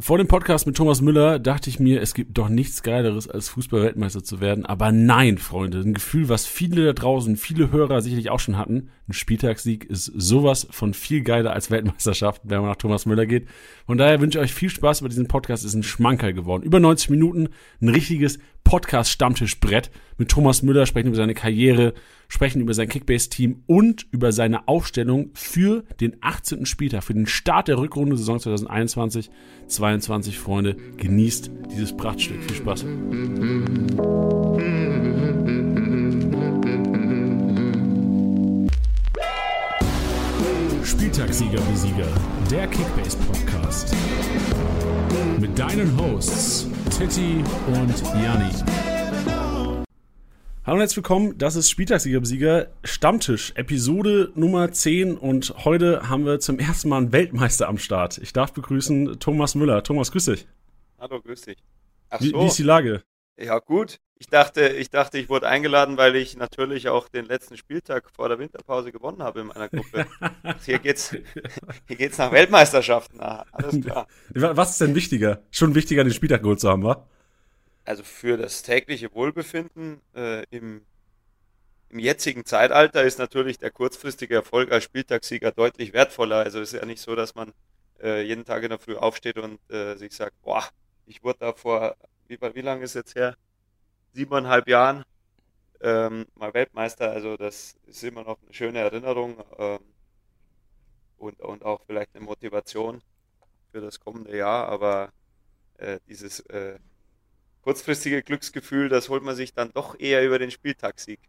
Vor dem Podcast mit Thomas Müller dachte ich mir, es gibt doch nichts Geileres, als Fußball-Weltmeister zu werden. Aber nein, Freunde, ein Gefühl, was viele da draußen, viele Hörer sicherlich auch schon hatten. Ein Spieltagssieg ist sowas von viel geiler als Weltmeisterschaft, wenn man nach Thomas Müller geht. Von daher wünsche ich euch viel Spaß bei diesem Podcast. Ist ein Schmankerl geworden. Über 90 Minuten, ein richtiges Podcast-Stammtischbrett. Mit Thomas Müller sprechen über seine Karriere, sprechen über sein Kickbase-Team und über seine Aufstellung für den 18. Spieltag, für den Start der Rückrunde Saison 2021 22 Freunde. Genießt dieses Prachtstück. Viel Spaß. Spieltagssieger wie Sieger, der Kickbase Podcast. Mit deinen Hosts Titti und Janni. Hallo und herzlich willkommen, das ist Spieltagssieger Besieger Stammtisch, Episode Nummer 10 und heute haben wir zum ersten Mal einen Weltmeister am Start. Ich darf begrüßen Thomas Müller. Thomas, grüß dich. Hallo, grüß dich. Ach wie, so. wie ist die Lage? Ja, gut. Ich dachte, ich dachte, ich wurde eingeladen, weil ich natürlich auch den letzten Spieltag vor der Winterpause gewonnen habe in meiner Gruppe. hier geht's, hier geht's nach Weltmeisterschaften. Na, alles klar. Was ist denn wichtiger? Schon wichtiger, den Spieltag geholt zu haben, wa? Also für das tägliche Wohlbefinden äh, im, im jetzigen Zeitalter ist natürlich der kurzfristige Erfolg als Spieltagssieger deutlich wertvoller. Also es ist ja nicht so, dass man äh, jeden Tag in der Früh aufsteht und äh, sich sagt, boah, ich wurde da vor, wie, wie lange ist jetzt her? siebeneinhalb Jahren ähm, mal Weltmeister. Also das ist immer noch eine schöne Erinnerung ähm, und, und auch vielleicht eine Motivation für das kommende Jahr. Aber äh, dieses äh, kurzfristige Glücksgefühl, das holt man sich dann doch eher über den Spieltagssieg.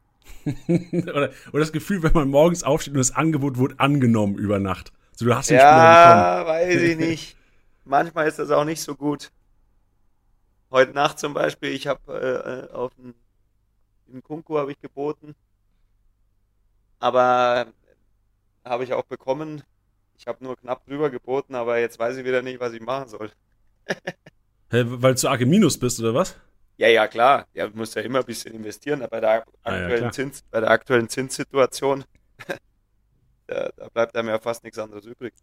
oder, oder das Gefühl, wenn man morgens aufsteht und das Angebot wurde angenommen über Nacht. Also du hast den ja, weiß ich nicht. Manchmal ist das auch nicht so gut. Heute Nacht zum Beispiel, ich habe äh, äh, auf den, den Kunku habe ich geboten, aber habe ich auch bekommen. Ich habe nur knapp drüber geboten, aber jetzt weiß ich wieder nicht, was ich machen soll. hey, weil du zu arg Minus bist, oder was? Ja, ja, klar. Ja, du musst ja immer ein bisschen investieren. Bei der aktuellen, ah, ja, Zins, bei der aktuellen Zinssituation, da, da, bleibt einem ja fast nichts anderes übrig.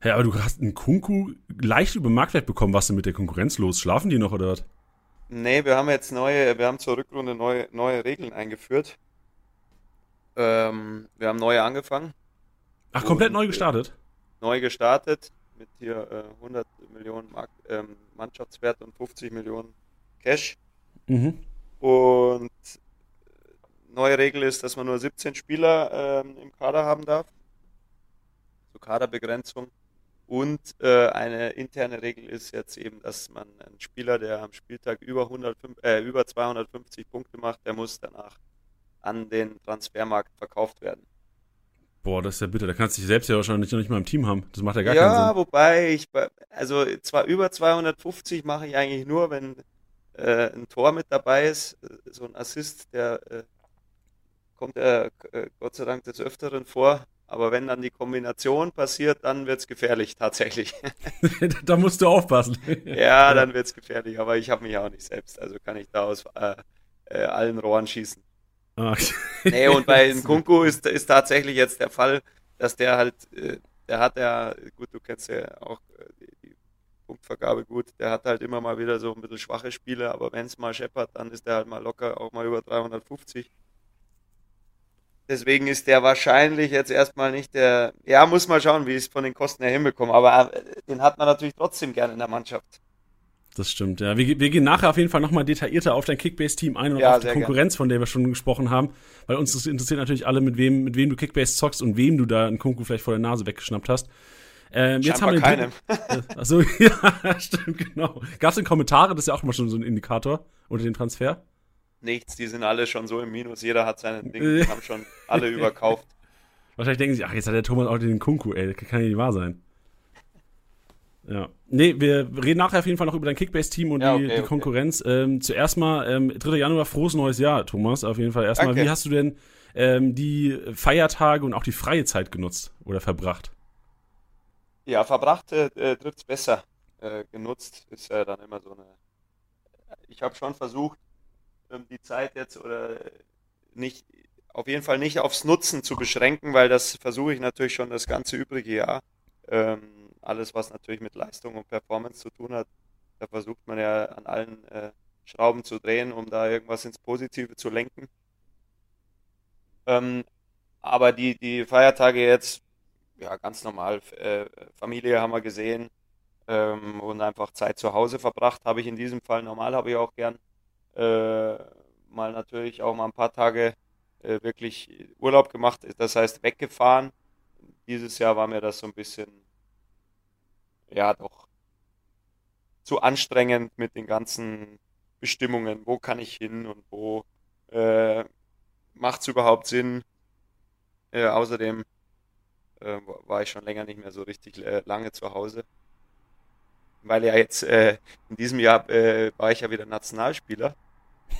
Hä, aber du hast einen Kunku leicht über Marktwert bekommen. Was denn mit der Konkurrenz los? Schlafen die noch oder was? Nee, wir haben jetzt neue, wir haben zur Rückrunde neue, neue Regeln eingeführt. Ähm, wir haben neue angefangen. Ach, komplett neu gestartet? Neu gestartet mit hier äh, 100 Millionen Mark ähm, Mannschaftswert und 50 Millionen Cash. Mhm. Und neue Regel ist, dass man nur 17 Spieler ähm, im Kader haben darf. So Kaderbegrenzung. Und äh, eine interne Regel ist jetzt eben, dass man einen Spieler, der am Spieltag über, 105, äh, über 250 Punkte macht, der muss danach an den Transfermarkt verkauft werden. Boah, das ist ja bitter. Da kannst du dich selbst ja wahrscheinlich noch nicht mal im Team haben. Das macht ja gar ja, keinen Sinn. Ja, wobei ich, also zwar über 250 mache ich eigentlich nur, wenn äh, ein Tor mit dabei ist, äh, so ein Assist, der äh, kommt ja äh, Gott sei Dank des Öfteren vor. Aber wenn dann die Kombination passiert, dann wird es gefährlich tatsächlich. da musst du aufpassen. ja, dann wird es gefährlich. Aber ich habe mich auch nicht selbst. Also kann ich da aus äh, äh, allen Rohren schießen. Okay. Nee, und bei Nkunku ist, ist tatsächlich jetzt der Fall, dass der halt, äh, der hat ja, gut, du kennst ja auch äh, die, die Punktvergabe gut, der hat halt immer mal wieder so ein bisschen schwache Spiele, aber wenn es mal scheppert, dann ist der halt mal locker auch mal über 350. Deswegen ist der wahrscheinlich jetzt erstmal nicht der. Ja, muss mal schauen, wie ich es von den Kosten her hinbekomme. Aber äh, den hat man natürlich trotzdem gerne in der Mannschaft. Das stimmt, ja. Wir, wir gehen nachher auf jeden Fall nochmal detaillierter auf dein Kickbase-Team ein und ja, auf die Konkurrenz, gern. von der wir schon gesprochen haben. Weil uns das interessiert natürlich alle, mit wem, mit wem du Kickbase zockst und wem du da einen Kunku vielleicht vor der Nase weggeschnappt hast. Ähm, jetzt haben wir keinem. Achso, ja, stimmt, genau. Gab es denn Kommentare? Das ist ja auch immer schon so ein Indikator unter dem Transfer nichts, die sind alle schon so im Minus, jeder hat seine Dinge, die haben schon alle überkauft. Wahrscheinlich denken sie, ach, jetzt hat der Thomas auch den Kunku, ey, das kann ja nicht wahr sein. Ja. Nee, wir reden nachher auf jeden Fall noch über dein Kickbase-Team und ja, okay, die, die okay. Konkurrenz. Ähm, zuerst mal, ähm, 3. Januar, frohes neues Jahr, Thomas, auf jeden Fall. Erstmal, Danke. wie hast du denn ähm, die Feiertage und auch die freie Zeit genutzt oder verbracht? Ja, verbracht äh, äh trifft es besser. Äh, genutzt ist ja dann immer so eine. Ich habe schon versucht, die Zeit jetzt oder nicht, auf jeden Fall nicht aufs Nutzen zu beschränken, weil das versuche ich natürlich schon das ganze übrige Jahr. Ähm, alles, was natürlich mit Leistung und Performance zu tun hat, da versucht man ja an allen äh, Schrauben zu drehen, um da irgendwas ins Positive zu lenken. Ähm, aber die, die Feiertage jetzt, ja, ganz normal, äh, Familie haben wir gesehen ähm, und einfach Zeit zu Hause verbracht, habe ich in diesem Fall normal, habe ich auch gern äh, mal natürlich auch mal ein paar Tage äh, wirklich Urlaub gemacht, das heißt weggefahren. Dieses Jahr war mir das so ein bisschen, ja, doch zu anstrengend mit den ganzen Bestimmungen. Wo kann ich hin und wo äh, macht es überhaupt Sinn? Äh, außerdem äh, war ich schon länger nicht mehr so richtig äh, lange zu Hause. Weil ja jetzt äh, in diesem Jahr äh, war ich ja wieder Nationalspieler.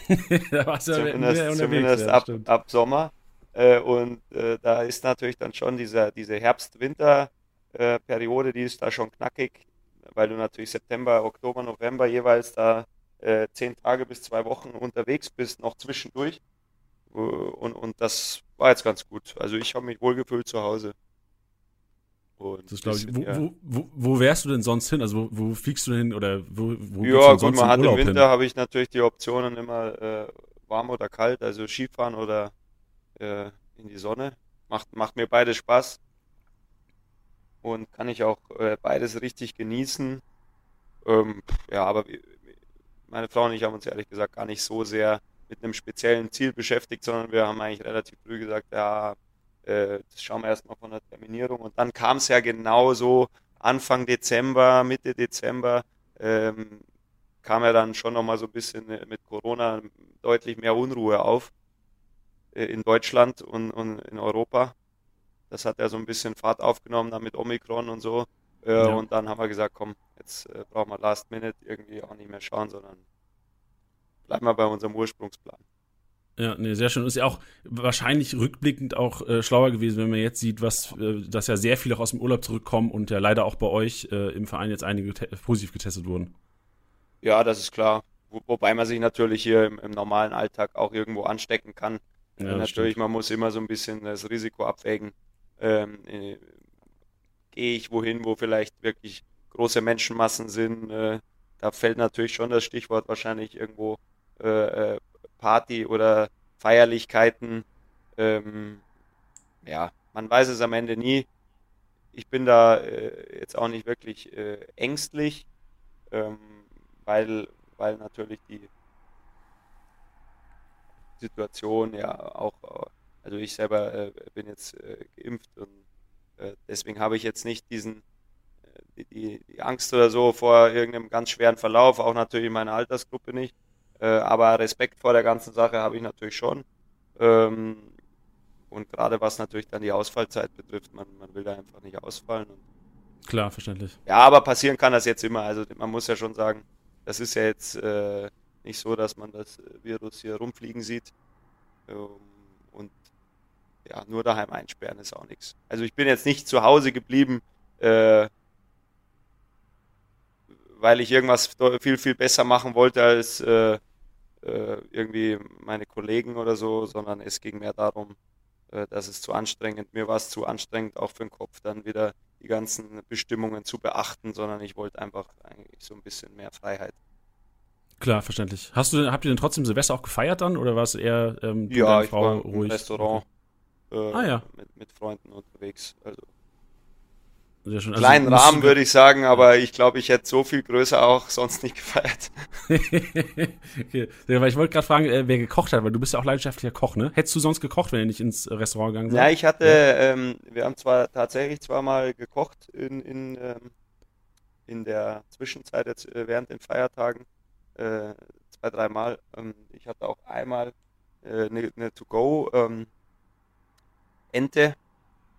da warst du zumindest, ja zumindest ab, ab, Sommer. Äh, und äh, da ist natürlich dann schon diese, diese Herbst-Winter-Periode, die ist da schon knackig, weil du natürlich September, Oktober, November jeweils da äh, zehn Tage bis zwei Wochen unterwegs bist, noch zwischendurch. Und, und das war jetzt ganz gut. Also ich habe mich wohlgefühlt zu Hause. Und das glaube ich. Wo, wo, wo, wo, wärst du denn sonst hin? Also wo, wo fliegst du denn hin oder wo, wo Ja, gut, man hat im Winter habe ich natürlich die Optionen immer äh, warm oder kalt, also Skifahren oder äh, in die Sonne. Macht, macht mir beides Spaß. Und kann ich auch äh, beides richtig genießen. Ähm, ja, aber meine Frau und ich haben uns ehrlich gesagt gar nicht so sehr mit einem speziellen Ziel beschäftigt, sondern wir haben eigentlich relativ früh gesagt, ja, äh, das schauen wir erstmal von der Terminierung. Und dann kam es ja genauso Anfang Dezember, Mitte Dezember, ähm, kam ja dann schon nochmal so ein bisschen äh, mit Corona deutlich mehr Unruhe auf äh, in Deutschland und, und in Europa. Das hat ja so ein bisschen Fahrt aufgenommen, dann mit Omikron und so. Äh, ja. Und dann haben wir gesagt, komm, jetzt äh, brauchen wir Last Minute irgendwie auch nicht mehr schauen, sondern bleiben wir bei unserem Ursprungsplan. Ja, nee, sehr schön. Ist ja auch wahrscheinlich rückblickend auch äh, schlauer gewesen, wenn man jetzt sieht, was, äh, dass ja sehr viele auch aus dem Urlaub zurückkommen und ja leider auch bei euch äh, im Verein jetzt einige positiv getestet wurden. Ja, das ist klar. Wo, wobei man sich natürlich hier im, im, normalen Alltag auch irgendwo anstecken kann. Ja, natürlich, stimmt. man muss immer so ein bisschen das Risiko abwägen. Ähm, äh, Gehe ich wohin, wo vielleicht wirklich große Menschenmassen sind? Äh, da fällt natürlich schon das Stichwort wahrscheinlich irgendwo äh, Party oder Feierlichkeiten. Ähm, ja, man weiß es am Ende nie. Ich bin da äh, jetzt auch nicht wirklich äh, ängstlich, ähm, weil, weil natürlich die Situation ja auch, also ich selber äh, bin jetzt äh, geimpft und äh, deswegen habe ich jetzt nicht diesen äh, die, die, Angst oder so vor irgendeinem ganz schweren Verlauf, auch natürlich in meiner Altersgruppe nicht. Äh, aber Respekt vor der ganzen Sache habe ich natürlich schon. Ähm, und gerade was natürlich dann die Ausfallzeit betrifft, man, man will da einfach nicht ausfallen. Klar, verständlich. Ja, aber passieren kann das jetzt immer. Also man muss ja schon sagen, das ist ja jetzt äh, nicht so, dass man das Virus hier rumfliegen sieht. Ähm, und ja, nur daheim einsperren ist auch nichts. Also ich bin jetzt nicht zu Hause geblieben, äh, weil ich irgendwas viel, viel besser machen wollte als äh, äh, irgendwie meine Kollegen oder so, sondern es ging mehr darum, äh, dass es zu anstrengend, mir war es zu anstrengend, auch für den Kopf dann wieder die ganzen Bestimmungen zu beachten, sondern ich wollte einfach eigentlich so ein bisschen mehr Freiheit. Klar, verständlich. Hast du, habt ihr denn trotzdem Silvester auch gefeiert dann oder war es eher ähm, ja, ich Frau war im ruhig? Restaurant äh, ah, ja. mit, mit Freunden unterwegs. Also sehr schön. Also, Kleinen Rahmen würde ich sagen, aber ich glaube, ich hätte so viel größer auch sonst nicht gefeiert. okay. Ja, weil ich wollte gerade fragen, äh, wer gekocht hat, weil du bist ja auch leidenschaftlicher Koch, ne? Hättest du sonst gekocht, wenn du nicht ins Restaurant gegangen wärst? Ja, ich hatte, ja. ähm, wir haben zwar tatsächlich zweimal gekocht in, in, ähm, in der Zwischenzeit jetzt äh, während den Feiertagen, äh, zwei, dreimal. Ähm, ich hatte auch einmal eine, äh, eine To-Go ähm,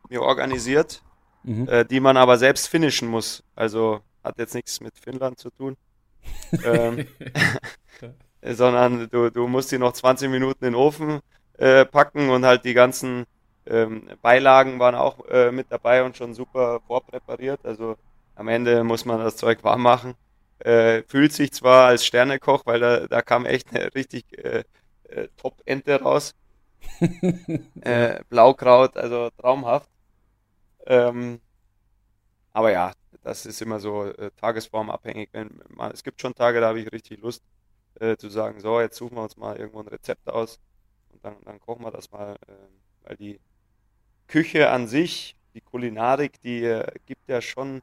mir organisiert mhm. äh, die man aber selbst finishen muss. Also hat jetzt nichts mit Finnland zu tun. ähm, sondern du, du musst die noch 20 Minuten in den Ofen äh, packen und halt die ganzen ähm, Beilagen waren auch äh, mit dabei und schon super vorpräpariert. Also am Ende muss man das Zeug warm machen. Äh, fühlt sich zwar als Sternekoch, weil da, da kam echt eine richtig äh, äh, Top-Ente raus. äh, Blaukraut, also traumhaft. Ähm, aber ja, das ist immer so äh, tagesformabhängig. Wenn man, es gibt schon Tage, da habe ich richtig Lust äh, zu sagen, so, jetzt suchen wir uns mal irgendwo ein Rezept aus und dann, dann kochen wir das mal, äh, weil die Küche an sich, die Kulinarik, die äh, gibt ja schon,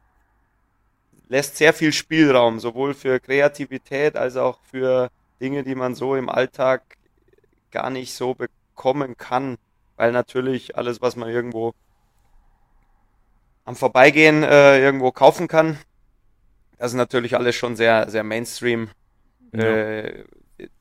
lässt sehr viel Spielraum, sowohl für Kreativität als auch für Dinge, die man so im Alltag gar nicht so bekommen kann, weil natürlich alles, was man irgendwo am Vorbeigehen äh, irgendwo kaufen kann, das ist natürlich alles schon sehr, sehr Mainstream. Ja. Äh,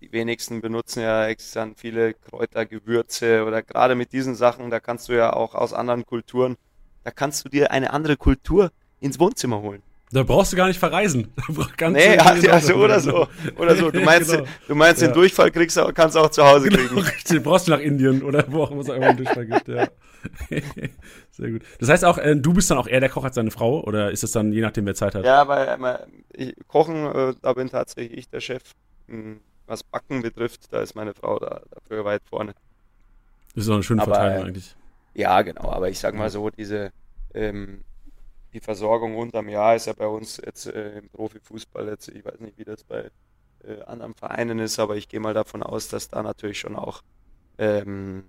die wenigsten benutzen ja extra viele Kräuter, Gewürze oder gerade mit diesen Sachen, da kannst du ja auch aus anderen Kulturen, da kannst du dir eine andere Kultur ins Wohnzimmer holen. Da brauchst du gar nicht verreisen. Ganz nee, also, also oder so. Oder so. Du meinst, genau. du meinst ja. den Durchfall kriegst du, kannst du auch zu Hause genau, kriegen. Richtig, brauchst du nach Indien oder wo auch immer es einen Durchfall gibt, ja. Sehr gut. Das heißt auch, äh, du bist dann auch eher der Koch als deine Frau oder ist es dann je nachdem, wer Zeit hat? Ja, weil äh, ich, Kochen, äh, da bin tatsächlich ich der Chef. Hm, was Backen betrifft, da ist meine Frau da, dafür weit vorne. Das ist auch eine schöne aber, Verteilung eigentlich. Ja, genau, aber ich sag mal so, diese ähm, die Versorgung unterm Jahr ist ja bei uns jetzt äh, im Profifußball jetzt, ich weiß nicht, wie das bei äh, anderen Vereinen ist, aber ich gehe mal davon aus, dass da natürlich schon auch ähm,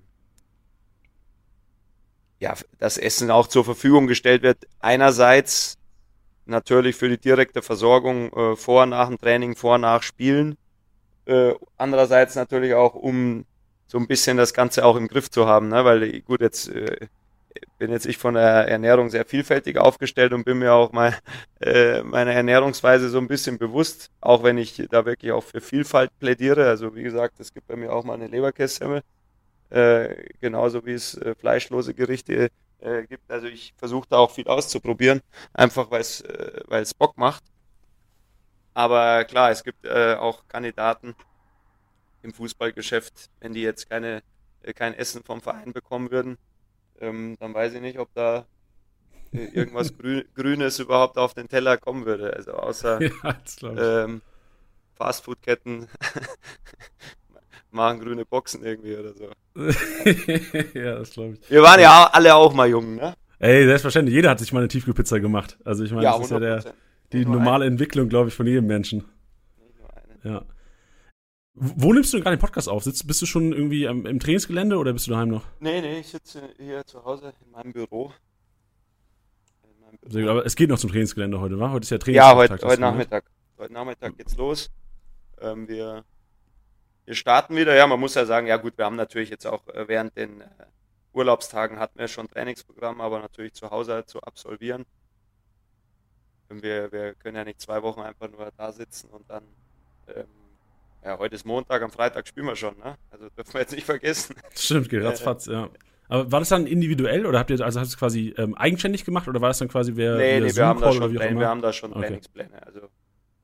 ja, das Essen auch zur Verfügung gestellt wird. Einerseits natürlich für die direkte Versorgung äh, vor, nach dem Training, vor, nach Spielen. Äh, andererseits natürlich auch, um so ein bisschen das Ganze auch im Griff zu haben, ne? weil gut, jetzt äh, bin jetzt ich von der Ernährung sehr vielfältig aufgestellt und bin mir auch mal äh, meine Ernährungsweise so ein bisschen bewusst, auch wenn ich da wirklich auch für Vielfalt plädiere. Also wie gesagt, es gibt bei mir auch mal eine Leberkässemmel, äh, genauso wie es äh, fleischlose Gerichte äh, gibt. Also ich versuche da auch viel auszuprobieren, einfach weil es äh, Bock macht. Aber klar, es gibt äh, auch Kandidaten im Fußballgeschäft, wenn die jetzt keine äh, kein Essen vom Verein bekommen würden, ähm, dann weiß ich nicht, ob da irgendwas Grün, Grünes überhaupt auf den Teller kommen würde. Also außer ja, ähm, Fastfood-Ketten machen grüne Boxen irgendwie oder so. ja, das glaube ich. Wir waren ja alle auch mal jung, ne? Ey, selbstverständlich. Jeder hat sich mal eine Tiefkühlpizza gemacht. Also ich meine, ja, das ist ja der, die normale eine. Entwicklung, glaube ich, von jedem Menschen. Ja. Wo nimmst du denn gerade den Podcast auf? Sitzt, bist du schon irgendwie am, im Trainingsgelände oder bist du daheim noch? Nee, nee, ich sitze hier zu Hause in meinem Büro. In meinem Büro. Gut, aber es geht noch zum Trainingsgelände heute, wa? Heute ist ja Training. Ja, heute, heute Nachmittag. Heute Nachmittag geht's los. Ähm, wir, wir starten wieder. Ja, man muss ja sagen, ja gut, wir haben natürlich jetzt auch äh, während den äh, Urlaubstagen hatten wir schon Trainingsprogramm, aber natürlich zu Hause zu absolvieren. Wir, wir können ja nicht zwei Wochen einfach nur da sitzen und dann ähm, ja, heute ist Montag, am Freitag spielen wir schon, ne? Also dürfen wir jetzt nicht vergessen. Stimmt, ratzfatz, ja. Aber war das dann individuell oder habt ihr, also hast du es quasi ähm, eigenständig gemacht oder war das dann quasi wer? Nee, nee, wir haben, da schon Pläne, wir haben da schon okay. Trainingspläne. Also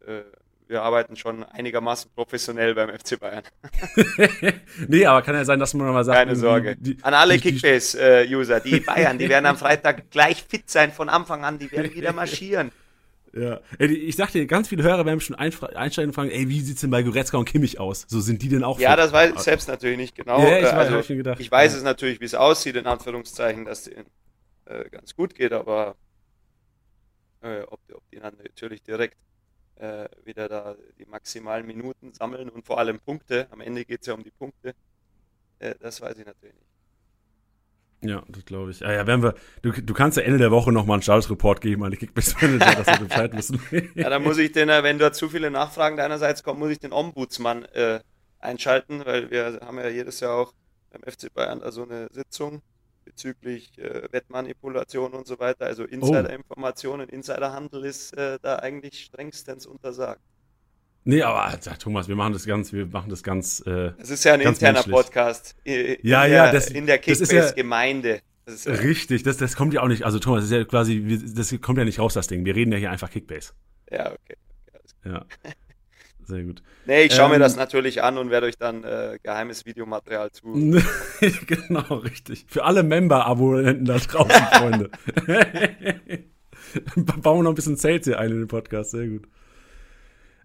äh, wir arbeiten schon einigermaßen professionell beim FC Bayern. nee, aber kann ja sein, dass man mal sagt. Keine Sorge. Die, an alle Kickbase-User, die Bayern, die werden am Freitag gleich fit sein von Anfang an, die werden wieder marschieren. Ja. Ey, ich sag dir, ganz viele Hörer werden schon einsteigen und fragen, ey, wie sieht's denn bei Goretzka und Kimmich aus? So sind die denn auch Ja, das weiß ich selbst natürlich nicht genau. Ja, ich, also, weiß, ich, gedacht, ich weiß ja. es natürlich, wie es aussieht, in Anführungszeichen, dass es äh, ganz gut geht, aber äh, ob, ob, die dann natürlich direkt äh, wieder da die maximalen Minuten sammeln und vor allem Punkte, am Ende geht es ja um die Punkte, äh, das weiß ich natürlich nicht. Ja, das glaube ich. Ah, ja, werden wir, du, du kannst ja Ende der Woche nochmal einen Statusreport geben an die Kickbase-Manager, dass wir Bescheid wissen. ja, dann muss ich den, äh, wenn da zu viele Nachfragen deinerseits kommen, muss ich den Ombudsmann äh, einschalten, weil wir haben ja jedes Jahr auch beim FC Bayern da so eine Sitzung bezüglich äh, Wettmanipulation und so weiter. Also Insider-Informationen, Insiderhandel ist äh, da eigentlich strengstens untersagt. Nee, aber Thomas, wir machen das ganz, wir machen das ganz. Äh, das ist ja ein interner menschlich. Podcast. In ja, der, ja, das, in der Kickbase-Gemeinde. Ja, richtig, das, das kommt ja auch nicht. Also Thomas, das ist ja quasi, das kommt ja nicht raus, das Ding. Wir reden ja hier einfach Kickbase. Ja, okay. Ja. Sehr gut. Nee, ich schaue ähm, mir das natürlich an und werde euch dann äh, geheimes Videomaterial zu. genau, richtig. Für alle Member-Abonnenten da draußen, Freunde. Bauen wir noch ein bisschen Sales hier ein in den Podcast, sehr gut.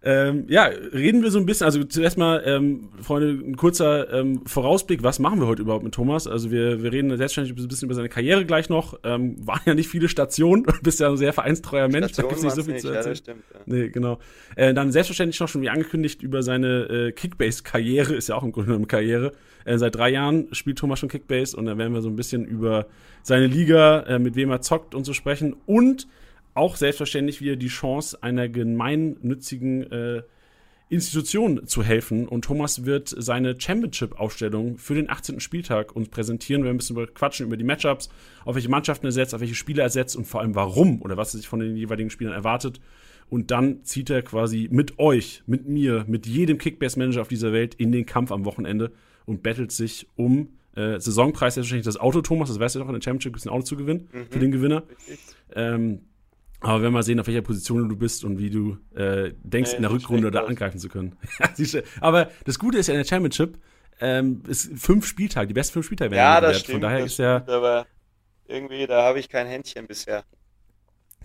Ähm, ja, reden wir so ein bisschen, also zuerst mal, ähm, Freunde, ein kurzer ähm, Vorausblick, was machen wir heute überhaupt mit Thomas? Also wir, wir reden selbstständig ein bisschen über seine Karriere gleich noch. Ähm, waren ja nicht viele Stationen, du bist ja ein sehr vereinstreuer Mensch, da gibt es nicht so viel nicht, zu erzählen. Ja, stimmt, ja. Nee, genau. Äh, dann selbstverständlich noch schon wie angekündigt über seine äh, Kickbase-Karriere, ist ja auch im Grunde genommen Karriere. Äh, seit drei Jahren spielt Thomas schon Kickbase und dann werden wir so ein bisschen über seine Liga, äh, mit wem er zockt und so sprechen und auch selbstverständlich wieder die Chance einer gemeinnützigen äh, Institution zu helfen. Und Thomas wird seine Championship-Aufstellung für den 18. Spieltag uns präsentieren. Wir werden ein bisschen quatschen über die Matchups, auf welche Mannschaften er setzt, auf welche Spieler er setzt und vor allem warum oder was er sich von den jeweiligen Spielern erwartet. Und dann zieht er quasi mit euch, mit mir, mit jedem Kickbase-Manager auf dieser Welt in den Kampf am Wochenende und battelt sich um äh, Saisonpreis wahrscheinlich das Auto, Thomas, das weißt du doch, in der Championship gibt es ein Auto zu gewinnen mhm. für den Gewinner. Ähm, aber wenn wir mal sehen, auf welcher Position du bist und wie du äh, denkst, nee, in der Rückrunde da angreifen zu können. aber das Gute ist ja in der Championship, ähm, ist fünf Spieltage, die besten fünf Spieltage werden Ja, das stimmt. Von daher ist ja. aber irgendwie, da habe ich kein Händchen bisher.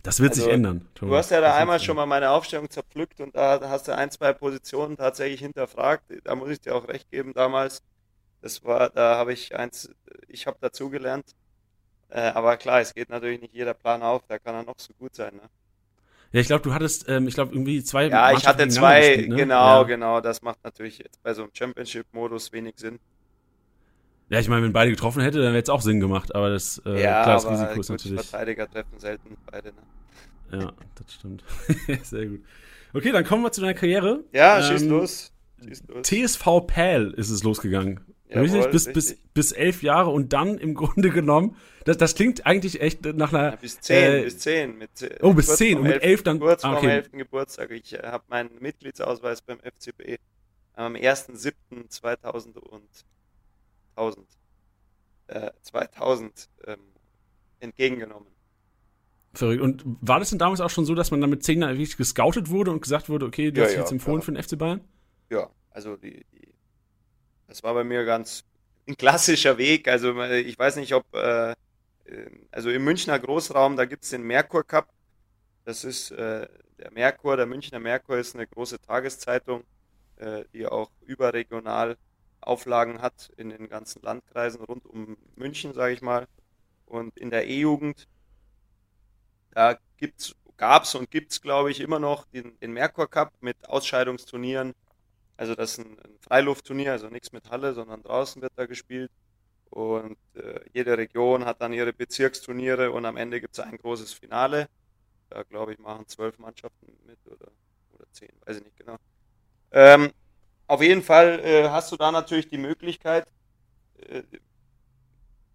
Das wird also, sich ändern. Thomas. Du hast ja da einmal schon mal meine Aufstellung zerpflückt und da hast du ein, zwei Positionen tatsächlich hinterfragt. Da muss ich dir auch recht geben damals. Das war, da habe ich eins, ich habe dazugelernt. Äh, aber klar, es geht natürlich nicht jeder Plan auf, da kann er noch so gut sein. Ne? Ja, ich glaube, du hattest, ähm, ich glaube, irgendwie zwei. Ja, ich hatte zwei, gespielt, ne? genau, ja. genau. Das macht natürlich jetzt bei so einem Championship-Modus wenig Sinn. Ja, ich meine, wenn beide getroffen hätte, dann hätte es auch Sinn gemacht, aber das, äh, ja, klar, das Risiko ist natürlich. Verteidiger treffen selten beide, ne? Ja, das stimmt. Sehr gut. Okay, dann kommen wir zu deiner Karriere. Ja, ähm, schieß los. Schieß los. TSV Pal ist es losgegangen. Jawohl, bis, bis, bis elf Jahre und dann im Grunde genommen, das, das klingt eigentlich echt nach einer. Ja, bis zehn, äh, bis zehn. Mit, oh, bis zehn und mit elf dann. Kurz ah, okay. vor elften Geburtstag. Ich äh, habe meinen Mitgliedsausweis beim FCB am 1.7.2000 und 1000, äh, 2000 ähm, entgegengenommen. Verrückt. Und war das denn damals auch schon so, dass man dann mit zehn Jahren wirklich gescoutet wurde und gesagt wurde, okay, du ja, hast ja, jetzt empfohlen klar. für den FC Bayern? Ja, also die, die das war bei mir ganz ein klassischer Weg. Also ich weiß nicht, ob, äh, also im Münchner Großraum, da gibt es den Merkur Cup. Das ist äh, der Merkur, der Münchner Merkur ist eine große Tageszeitung, äh, die auch überregional Auflagen hat in den ganzen Landkreisen rund um München, sage ich mal. Und in der E-Jugend, da gab es und gibt es, glaube ich, immer noch den, den Merkur Cup mit Ausscheidungsturnieren also das ist ein, ein Freiluftturnier, also nichts mit Halle, sondern draußen wird da gespielt. Und äh, jede Region hat dann ihre Bezirksturniere und am Ende gibt es ein großes Finale. Da glaube ich, machen zwölf Mannschaften mit oder, oder zehn, weiß ich nicht genau. Ähm, auf jeden Fall äh, hast du da natürlich die Möglichkeit, äh,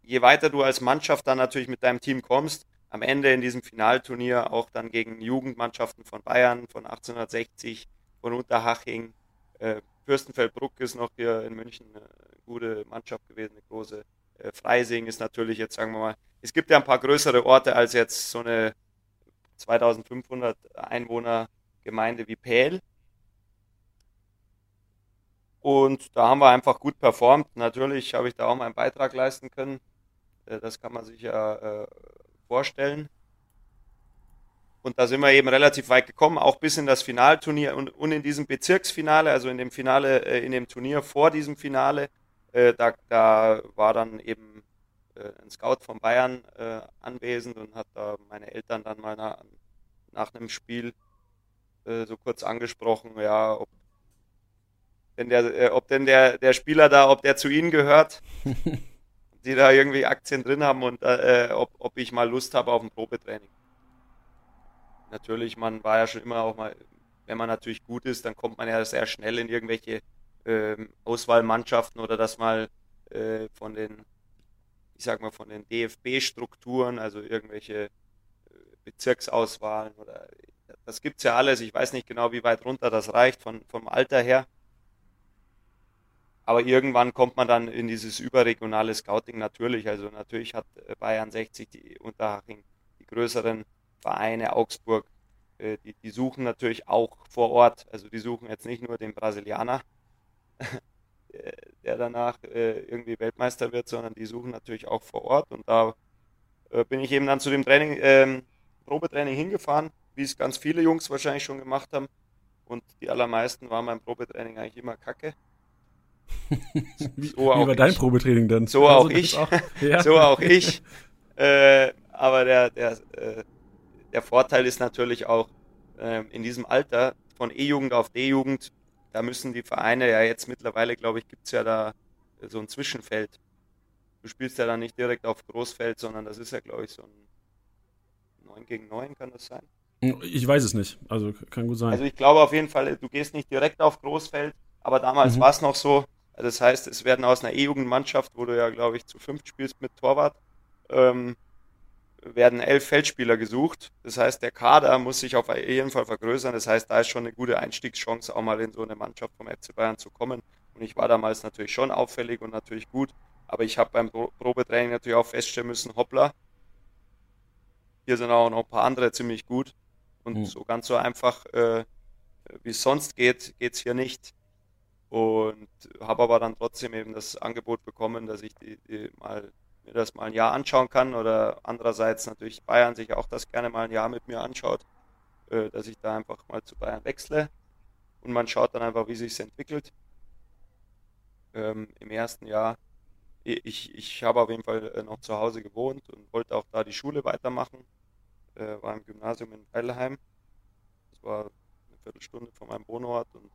je weiter du als Mannschaft dann natürlich mit deinem Team kommst, am Ende in diesem Finalturnier auch dann gegen Jugendmannschaften von Bayern, von 1860, von Unterhaching, äh, Fürstenfeldbruck ist noch hier in München eine gute Mannschaft gewesen, eine große. Äh, Freising ist natürlich jetzt, sagen wir mal, es gibt ja ein paar größere Orte als jetzt so eine 2500 Einwohner Gemeinde wie Pähl. Und da haben wir einfach gut performt. Natürlich habe ich da auch meinen Beitrag leisten können. Äh, das kann man sich ja äh, vorstellen. Und da sind wir eben relativ weit gekommen, auch bis in das Finalturnier und, und in diesem Bezirksfinale, also in dem Finale, äh, in dem Turnier vor diesem Finale, äh, da, da war dann eben äh, ein Scout von Bayern äh, anwesend und hat da meine Eltern dann mal nach, nach einem Spiel äh, so kurz angesprochen, ja, ob denn der, äh, ob denn der, der Spieler da, ob der zu ihnen gehört, die da irgendwie Aktien drin haben und ob, ob ich mal Lust habe auf ein Probetraining natürlich, man war ja schon immer auch mal, wenn man natürlich gut ist, dann kommt man ja sehr schnell in irgendwelche ähm, Auswahlmannschaften oder das mal äh, von den, ich sag mal, von den DFB-Strukturen, also irgendwelche äh, Bezirksauswahlen oder das gibt es ja alles. Ich weiß nicht genau, wie weit runter das reicht von, vom Alter her. Aber irgendwann kommt man dann in dieses überregionale Scouting natürlich. Also natürlich hat äh, Bayern 60 die Unterhaching die größeren Vereine, Augsburg, äh, die, die suchen natürlich auch vor Ort. Also die suchen jetzt nicht nur den Brasilianer, der danach äh, irgendwie Weltmeister wird, sondern die suchen natürlich auch vor Ort. Und da äh, bin ich eben dann zu dem Training, ähm, Probetraining hingefahren, wie es ganz viele Jungs wahrscheinlich schon gemacht haben. und die allermeisten waren beim Probetraining eigentlich immer kacke. wie, so wie war dein Probetraining dann? So also auch ich. Auch, ja. so auch ich. Äh, aber der, der, äh, der Vorteil ist natürlich auch äh, in diesem Alter von E-Jugend auf D-Jugend, da müssen die Vereine ja jetzt mittlerweile, glaube ich, gibt es ja da so ein Zwischenfeld. Du spielst ja dann nicht direkt auf Großfeld, sondern das ist ja, glaube ich, so ein 9 gegen 9, kann das sein? Ich weiß es nicht, also kann gut sein. Also ich glaube auf jeden Fall, du gehst nicht direkt auf Großfeld, aber damals mhm. war es noch so. Das heißt, es werden aus einer E-Jugendmannschaft, wo du ja, glaube ich, zu fünf spielst mit Torwart, ähm, werden elf Feldspieler gesucht. Das heißt, der Kader muss sich auf jeden Fall vergrößern. Das heißt, da ist schon eine gute Einstiegschance, auch mal in so eine Mannschaft vom FC Bayern zu kommen. Und ich war damals natürlich schon auffällig und natürlich gut. Aber ich habe beim Probetraining natürlich auch feststellen müssen, hoppla, hier sind auch noch ein paar andere ziemlich gut. Und mhm. so ganz so einfach, äh, wie es sonst geht, geht es hier nicht. Und habe aber dann trotzdem eben das Angebot bekommen, dass ich die, die mal, mir das mal ein Jahr anschauen kann. Oder andererseits natürlich Bayern sich auch das gerne mal ein Jahr mit mir anschaut, äh, dass ich da einfach mal zu Bayern wechsle. Und man schaut dann einfach, wie sich es entwickelt. Ähm, Im ersten Jahr ich, ich habe auf jeden Fall äh, noch zu Hause gewohnt und wollte auch da die Schule weitermachen äh, war im Gymnasium in Weilheim. Das war eine Viertelstunde von meinem Wohnort und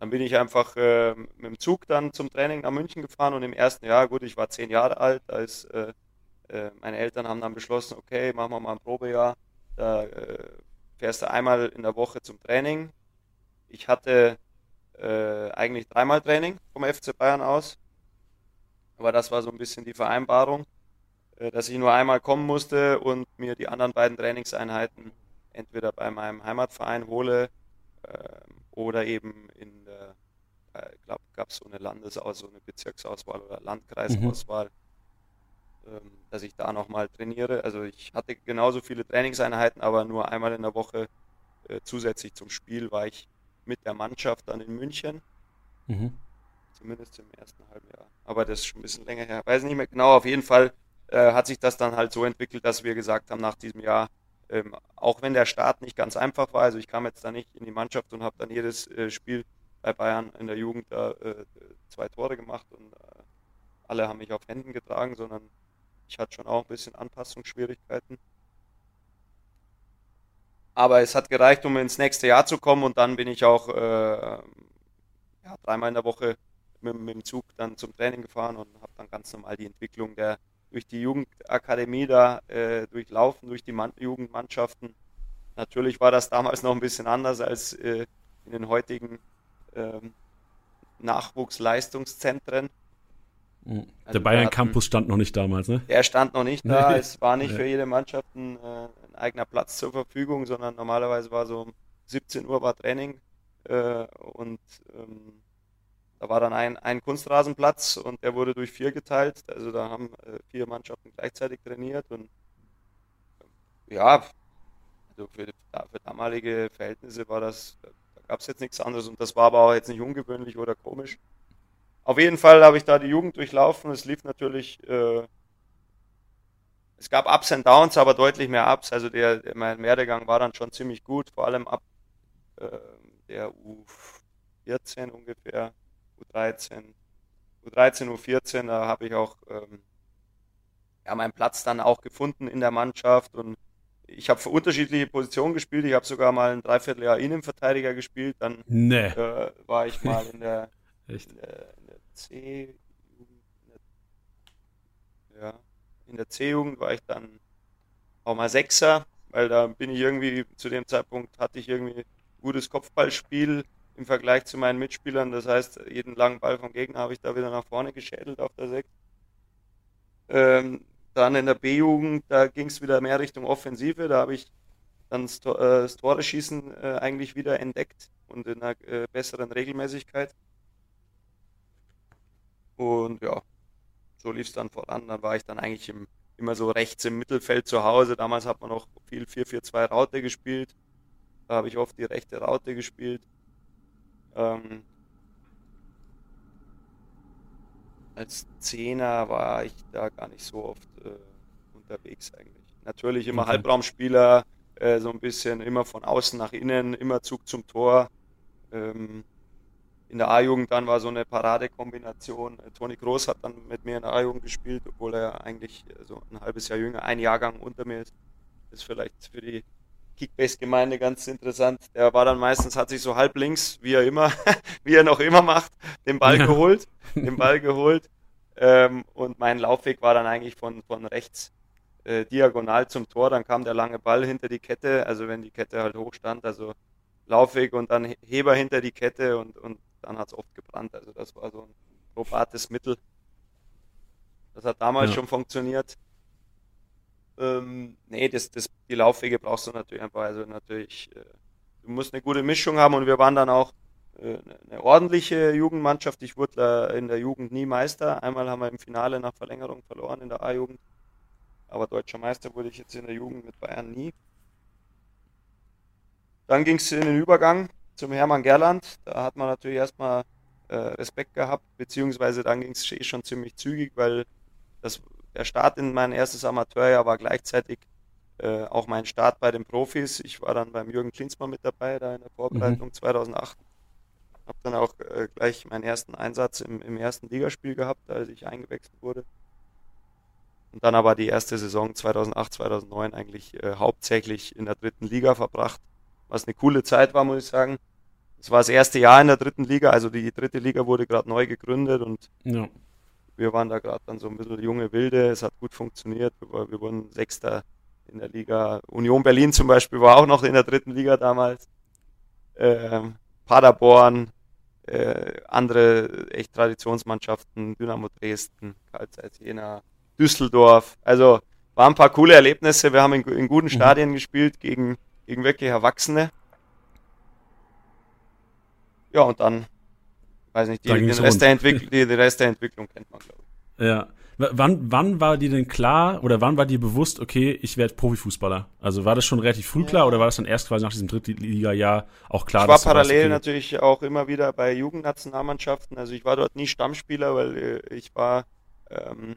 dann bin ich einfach äh, mit dem Zug dann zum Training nach München gefahren und im ersten Jahr, gut, ich war zehn Jahre alt, als äh, äh, meine Eltern haben dann beschlossen, okay, machen wir mal ein Probejahr, da äh, fährst du einmal in der Woche zum Training. Ich hatte äh, eigentlich dreimal Training vom FC Bayern aus, aber das war so ein bisschen die Vereinbarung. Äh, dass ich nur einmal kommen musste und mir die anderen beiden Trainingseinheiten entweder bei meinem Heimatverein hole äh, oder eben in der, äh, ich glaube, gab es so eine Landesauswahl, so eine Bezirksauswahl oder Landkreisauswahl, mhm. ähm, dass ich da nochmal trainiere. Also ich hatte genauso viele Trainingseinheiten, aber nur einmal in der Woche äh, zusätzlich zum Spiel war ich mit der Mannschaft dann in München. Mhm. Zumindest im ersten halben Jahr. Aber das ist schon ein bisschen länger her. Weiß nicht mehr genau. Auf jeden Fall äh, hat sich das dann halt so entwickelt, dass wir gesagt haben, nach diesem Jahr, ähm, auch wenn der Start nicht ganz einfach war, also ich kam jetzt da nicht in die Mannschaft und habe dann jedes äh, Spiel bei Bayern in der Jugend äh, zwei Tore gemacht und äh, alle haben mich auf Händen getragen, sondern ich hatte schon auch ein bisschen Anpassungsschwierigkeiten. Aber es hat gereicht, um ins nächste Jahr zu kommen und dann bin ich auch äh, ja, dreimal in der Woche mit, mit, dem Zug dann zum Training gefahren und habe dann ganz normal die Entwicklung der durch die Jugendakademie da äh, durchlaufen, durch die Man Jugendmannschaften. Natürlich war das damals noch ein bisschen anders als äh, in den heutigen ähm, Nachwuchsleistungszentren. Mhm. Also der Bayern Campus stand noch nicht damals, ne? Der stand noch nicht da. es war nicht für jede Mannschaft ein, äh, ein, eigener Platz zur Verfügung, sondern normalerweise war so um 17 Uhr war Training äh, und ähm, da war dann ein, ein Kunstrasenplatz und der wurde durch vier geteilt. Also da haben äh, vier Mannschaften gleichzeitig trainiert und äh, ja, also für, für damalige Verhältnisse war das, da gab es jetzt nichts anderes und das war aber auch jetzt nicht ungewöhnlich oder komisch. Auf jeden Fall habe ich da die Jugend durchlaufen. Es lief natürlich, äh, es gab Ups und Downs, aber deutlich mehr Ups. Also der, der mein Werdegang war dann schon ziemlich gut, vor allem ab äh, der U14 ungefähr U13, U13, U14, da habe ich auch ähm, ja, meinen Platz dann auch gefunden in der Mannschaft und ich habe für unterschiedliche Positionen gespielt. Ich habe sogar mal ein Dreivierteljahr Innenverteidiger gespielt. Dann nee. äh, war ich mal in der, in der, in der C ja, in der C-Jugend war ich dann auch mal Sechser, weil da bin ich irgendwie zu dem Zeitpunkt hatte ich irgendwie gutes Kopfballspiel im Vergleich zu meinen Mitspielern. Das heißt, jeden langen Ball vom Gegner habe ich da wieder nach vorne geschädelt auf der 6. Ähm, dann in der B-Jugend, da ging es wieder mehr Richtung Offensive. Da habe ich dann das, Tor, äh, das Tore schießen äh, eigentlich wieder entdeckt und in einer äh, besseren Regelmäßigkeit. Und ja, so lief es dann voran. Dann war ich dann eigentlich im, immer so rechts im Mittelfeld zu Hause. Damals hat man noch viel 4-4-2 Raute gespielt. Da habe ich oft die rechte Raute gespielt. Ähm, als Zehner war ich da gar nicht so oft äh, unterwegs eigentlich. Natürlich immer okay. Halbraumspieler, äh, so ein bisschen immer von außen nach innen, immer Zug zum Tor. Ähm, in der A-Jugend dann war so eine Paradekombination. Toni Groß hat dann mit mir in der A-Jugend gespielt, obwohl er eigentlich so ein halbes Jahr jünger, ein Jahrgang unter mir ist. Das ist vielleicht für die Kickbase-Gemeinde ganz interessant. Der war dann meistens, hat sich so halb links, wie er immer, wie er noch immer macht, den Ball ja. geholt, den Ball geholt. Ähm, und mein Laufweg war dann eigentlich von, von rechts äh, diagonal zum Tor. Dann kam der lange Ball hinter die Kette, also wenn die Kette halt hoch stand, also Laufweg und dann Heber hinter die Kette und, und dann hat es oft gebrannt. Also das war so ein probates Mittel. Das hat damals ja. schon funktioniert. Ähm, nee, das, das, die Laufwege brauchst du natürlich einfach. Also natürlich, äh, du musst eine gute Mischung haben und wir waren dann auch äh, eine ordentliche Jugendmannschaft. Ich wurde in der Jugend nie Meister. Einmal haben wir im Finale nach Verlängerung verloren in der A-Jugend. Aber deutscher Meister wurde ich jetzt in der Jugend mit Bayern nie. Dann ging es in den Übergang zum Hermann Gerland. Da hat man natürlich erstmal äh, Respekt gehabt, beziehungsweise dann ging es eh schon ziemlich zügig, weil das, der Start in mein erstes Amateurjahr war gleichzeitig äh, auch mein Start bei den Profis. Ich war dann beim Jürgen Klinsmann mit dabei, da in der Vorbereitung mhm. 2008. Habe dann auch äh, gleich meinen ersten Einsatz im, im ersten Ligaspiel gehabt, als ich eingewechselt wurde. Und dann aber die erste Saison 2008, 2009 eigentlich äh, hauptsächlich in der dritten Liga verbracht, was eine coole Zeit war, muss ich sagen. Es war das erste Jahr in der dritten Liga, also die dritte Liga wurde gerade neu gegründet und ja. Wir waren da gerade dann so ein bisschen junge Wilde. Es hat gut funktioniert. Wir, wir, wurden Sechster in der Liga. Union Berlin zum Beispiel war auch noch in der dritten Liga damals. Ähm, Paderborn, äh, andere echt Traditionsmannschaften, Dynamo Dresden, Karl Zeiss Jena, Düsseldorf. Also waren ein paar coole Erlebnisse. Wir haben in, in guten mhm. Stadien mhm. gespielt gegen, gegen wirklich Erwachsene. Ja, und dann, weiß nicht, die, den, Rest der die, den Rest der Entwicklung kennt man, glaube ich. Ja. W wann, wann war dir denn klar oder wann war dir bewusst, okay, ich werde Profifußballer? Also war das schon relativ früh klar oder war das dann erst quasi nach diesem Drittliga-Jahr auch klar? Ich war parallel okay, natürlich auch immer wieder bei Jugendnationalmannschaften. Also ich war dort nie Stammspieler, weil äh, ich war ähm,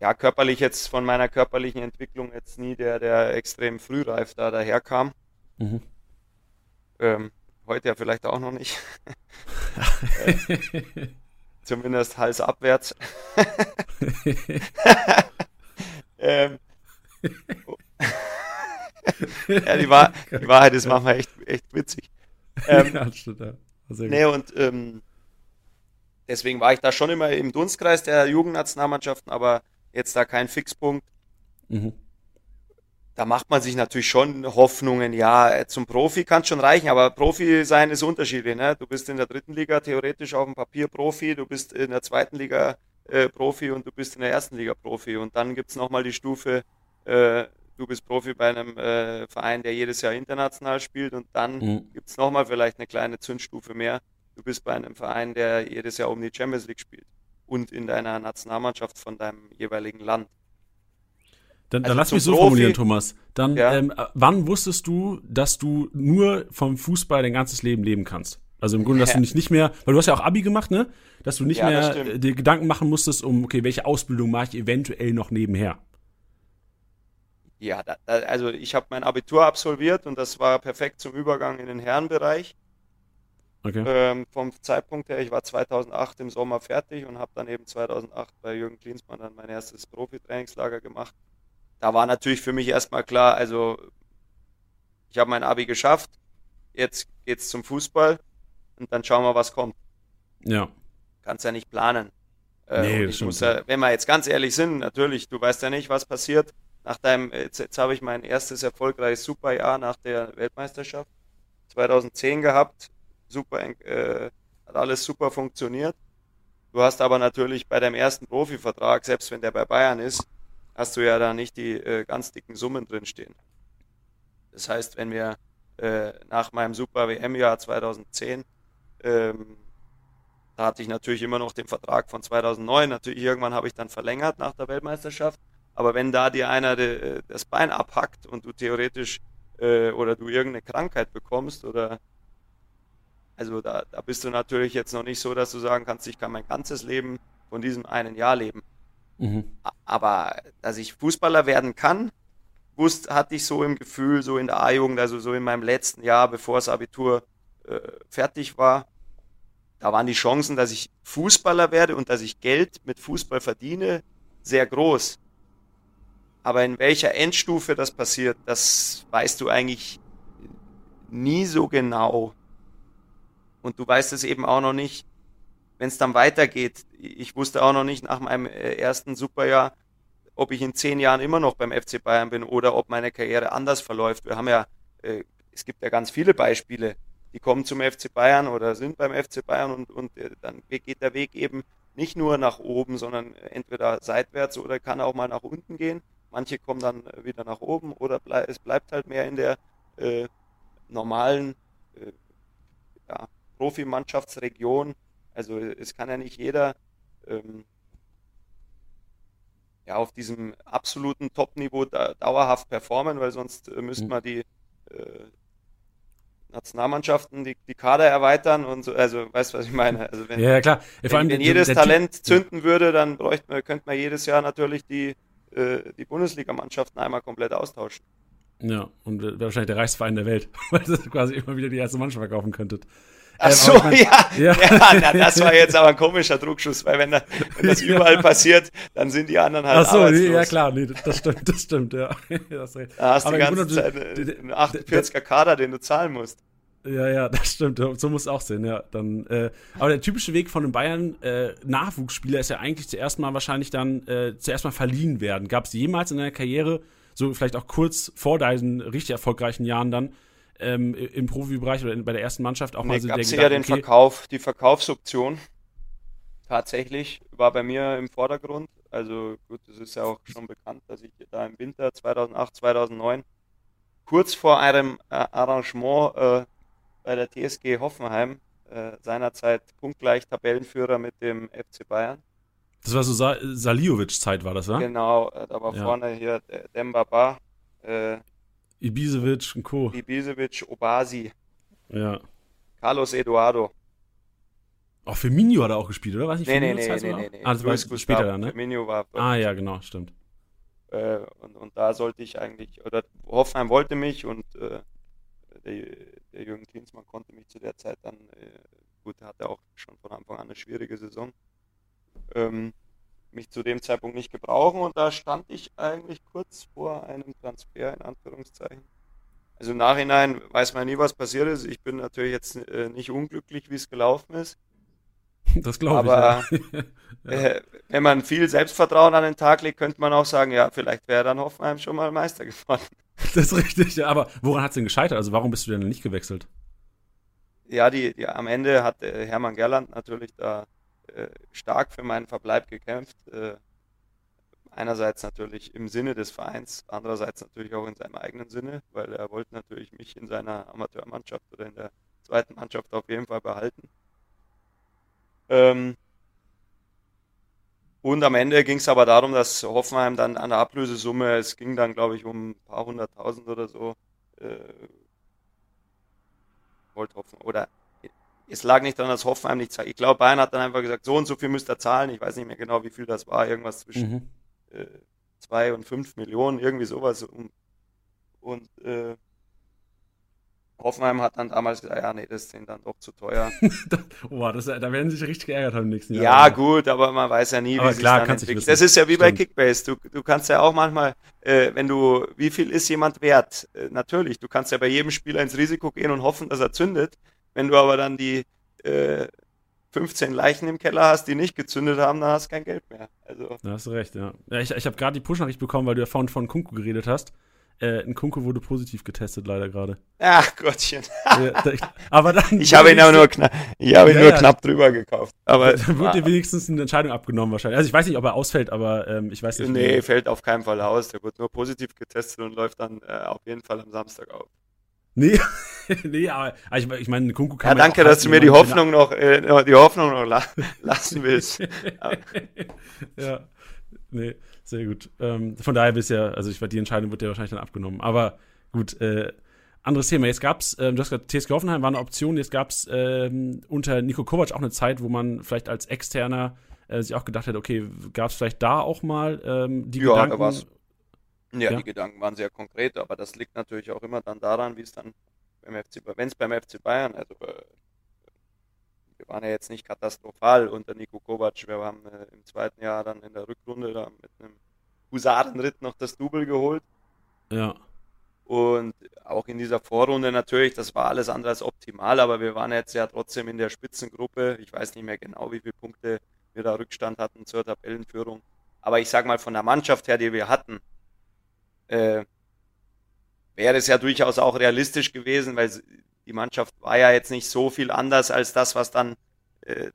ja körperlich jetzt von meiner körperlichen Entwicklung jetzt nie der, der extrem frühreif da daherkam. Mhm. Ähm, Heute ja vielleicht auch noch nicht. äh, zumindest halsabwärts. ähm, ja, die, Wahr die, Wahrheit ist manchmal echt, echt witzig. Ähm, ja, stimmt, ja. Nee, und ähm, deswegen war ich da schon immer im Dunstkreis der Jugendnationalmannschaften, aber jetzt da kein Fixpunkt. Mhm da macht man sich natürlich schon Hoffnungen, ja, zum Profi kann es schon reichen, aber Profi sein ist unterschiedlich. Ne? Du bist in der dritten Liga theoretisch auf dem Papier Profi, du bist in der zweiten Liga äh, Profi und du bist in der ersten Liga Profi. Und dann gibt es nochmal die Stufe, äh, du bist Profi bei einem äh, Verein, der jedes Jahr international spielt und dann mhm. gibt es nochmal vielleicht eine kleine Zündstufe mehr. Du bist bei einem Verein, der jedes Jahr um die Champions League spielt und in deiner Nationalmannschaft von deinem jeweiligen Land. Dann, also dann lass mich so Profi, formulieren, Thomas. Dann, ja. ähm, wann wusstest du, dass du nur vom Fußball dein ganzes Leben leben kannst? Also im Grunde, dass du nicht, nicht mehr, weil du hast ja auch Abi gemacht, ne? Dass du nicht ja, mehr dir Gedanken machen musstest, um, okay, welche Ausbildung mache ich eventuell noch nebenher? Ja, da, also ich habe mein Abitur absolviert und das war perfekt zum Übergang in den Herrenbereich. Okay. Ähm, vom Zeitpunkt her, ich war 2008 im Sommer fertig und habe dann eben 2008 bei Jürgen Klinsmann dann mein erstes Profi-Trainingslager gemacht da war natürlich für mich erstmal klar, also ich habe mein Abi geschafft, jetzt geht's zum Fußball und dann schauen wir, was kommt. Ja. Kannst ja nicht planen. Äh, nee, ich muss ja, wenn wir jetzt ganz ehrlich sind, natürlich, du weißt ja nicht, was passiert. Nach deinem, jetzt, jetzt habe ich mein erstes erfolgreiches Superjahr nach der Weltmeisterschaft 2010 gehabt. Super, äh, hat alles super funktioniert. Du hast aber natürlich bei deinem ersten Profivertrag, selbst wenn der bei Bayern ist, hast du ja da nicht die äh, ganz dicken Summen drinstehen. Das heißt, wenn wir äh, nach meinem Super WM-Jahr 2010, ähm, da hatte ich natürlich immer noch den Vertrag von 2009, natürlich irgendwann habe ich dann verlängert nach der Weltmeisterschaft, aber wenn da dir einer de, äh, das Bein abhackt und du theoretisch äh, oder du irgendeine Krankheit bekommst oder also da, da bist du natürlich jetzt noch nicht so, dass du sagen kannst, ich kann mein ganzes Leben von diesem einen Jahr leben. Mhm. Aber dass ich Fußballer werden kann, wusste, hatte ich so im Gefühl, so in der A-Jugend, also so in meinem letzten Jahr, bevor das Abitur äh, fertig war, da waren die Chancen, dass ich Fußballer werde und dass ich Geld mit Fußball verdiene, sehr groß. Aber in welcher Endstufe das passiert, das weißt du eigentlich nie so genau. Und du weißt es eben auch noch nicht, wenn es dann weitergeht. Ich wusste auch noch nicht nach meinem äh, ersten Superjahr, ob ich in zehn Jahren immer noch beim FC Bayern bin oder ob meine Karriere anders verläuft. Wir haben ja, äh, es gibt ja ganz viele Beispiele, die kommen zum FC Bayern oder sind beim FC Bayern und, und äh, dann geht der Weg eben nicht nur nach oben, sondern entweder seitwärts oder kann auch mal nach unten gehen. Manche kommen dann wieder nach oben oder blei es bleibt halt mehr in der äh, normalen äh, ja, Profimannschaftsregion. Also es kann ja nicht jeder ähm, ja, auf diesem absoluten Top-Niveau da, dauerhaft performen, weil sonst äh, müsste mhm. man die äh, Nationalmannschaften die, die Kader erweitern und so, also weißt du, was ich meine? Also wenn, ja, klar. Wenn, wenn jedes Talent typ, zünden würde, dann bräuchte man, könnte man jedes Jahr natürlich die, äh, die Bundesligamannschaften einmal komplett austauschen. Ja, und wäre wahrscheinlich der reichste Verein der Welt, weil ihr quasi immer wieder die erste Mannschaft verkaufen könntet. Ach ähm, so, ähm, mein, ja. Ja. ja na, das war jetzt aber ein komischer Druckschuss, weil wenn, da, wenn das überall passiert, dann sind die anderen halt Ach so, arbeitslos. ja klar, nee, das stimmt, das stimmt, ja. Das da hast du die ganze Zeit einen 48er Kader, den du zahlen musst. Ja, ja, das stimmt. So muss es auch sehen, ja. Dann, äh, aber der typische Weg von den Bayern äh, Nachwuchsspieler ist ja eigentlich zuerst mal wahrscheinlich dann äh, zuerst mal verliehen werden. Gab es jemals in deiner Karriere, so vielleicht auch kurz vor deinen richtig erfolgreichen Jahren dann, ähm, im Profibereich oder in, bei der ersten Mannschaft auch nee, mal so der Gedanke, ja den okay, Verkauf, die Verkaufsoption tatsächlich war bei mir im Vordergrund. Also gut, es ist ja auch schon bekannt, dass ich da im Winter 2008, 2009 kurz vor einem äh, Arrangement äh, bei der TSG Hoffenheim, äh, seinerzeit punktgleich Tabellenführer mit dem FC Bayern. Das war so Sa Saliovic-Zeit, war das, ja? Genau, äh, da war ja. vorne hier Dembaba, äh, Ibisevic und Co. Ibisevic, Obasi. Ja. Carlos Eduardo. Auch Firmino hat er auch gespielt, oder? Weiß nicht, nee, nee, nee, nee, nee, nee. Ah, das Luis war später dann, ne? Firmino war. Ah, ja, genau, stimmt. Äh, und, und da sollte ich eigentlich, oder Hoffenheim wollte mich und äh, der, der Jürgen Klinsmann konnte mich zu der Zeit dann, äh, gut, er hatte auch schon von Anfang an eine schwierige Saison. Ähm, mich zu dem Zeitpunkt nicht gebrauchen und da stand ich eigentlich kurz vor einem Transfer in Anführungszeichen. Also im Nachhinein weiß man nie, was passiert ist. Ich bin natürlich jetzt äh, nicht unglücklich, wie es gelaufen ist. Das glaube ich. Aber ja. äh, wenn man viel Selbstvertrauen an den Tag legt, könnte man auch sagen, ja, vielleicht wäre dann Hoffenheim schon mal Meister geworden. Das ist richtig, ja. Aber woran hat es denn gescheitert? Also warum bist du denn nicht gewechselt? Ja, die, die am Ende hat äh, Hermann Gerland natürlich da äh, stark für meinen Verbleib gekämpft. Äh, einerseits natürlich im Sinne des Vereins, andererseits natürlich auch in seinem eigenen Sinne, weil er wollte natürlich mich in seiner Amateurmannschaft oder in der zweiten Mannschaft auf jeden Fall behalten. Ähm, und am Ende ging es aber darum, dass Hoffenheim dann an der Ablösesumme, es ging dann glaube ich um ein paar hunderttausend oder so, äh, wollte Hoffen, oder es lag nicht daran, dass Hoffenheim nicht zahlt. Ich glaube, Bayern hat dann einfach gesagt, so und so viel müsst ihr zahlen. Ich weiß nicht mehr genau, wie viel das war. Irgendwas zwischen mhm. äh, zwei und fünf Millionen, irgendwie sowas. Und, und äh, Hoffenheim hat dann damals gesagt, ja, nee, das ist denen dann doch zu teuer. Boah, das, da werden sie sich richtig geärgert haben im nächsten Jahr. Ja, gut, aber man weiß ja nie, aber wie klar, sich dann entwickelt. Das ist ja wie Stimmt. bei Kickbase. Du, du kannst ja auch manchmal, äh, wenn du, wie viel ist jemand wert? Äh, natürlich, du kannst ja bei jedem Spieler ins Risiko gehen und hoffen, dass er zündet. Wenn du aber dann die äh, 15 Leichen im Keller hast, die nicht gezündet haben, dann hast du kein Geld mehr. Also. Da hast du recht, ja. ja ich ich habe gerade die Push-Nachricht bekommen, weil du ja vorhin von Kunku geredet hast. Äh, ein Kunku wurde positiv getestet, leider gerade. Ach Gottchen. ja, da, aber dann. Ich habe ihn aber nur, knapp, ich hab ihn ja, nur knapp drüber gekauft. Aber dann wird dir wenigstens eine Entscheidung abgenommen wahrscheinlich. Also ich weiß nicht, ob er ausfällt, aber ähm, ich weiß nicht. Nee, fällt auf keinen Fall aus. Der wird nur positiv getestet und läuft dann äh, auf jeden Fall am Samstag auf. Nee, nee, aber ich, ich meine, Kunku kann Ja, danke, dass du mir die Hoffnung noch, äh, die Hoffnung noch la lassen willst. ja, nee, sehr gut. Ähm, von daher bist ja, also ich die Entscheidung wird ja wahrscheinlich dann abgenommen. Aber gut, äh, anderes Thema. Jetzt gab's, äh, du hast gesagt, TSG Hoffenheim war eine Option. Jetzt gab's ähm, unter Nico Kovac auch eine Zeit, wo man vielleicht als Externer äh, sich auch gedacht hat, okay, gab's vielleicht da auch mal ähm, die ja, Gedanken? Da war's. Ja, ja, die Gedanken waren sehr konkret, aber das liegt natürlich auch immer dann daran, wie es dann beim FC, wenn es beim FC Bayern, also äh, wir waren ja jetzt nicht katastrophal unter Nico Kovac, wir haben äh, im zweiten Jahr dann in der Rückrunde da mit einem Husarenritt noch das Double geholt. Ja. Und auch in dieser Vorrunde natürlich, das war alles andere als optimal, aber wir waren jetzt ja trotzdem in der Spitzengruppe. Ich weiß nicht mehr genau, wie viele Punkte wir da Rückstand hatten zur Tabellenführung. Aber ich sage mal, von der Mannschaft her, die wir hatten, äh, wäre es ja durchaus auch realistisch gewesen, weil die Mannschaft war ja jetzt nicht so viel anders als das, was dann äh,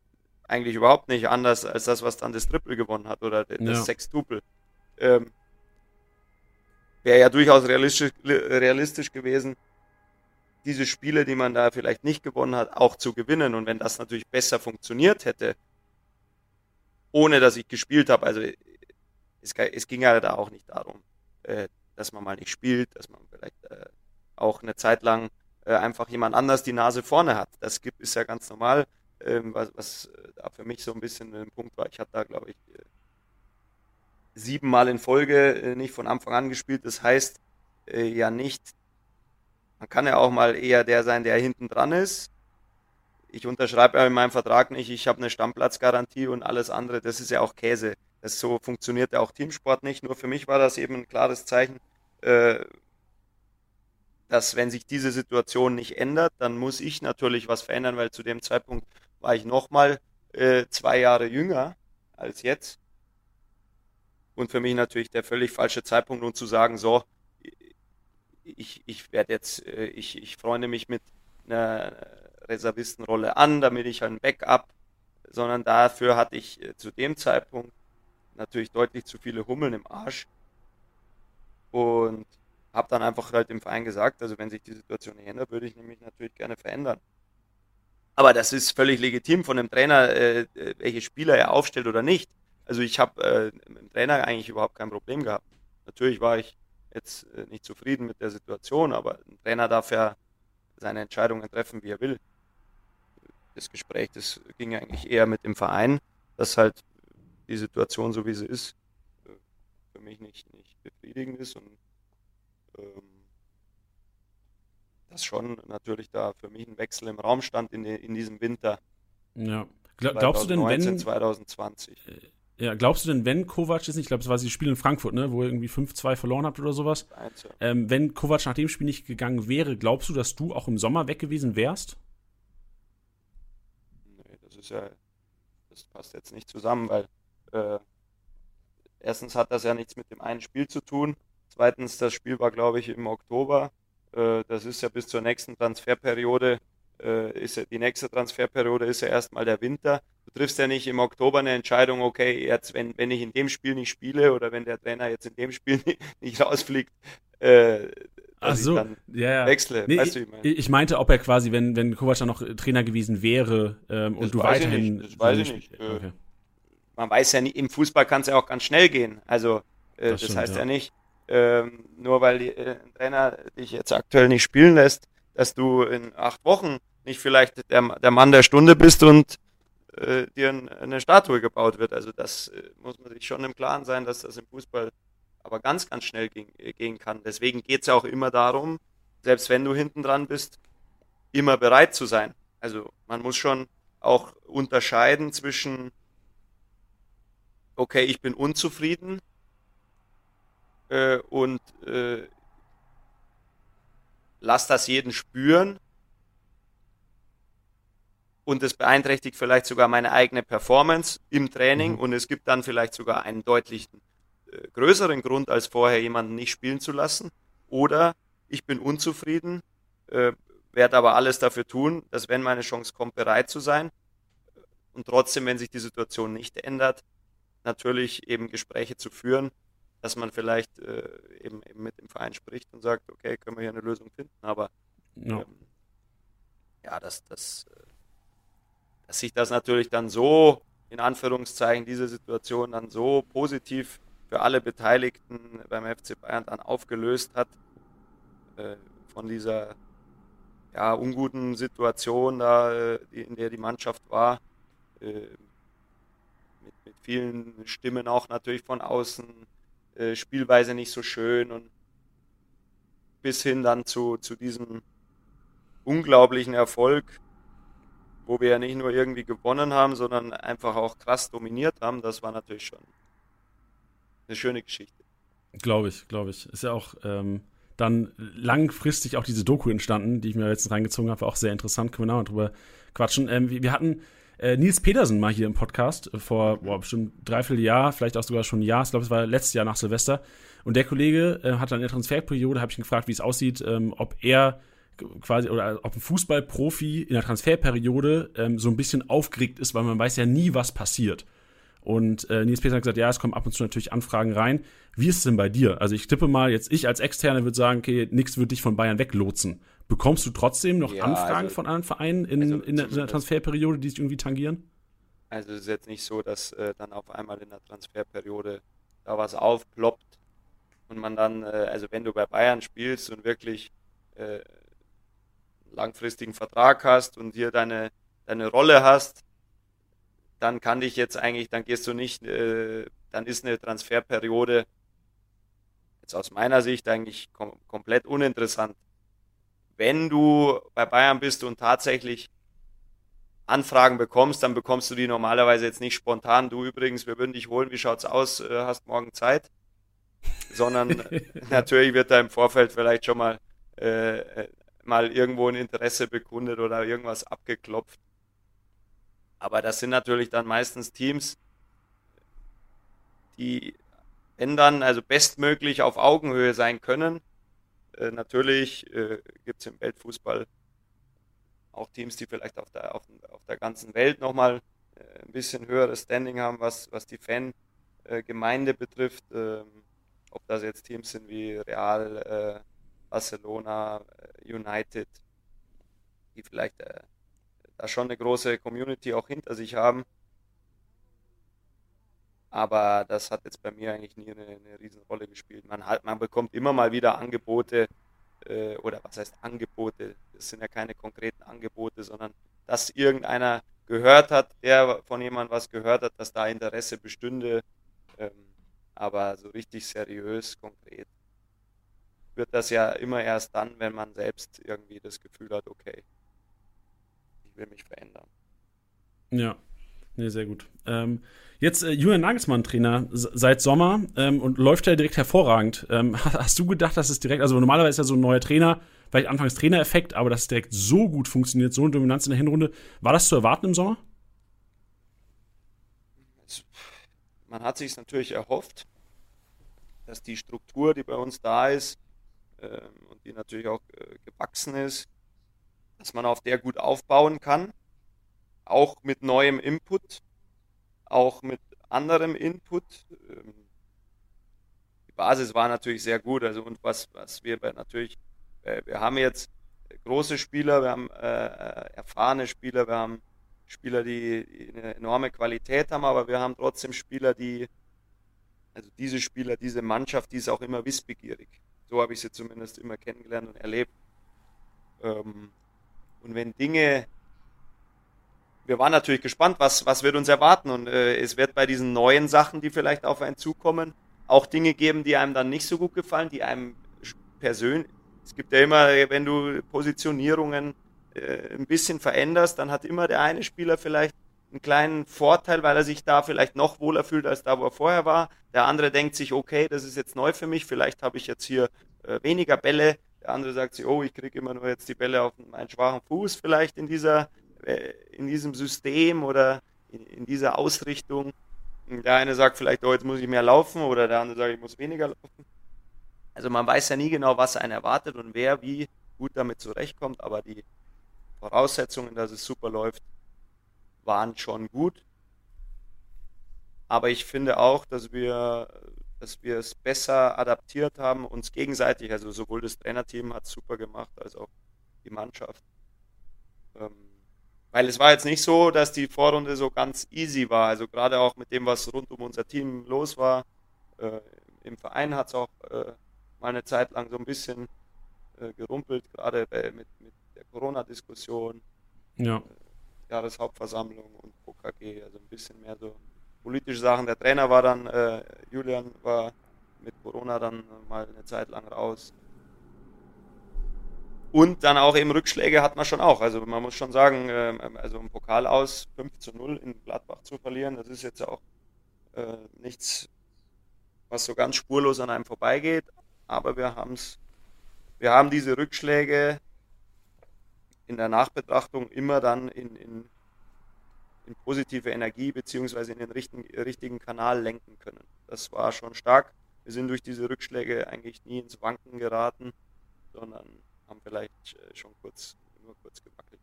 eigentlich überhaupt nicht anders als das, was dann das Triple gewonnen hat oder das ja. Sextuple. Ähm, wäre ja durchaus realistisch, realistisch gewesen, diese Spiele, die man da vielleicht nicht gewonnen hat, auch zu gewinnen. Und wenn das natürlich besser funktioniert hätte, ohne dass ich gespielt habe, also es, es ging ja da auch nicht darum, äh, dass man mal nicht spielt, dass man vielleicht äh, auch eine Zeit lang äh, einfach jemand anders die Nase vorne hat. Das gibt, ist ja ganz normal, ähm, was, was da für mich so ein bisschen ein Punkt war. Ich hatte da, glaube ich, äh, siebenmal in Folge äh, nicht von Anfang an gespielt. Das heißt äh, ja nicht, man kann ja auch mal eher der sein, der hinten dran ist. Ich unterschreibe ja in meinem Vertrag nicht, ich habe eine Stammplatzgarantie und alles andere. Das ist ja auch Käse. Das so funktioniert ja auch Teamsport nicht. Nur für mich war das eben ein klares Zeichen, äh, dass wenn sich diese Situation nicht ändert, dann muss ich natürlich was verändern, weil zu dem Zeitpunkt war ich nochmal äh, zwei Jahre jünger als jetzt und für mich natürlich der völlig falsche Zeitpunkt, um zu sagen, so, ich, ich werde jetzt, äh, ich, ich freunde mich mit einer Reservistenrolle an, damit ich ein Backup, sondern dafür hatte ich zu dem Zeitpunkt natürlich deutlich zu viele Hummeln im Arsch und habe dann einfach halt dem Verein gesagt, also wenn sich die Situation ändert, würde ich nämlich natürlich gerne verändern. Aber das ist völlig legitim von dem Trainer, äh, welche Spieler er aufstellt oder nicht. Also ich habe äh, mit dem Trainer eigentlich überhaupt kein Problem gehabt. Natürlich war ich jetzt äh, nicht zufrieden mit der Situation, aber ein Trainer darf ja seine Entscheidungen treffen, wie er will. Das Gespräch, das ging eigentlich eher mit dem Verein, dass halt die Situation, so wie sie ist, äh, für mich nicht, nicht befriedigend ist und ähm, dass schon natürlich da für mich ein Wechsel im Raum stand in, in diesem Winter. Ja. Glaubst 2019, du denn, wenn 2020? Ja, glaubst du denn, wenn Kovac ist nicht, ich glaube, das war das Spiel in Frankfurt, ne, wo ihr irgendwie 5-2 verloren habt oder sowas. Ähm, wenn Kovac nach dem Spiel nicht gegangen wäre, glaubst du, dass du auch im Sommer weg gewesen wärst? Nee, das ist ja, das passt jetzt nicht zusammen, weil äh, erstens hat das ja nichts mit dem einen Spiel zu tun. Zweitens, das Spiel war, glaube ich, im Oktober. Äh, das ist ja bis zur nächsten Transferperiode äh, ist ja, die nächste Transferperiode ist ja erstmal der Winter. Du triffst ja nicht im Oktober eine Entscheidung, okay, jetzt, wenn, wenn ich in dem Spiel nicht spiele oder wenn der Trainer jetzt in dem Spiel nicht, nicht rausfliegt, äh, Ach so, ja, ja. wechsle. Nee, weißt du, ich, meine? ich meinte, ob er quasi, wenn, wenn Kovac dann noch Trainer gewesen wäre ähm, und du weiterhin. Ich das weiß ich nicht. Äh, okay. Man weiß ja nicht, im Fußball kann es ja auch ganz schnell gehen. Also, äh, das, das stimmt, heißt ja, ja nicht, ähm, nur weil die, äh, ein Trainer dich jetzt aktuell nicht spielen lässt, dass du in acht Wochen nicht vielleicht der, der Mann der Stunde bist und äh, dir eine Statue gebaut wird. Also das äh, muss man sich schon im Klaren sein, dass das im Fußball aber ganz, ganz schnell ging, äh, gehen kann. Deswegen geht es ja auch immer darum, selbst wenn du hinten dran bist, immer bereit zu sein. Also man muss schon auch unterscheiden zwischen, okay, ich bin unzufrieden äh, und äh, lass das jeden spüren und es beeinträchtigt vielleicht sogar meine eigene Performance im Training mhm. und es gibt dann vielleicht sogar einen deutlich äh, größeren Grund als vorher jemanden nicht spielen zu lassen oder ich bin unzufrieden, äh, werde aber alles dafür tun, dass wenn meine Chance kommt, bereit zu sein und trotzdem, wenn sich die Situation nicht ändert, natürlich eben Gespräche zu führen, dass man vielleicht äh, eben, eben, mit dem Verein spricht und sagt, okay, können wir hier eine Lösung finden, aber ja, ähm, ja das, das äh, dass sich das natürlich dann so, in Anführungszeichen, diese Situation dann so positiv für alle Beteiligten beim FC Bayern dann aufgelöst hat, äh, von dieser ja, unguten Situation, da, äh, in der die Mannschaft war, äh, mit, vielen Stimmen auch natürlich von außen, äh, Spielweise nicht so schön und bis hin dann zu, zu diesem unglaublichen Erfolg, wo wir ja nicht nur irgendwie gewonnen haben, sondern einfach auch krass dominiert haben, das war natürlich schon eine schöne Geschichte. Glaube ich, glaube ich. Ist ja auch ähm, dann langfristig auch diese Doku entstanden, die ich mir jetzt reingezogen habe, auch sehr interessant. Können wir nachher drüber quatschen. Ähm, wir, wir, hatten äh, Nils Petersen mal hier im Podcast äh, vor boah, bestimmt dreiviertel Jahr, vielleicht auch sogar schon ein Jahr. Ich glaube, es war letztes Jahr nach Silvester. Und der Kollege äh, hat dann in der Transferperiode, habe ich ihn gefragt, wie es aussieht, ähm, ob er quasi oder ob ein Fußballprofi in der Transferperiode ähm, so ein bisschen aufgeregt ist, weil man weiß ja nie, was passiert. Und äh, Nils Peter hat gesagt, ja, es kommen ab und zu natürlich Anfragen rein. Wie ist es denn bei dir? Also ich tippe mal, jetzt ich als Externe würde sagen, okay, nichts wird dich von Bayern weglotsen. Bekommst du trotzdem noch ja, Anfragen also, von anderen Vereinen in, also in, der, in, der, Transferperiode, die sich irgendwie tangieren? Also es ist jetzt nicht so, dass äh, dann auf einmal in der Transferperiode da was aufploppt und man dann, äh, also wenn du bei Bayern spielst und wirklich äh, langfristigen Vertrag hast und hier deine, deine Rolle hast, dann kann dich jetzt eigentlich, dann gehst du nicht, äh, dann ist eine Transferperiode jetzt aus meiner Sicht eigentlich kom komplett uninteressant. Wenn du bei Bayern bist und tatsächlich Anfragen bekommst, dann bekommst du die normalerweise jetzt nicht spontan. Du übrigens, wir würden dich holen, wie schaut's aus? Äh, hast morgen Zeit? Sondern natürlich wird da im Vorfeld vielleicht schon mal äh, mal irgendwo ein Interesse bekundet oder irgendwas abgeklopft. Aber das sind natürlich dann meistens Teams, die, dann, also bestmöglich auf Augenhöhe sein können. Äh, natürlich äh, gibt es im Weltfußball auch Teams, die vielleicht auf der, auf, auf der ganzen Welt nochmal äh, ein bisschen höheres Standing haben, was, was die Fangemeinde betrifft. Ähm, ob das jetzt Teams sind wie Real, äh, Barcelona, äh, United, die vielleicht äh, da schon eine große Community auch hinter sich haben. Aber das hat jetzt bei mir eigentlich nie eine, eine Riesenrolle gespielt. Man, hat, man bekommt immer mal wieder Angebote, äh, oder was heißt Angebote? Das sind ja keine konkreten Angebote, sondern dass irgendeiner gehört hat, der von jemandem was gehört hat, dass da Interesse bestünde. Ähm, aber so richtig seriös, konkret wird das ja immer erst dann, wenn man selbst irgendwie das Gefühl hat, okay, will mich verändern. Ja, nee, sehr gut. Ähm, jetzt äh, Julian Nagelsmann Trainer seit Sommer ähm, und läuft ja direkt hervorragend. Ähm, hast du gedacht, dass es direkt, also normalerweise ist ja so ein neuer Trainer, vielleicht anfangs Trainereffekt, aber dass es direkt so gut funktioniert, so eine Dominanz in der Hinrunde, war das zu erwarten im Sommer? Man hat sich natürlich erhofft, dass die Struktur, die bei uns da ist, ähm, und die natürlich auch äh, gewachsen ist, dass man auf der gut aufbauen kann, auch mit neuem Input, auch mit anderem Input. Ähm, die Basis war natürlich sehr gut, also und was, was wir natürlich, äh, wir haben jetzt große Spieler, wir haben äh, äh, erfahrene Spieler, wir haben Spieler, die, eine enorme Qualität haben, aber wir haben trotzdem Spieler, die, also diese Spieler, diese Mannschaft, die ist auch immer wissbegierig. So habe ich sie zumindest immer kennengelernt und erlebt. Ähm, und wenn Dinge, wir waren natürlich gespannt, was, was wird uns erwarten. Und äh, es wird bei diesen neuen Sachen, die vielleicht auf einen zukommen, auch Dinge geben, die einem dann nicht so gut gefallen, die einem persönlich, es gibt ja immer, wenn du Positionierungen äh, ein bisschen veränderst, dann hat immer der eine Spieler vielleicht einen kleinen Vorteil, weil er sich da vielleicht noch wohler fühlt als da, wo er vorher war. Der andere denkt sich, okay, das ist jetzt neu für mich, vielleicht habe ich jetzt hier äh, weniger Bälle. Der andere sagt sich, oh, ich kriege immer nur jetzt die Bälle auf meinen schwachen Fuß vielleicht in dieser, äh, in diesem System oder in, in, dieser Ausrichtung. Der eine sagt vielleicht, oh, jetzt muss ich mehr laufen oder der andere sagt, ich muss weniger laufen. Also man weiß ja nie genau, was einen erwartet und wer wie gut damit zurechtkommt, aber die Voraussetzungen, dass es super läuft, waren schon gut. Aber ich finde auch, dass wir, dass wir es besser adaptiert haben, uns gegenseitig, also sowohl das Trainerteam hat es super gemacht, als auch die Mannschaft. Ähm, weil es war jetzt nicht so, dass die Vorrunde so ganz easy war. Also gerade auch mit dem, was rund um unser Team los war. Äh, Im Verein hat es auch äh, mal eine Zeit lang so ein bisschen äh, gerumpelt, gerade mit, mit der Corona-Diskussion. Ja. Äh, Jahreshauptversammlung und OKG, also ein bisschen mehr so politische Sachen. Der Trainer war dann, äh, Julian war mit Corona dann mal eine Zeit lang raus. Und dann auch eben Rückschläge hat man schon auch. Also man muss schon sagen, ähm, also im Pokal aus 5 zu 0 in Gladbach zu verlieren, das ist jetzt auch äh, nichts, was so ganz spurlos an einem vorbeigeht. Aber wir haben es, wir haben diese Rückschläge in der Nachbetrachtung immer dann in, in, in positive Energie beziehungsweise in den richtigen, richtigen Kanal lenken können. Das war schon stark. Wir sind durch diese Rückschläge eigentlich nie ins Wanken geraten, sondern haben vielleicht äh, schon kurz, nur kurz gewackelt.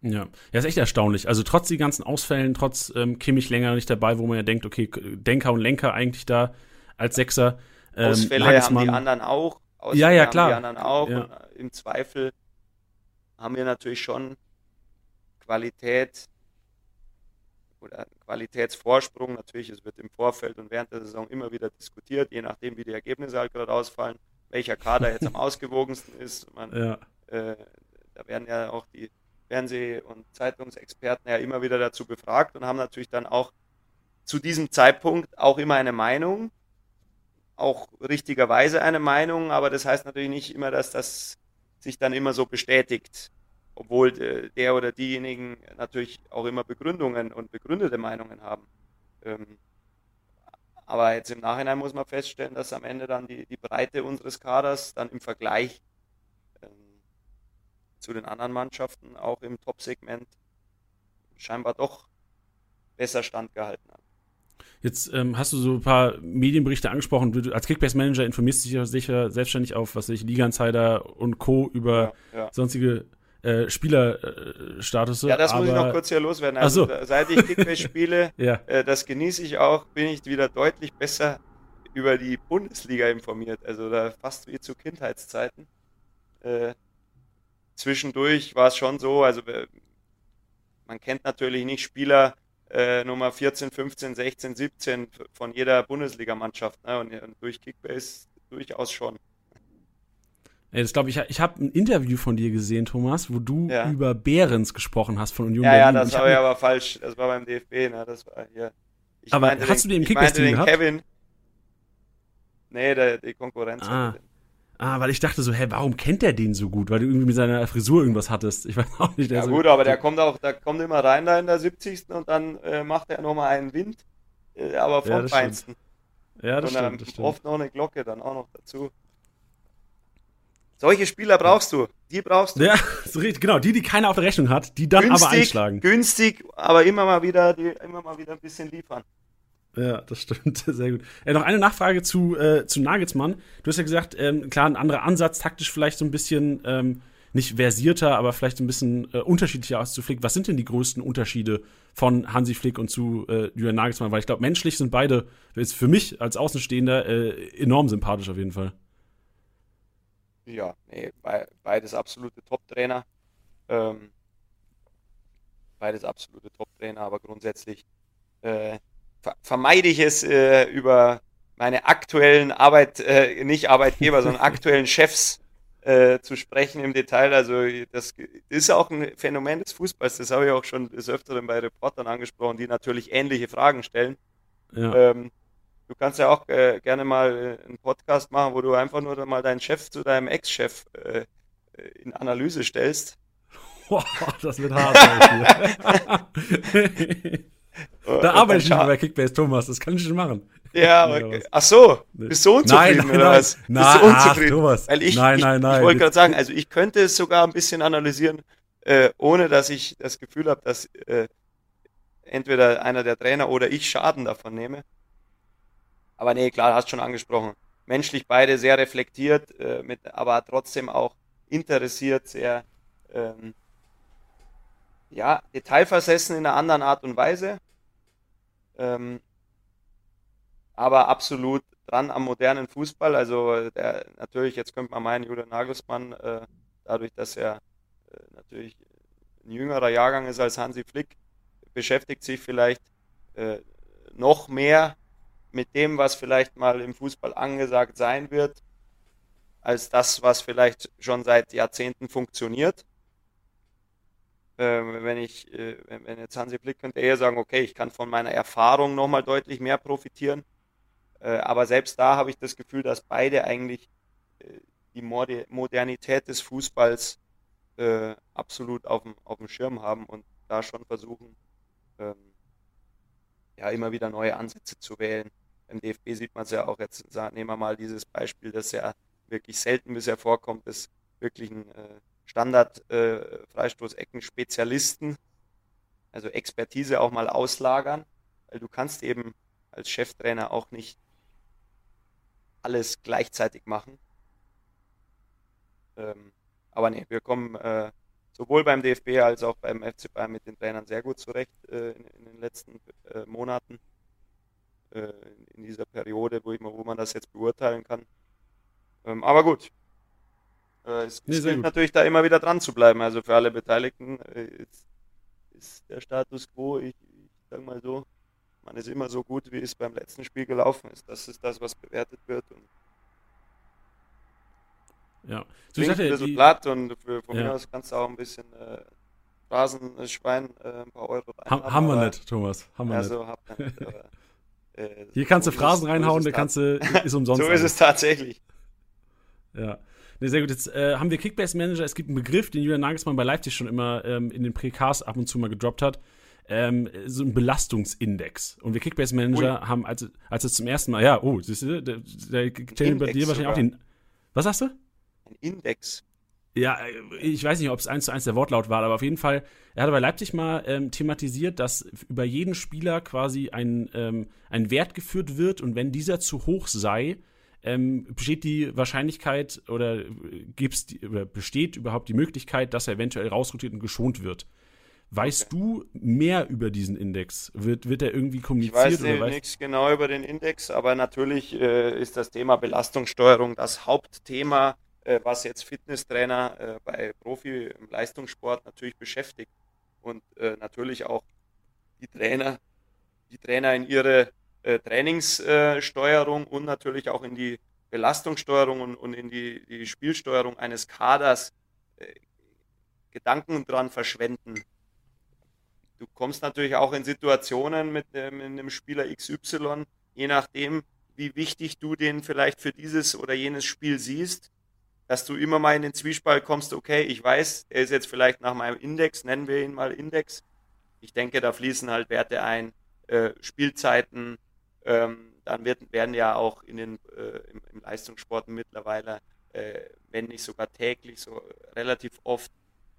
Ja, ja, ist echt erstaunlich. Also trotz die ganzen Ausfällen, trotz ähm, Kimmich länger nicht dabei, wo man ja denkt, okay, Denker und Lenker eigentlich da als Sechser. Ähm, Ausfälle haben die anderen auch. Ausfälle ja, ja, klar. Haben die anderen auch. Ja. Äh, im Zweifel haben wir natürlich schon Qualität oder Qualitätsvorsprung. Natürlich, es wird im Vorfeld und während der Saison immer wieder diskutiert, je nachdem, wie die Ergebnisse halt gerade ausfallen welcher Kader jetzt am ausgewogensten ist. Man, ja. äh, da werden ja auch die Fernseh- und Zeitungsexperten ja immer wieder dazu befragt und haben natürlich dann auch zu diesem Zeitpunkt auch immer eine Meinung, auch richtigerweise eine Meinung, aber das heißt natürlich nicht immer, dass das sich dann immer so bestätigt, obwohl äh, der oder diejenigen natürlich auch immer Begründungen und begründete Meinungen haben. Ähm, aber jetzt im Nachhinein muss man feststellen, dass am Ende dann die, die Breite unseres Kaders dann im Vergleich ähm, zu den anderen Mannschaften auch im Top-Segment scheinbar doch besser standgehalten hat. Jetzt ähm, hast du so ein paar Medienberichte angesprochen. Du, als Kickbase-Manager informierst du dich sicher selbstständig auf, was ich, Liga Insider und Co. über ja, ja. sonstige äh, Spielerstatus. ja, das aber, muss ich noch kurz hier loswerden. Also, so. seit ich Kickbase spiele, ja. äh, das genieße ich auch, bin ich wieder deutlich besser über die Bundesliga informiert. Also da fast wie zu Kindheitszeiten. Äh, zwischendurch war es schon so, also äh, man kennt natürlich nicht Spieler äh, Nummer 14, 15, 16, 17 von jeder Bundesligamannschaft. Ne? Und, und durch Kickbase durchaus schon. Das glaube ich, ich habe ein Interview von dir gesehen, Thomas, wo du ja. über Behrens gesprochen hast von Union ja, Berlin. Ja, das war ja aber falsch. Das war beim DFB, ne? Das war hier. Ich aber hast den, du den Kickbase-Team gehabt? Kevin. Nee, der, die Konkurrenz. Ah. ah, weil ich dachte so, hä, warum kennt der den so gut? Weil du irgendwie mit seiner Frisur irgendwas hattest. Ich weiß auch nicht. Ja so gut, aber der kommt auch, der kommt immer rein da in der 70. und dann äh, macht er nochmal einen Wind, äh, aber vom ja, Feinsten. Ja, das und stimmt, das stimmt. Oft noch eine Glocke dann auch noch dazu. Solche Spieler brauchst du. Die brauchst du. Ja, so richtig, genau. Die, die keiner auf der Rechnung hat, die dann günstig, aber einschlagen. Günstig, aber immer mal wieder, die immer mal wieder ein bisschen liefern. Ja, das stimmt. Sehr gut. Äh, noch eine Nachfrage zu, äh, zu Nagelsmann. Du hast ja gesagt, ähm, klar, ein anderer Ansatz, taktisch vielleicht so ein bisschen ähm, nicht versierter, aber vielleicht ein bisschen äh, unterschiedlicher als zu Flick. Was sind denn die größten Unterschiede von Hansi Flick und zu äh, Julian Nagelsmann? Weil ich glaube, menschlich sind beide, jetzt für mich als Außenstehender, äh, enorm sympathisch auf jeden Fall. Ja, nee, beides absolute Top-Trainer. Ähm, beides absolute Top-Trainer, aber grundsätzlich äh, ver vermeide ich es äh, über meine aktuellen Arbeit, äh, nicht Arbeitgeber, sondern aktuellen Chefs äh, zu sprechen im Detail. Also das ist auch ein Phänomen des Fußballs. Das habe ich auch schon des Öfteren bei Reportern angesprochen, die natürlich ähnliche Fragen stellen. Ja. Ähm, Du kannst ja auch äh, gerne mal äh, einen Podcast machen, wo du einfach nur mal deinen Chef zu deinem Ex-Chef äh, in Analyse stellst. Boah, das wird hart. da arbeite ich nicht bei Kickbase, Thomas. Das kann ich schon machen. Ja, okay. ach so, bist du unzufrieden nein, nein, oder was? Nein, bist du unzufrieden? Ach, Thomas. Weil ich, nein, nein, nein. Ich, ich wollte gerade sagen, also ich könnte es sogar ein bisschen analysieren, äh, ohne dass ich das Gefühl habe, dass äh, entweder einer der Trainer oder ich Schaden davon nehme. Aber nee, klar, hast schon angesprochen. Menschlich beide sehr reflektiert, äh, mit, aber trotzdem auch interessiert, sehr ähm, ja, detailversessen in einer anderen Art und Weise. Ähm, aber absolut dran am modernen Fußball. Also der, natürlich, jetzt könnte man meinen, Julian Nagelsmann, äh, dadurch, dass er äh, natürlich ein jüngerer Jahrgang ist als Hansi Flick, beschäftigt sich vielleicht äh, noch mehr mit dem, was vielleicht mal im Fußball angesagt sein wird, als das, was vielleicht schon seit Jahrzehnten funktioniert. Äh, wenn ich, äh, wenn jetzt Hansi Flick könnte eher sagen, okay, ich kann von meiner Erfahrung nochmal deutlich mehr profitieren, Äh, aber selbst da habe ich das Gefühl, dass beide eigentlich äh, die Modernität des Fußballs äh, absolut auf dem, auf dem Schirm haben und da schon versuchen, ähm, ja, immer wieder neue Ansätze zu wählen. Im DFB sieht man es ja auch jetzt, nehmen wir mal dieses Beispiel, das ja wirklich selten bisher vorkommt, des wirklichen äh, Standard-Freistoßecken-Spezialisten, äh, also Expertise auch mal auslagern, weil du kannst eben als Cheftrainer auch nicht alles gleichzeitig machen. Ähm, aber nee, wir kommen äh, sowohl beim DFB als auch beim FC Bayern mit den Trainern sehr gut zurecht äh, in, in, den letzten äh, Monaten, äh, in dieser Periode, wo, ich, wo man das jetzt beurteilen kann. Ähm, aber gut, äh, es, nee, gilt natürlich da immer wieder dran zu bleiben. Also für alle Beteiligten äh, ist der Status quo, ich, ich sage mal so, man ist immer so gut, wie es beim letzten Spiel gelaufen ist. Das ist das, was bewertet wird. Und ja. So, ich dachte, so die, platt und für, von ja. mir aus kannst du auch ein bisschen äh, Phrasenschwein äh, ein paar Euro rein. Ha haben wir nicht, Thomas. Haben wir also, nicht. Hab nicht äh, Hier kannst du Phrasen ist, reinhauen, da kannst du, ist umsonst. so ist es tatsächlich. Ja. Nee, sehr gut. Jetzt äh, haben wir Kickbase Manager. Es gibt einen Begriff, den Julian Nagelsmann bei Leipzig schon immer ähm, in den Precast ab und zu mal gedroppt hat. Ähm, so ein Belastungsindex. Und wir Kickbase Manager Ui. haben, als, als es zum ersten Mal, ja, oh, siehst du, der, der, der bei dir wahrscheinlich sogar. auch den. Was sagst du? Ein Index. Ja, ich weiß nicht, ob es eins zu eins der Wortlaut war, aber auf jeden Fall, er hat bei Leipzig mal ähm, thematisiert, dass über jeden Spieler quasi ein, ähm, ein Wert geführt wird und wenn dieser zu hoch sei, ähm, besteht die Wahrscheinlichkeit oder, gibt's die, oder besteht überhaupt die Möglichkeit, dass er eventuell rausrotiert und geschont wird. Weißt okay. du mehr über diesen Index? Wird, wird er irgendwie kommuniziert? Ich weiß, nichts genau über den Index, aber natürlich äh, ist das Thema Belastungssteuerung das Hauptthema äh, was jetzt Fitnesstrainer äh, bei Profi im Leistungssport natürlich beschäftigt und äh, natürlich auch die Trainer, die Trainer in ihre äh, Trainingssteuerung und natürlich auch in die Belastungssteuerung und, in die, Spielsteuerung eines Kaders äh, Gedanken dran verschwenden. Du kommst natürlich auch in Situationen mit, mit einem Spieler XY, je nachdem, wie wichtig du den vielleicht für dieses oder jenes Spiel siehst, dass du immer mal in den Zwiespalt kommst, okay, ich weiß, er ist jetzt vielleicht nach meinem Index, nennen wir ihn mal Index. Ich denke, da fließen halt Werte ein, äh, Spielzeiten, ähm, dann wird, werden ja auch in den, äh, im, im, Leistungssport mittlerweile, äh, wenn nicht sogar täglich, so relativ oft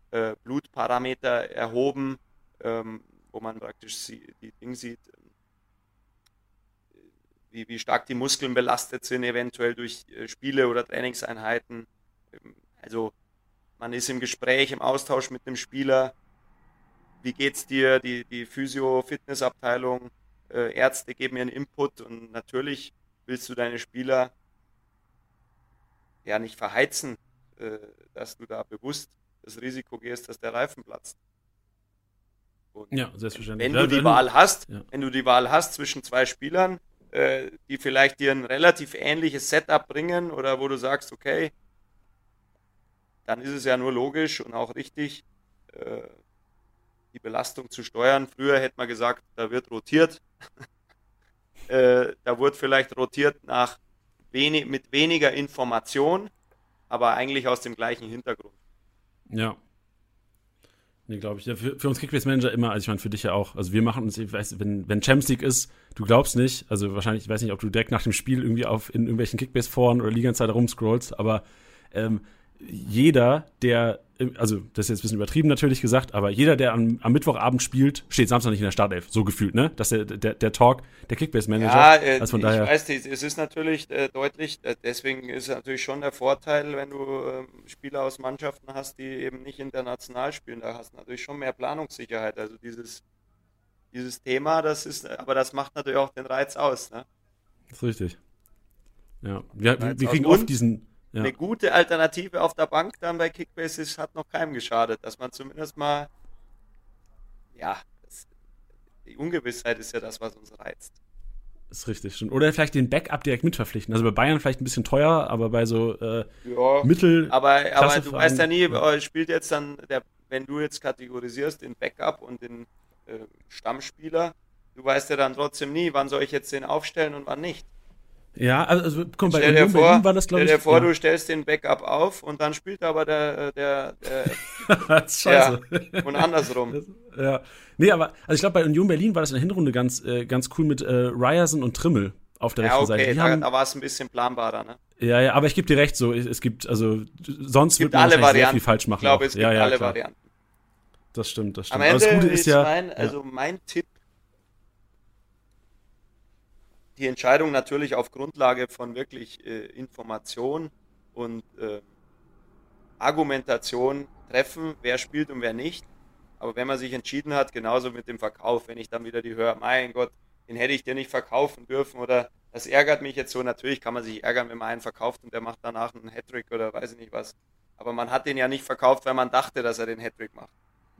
äh, Blutparameter erhoben, ähm, wo man praktisch die, die Dinge sieht, wie, wie stark die Muskeln belastet sind, eventuell durch äh, Spiele oder Trainingseinheiten also man ist im Gespräch, im Austausch mit dem Spieler. Wie geht's dir? Die, die Physio-Fitness-Abteilung, äh, Ärzte geben ihren Input und natürlich willst du deine Spieler ja nicht verheizen, äh, dass du da bewusst das Risiko gehst, dass der Reifen platzt. Und ja, selbstverständlich. Wenn du die Wahl hast, ja. wenn du die Wahl hast zwischen zwei Spielern, äh, die vielleicht dir ein relativ ähnliches Setup bringen oder wo du sagst, okay, dann ist es ja nur logisch und auch richtig, äh, die Belastung zu steuern. Früher hätte man gesagt, da wird rotiert. äh, da wird vielleicht rotiert nach wenig, mit weniger Information, aber eigentlich aus dem gleichen Hintergrund. Ja. Nee, glaube ich. Ja, für, für, uns Kickbase Manager immer, also ich meine für dich ja auch. Also wir machen uns, ich weiß, wenn, wenn Champions League ist, du glaubst nicht, also wahrscheinlich, ich weiß nicht, ob du direkt nach dem Spiel irgendwie auf in irgendwelchen Kickbase-Foren oder Liganzeit rumscrollst, aber ähm, jeder, der, also das ist jetzt ein bisschen übertrieben natürlich gesagt, aber jeder, der am, am Mittwochabend spielt, steht Samstag nicht in der Startelf, so gefühlt, ne? Das ist der, der, der Talk, der Kickbase-Manager. Ja, äh, also von daher, ich weiß es ist natürlich äh, deutlich, äh, deswegen ist es natürlich schon der Vorteil, wenn du äh, Spieler aus Mannschaften hast, die eben nicht international spielen, da hast du natürlich schon mehr Planungssicherheit. Also dieses, dieses Thema, das ist, aber das macht natürlich auch den Reiz aus, ne? Das ist richtig. Ja, wir, wir, wir kriegen oft diesen, ja. Eine gute Alternative auf der Bank dann bei Kickbase ist, hat noch keinem geschadet, dass man zumindest mal, ja, das, die Ungewissheit ist ja das, was uns reizt. Das ist richtig, stimmt. Oder vielleicht den Backup direkt mitverpflichten. Also bei Bayern vielleicht ein bisschen teuer, aber bei so äh, ja, Mittel. Aber, aber du weißt ja nie, ja. spielt jetzt dann, der, wenn du jetzt kategorisierst den Backup und den äh, Stammspieler, du weißt ja dann trotzdem nie, wann soll ich jetzt den aufstellen und wann nicht. Ja, also komm, bei stell dir vor, Berlin war das, glaube ich. Stell dir vor, ja. du stellst den Backup auf und dann spielt aber der, der, der ist scheiße. Ja, und andersrum. Das, ja. Nee, aber also ich glaube, bei Union Berlin war das in der Hinrunde ganz, äh, ganz cool mit äh, Ryerson und Trimmel auf der ja, rechten okay, Seite. Ja, okay, da, da war es ein bisschen planbarer, ne? Ja, ja, aber ich gebe dir recht, so, es, gibt, also, sonst wird man alle sehr viel falsch machen. Ich glaube, es gibt ja, ja, alle klar. Varianten. Das stimmt, das stimmt. Am Ende aber das Gute ist, ist ja, mein, also mein Tipp, die Entscheidung natürlich auf Grundlage von wirklich äh, Information und äh, Argumentation treffen, wer spielt und wer nicht. Aber wenn man sich entschieden hat, genauso mit dem Verkauf, wenn ich dann wieder die höre, mein Gott, den hätte ich dir nicht verkaufen dürfen oder das ärgert mich jetzt so. Natürlich kann man sich ärgern, wenn man einen verkauft und der macht danach einen Hattrick oder weiß ich nicht was. Aber man hat den ja nicht verkauft, weil man dachte, dass er den Hattrick macht.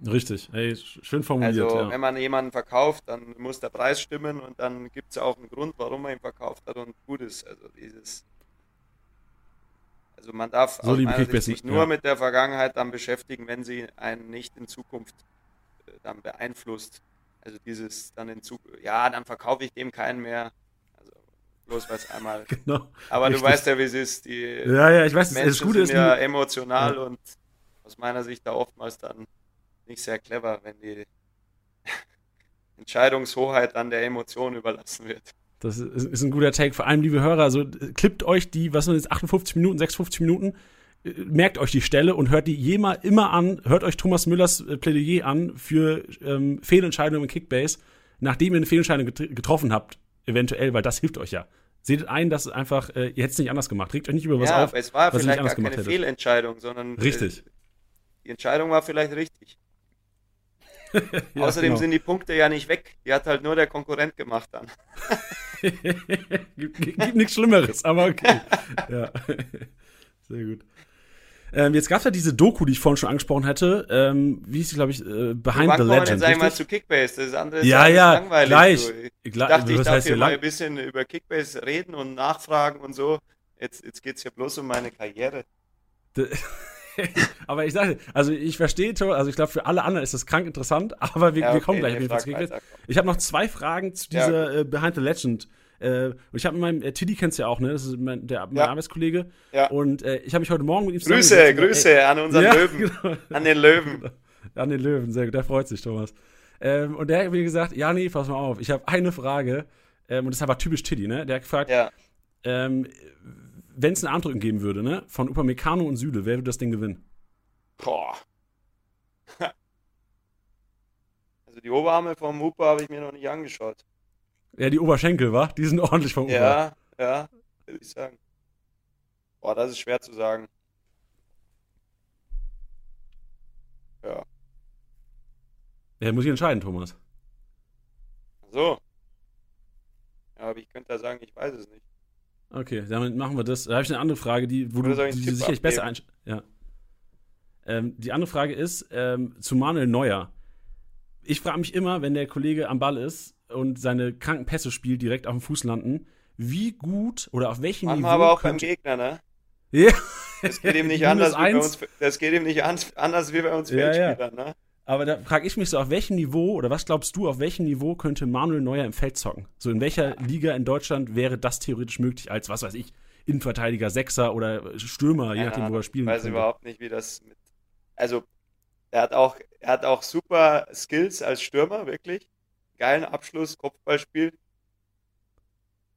Richtig, Ey, schön formuliert. Also, ja. wenn man jemanden verkauft, dann muss der Preis stimmen und dann gibt es auch einen Grund, warum man ihn verkauft hat und gut ist. Also, dieses. Also, man darf so sich nur ja. mit der Vergangenheit dann beschäftigen, wenn sie einen nicht in Zukunft äh, dann beeinflusst. Also, dieses dann in Zukunft, ja, dann verkaufe ich dem keinen mehr. Also, bloß weil es einmal. Genau. Aber Richtig. du weißt ja, wie es ist. Die ja, ja, ich weiß, Menschen das Gute sind ist ja emotional ja. und aus meiner Sicht da oftmals dann nicht sehr clever, wenn die Entscheidungshoheit dann der Emotionen überlassen wird. Das ist, ein guter Take. Vor allem, liebe Hörer, also klippt euch die, was sind jetzt 58 Minuten, 56 Minuten, äh, merkt euch die Stelle und hört die jemals immer an, hört euch Thomas Müllers äh, Plädoyer an für ähm, Fehlentscheidungen im Kickbase, nachdem ihr eine Fehlentscheidung get getroffen habt, eventuell, weil das hilft euch ja. Seht ein, dass einfach, äh, ihr hättet es nicht anders gemacht. Regt euch nicht über was ja, auf. es war vielleicht gar keine Fehlentscheidung, sondern richtig. Äh, die Entscheidung war vielleicht richtig. ja, Außerdem genau. sind die Punkte ja nicht weg. Die hat halt nur der Konkurrent gemacht dann. gibt, gibt nichts Schlimmeres, aber okay. ja. Sehr gut. Ähm, jetzt gab es ja diese Doku, die ich vorhin schon angesprochen hatte. Ähm, wie hieß sie, glaube ich, äh, Behind the Legend. Sag ich mal zu Kickbase. Das andere ist ja, ja, langweilig. Gleich. So. Ich dachte, ich darf hier mal ein bisschen über Kickbase reden und nachfragen und so. Jetzt, jetzt geht es ja bloß um meine Karriere. aber ich sage, also ich verstehe, also ich glaube, für alle anderen ist das krank interessant, aber wir, ja, okay, wir kommen gleich auf jeden Fall Ich habe noch zwei Fragen zu dieser ja, äh, Behind the Legend. Äh, und ich habe mit meinem, äh, Tiddy kennst du ja auch, ne? Das ist mein, der, mein ja. Arbeitskollege. Ja. Und äh, ich habe mich heute Morgen mit ihm Grüße, Grüße ey, an unseren Löwen. Genau. An den Löwen. An den Löwen, sehr gut. Der freut sich, Thomas. Ähm, und der hat mir gesagt, ja, nee, pass mal auf, ich habe eine Frage. Ähm, und das aber typisch Tiddy, ne? Der hat gefragt, ja. ähm, wenn es ein Armdrücken geben würde, ne, von Upamecano und Süle, wer würde das Ding gewinnen? Boah. Also die Oberarme vom Hupe habe ich mir noch nicht angeschaut. Ja, die Oberschenkel, wa? Die sind ordentlich vom Hupe. Ja, ja, würde ich sagen. Boah, das ist schwer zu sagen. Ja. Ja, muss ich entscheiden, Thomas. So. Ja, aber ich könnte da sagen, ich weiß es nicht. Okay, damit machen wir das. Da habe ich eine andere Frage, die, wo du, die sicherlich besser einschätzt. Ja. Ähm, die andere Frage ist ähm, zu Manuel Neuer. Ich frage mich immer, wenn der Kollege am Ball ist und seine kranken Pässe spielt, direkt auf dem Fuß landen, wie gut oder auf welchem Manchmal Niveau. aber auch beim Gegner, ne? Ja. Das geht ihm nicht anders, wie bei uns, das geht ihm nicht anders wie bei uns Feldspielern, ja, ja. ne? Aber da frage ich mich so, auf welchem Niveau oder was glaubst du, auf welchem Niveau könnte Manuel Neuer im Feld zocken? So in welcher Liga in Deutschland wäre das theoretisch möglich als, was weiß ich, Innenverteidiger, Sechser oder Stürmer, je nachdem, wo er spielen? Ich weiß könnte. überhaupt nicht, wie das mit. Also, er hat auch, er hat auch super Skills als Stürmer, wirklich. Geilen Abschluss, Kopfballspiel.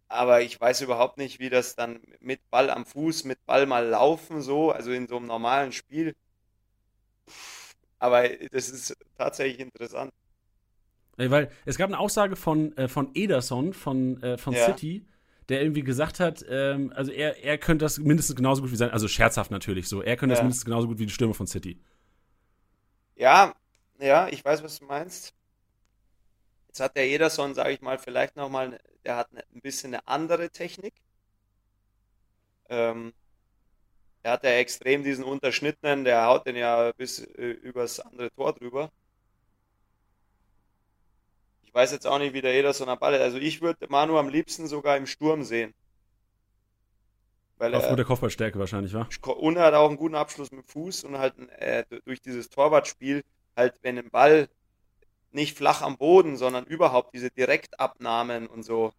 Aber ich weiß überhaupt nicht, wie das dann mit Ball am Fuß, mit Ball mal laufen, so, also in so einem normalen Spiel. Pff aber das ist tatsächlich interessant. Weil es gab eine Aussage von, äh, von Ederson von, äh, von ja. City, der irgendwie gesagt hat, ähm, also er, er könnte das mindestens genauso gut wie sein, also scherzhaft natürlich so, er könnte ja. das mindestens genauso gut wie die Stürme von City. Ja, ja, ich weiß, was du meinst. Jetzt hat der Ederson, sage ich mal, vielleicht nochmal, der hat ein bisschen eine andere Technik. Ähm, er hat ja extrem diesen unterschnittenen, der haut den ja bis äh, übers andere Tor drüber. Ich weiß jetzt auch nicht, wie der Ederson am Ball ist. Also ich würde Manu am liebsten sogar im Sturm sehen. Weil Aufgrund der Kopfballstärke wahrscheinlich, wa? Und er hat auch einen guten Abschluss mit Fuß und halt äh, durch dieses Torwartspiel, halt wenn ein Ball nicht flach am Boden, sondern überhaupt diese Direktabnahmen und so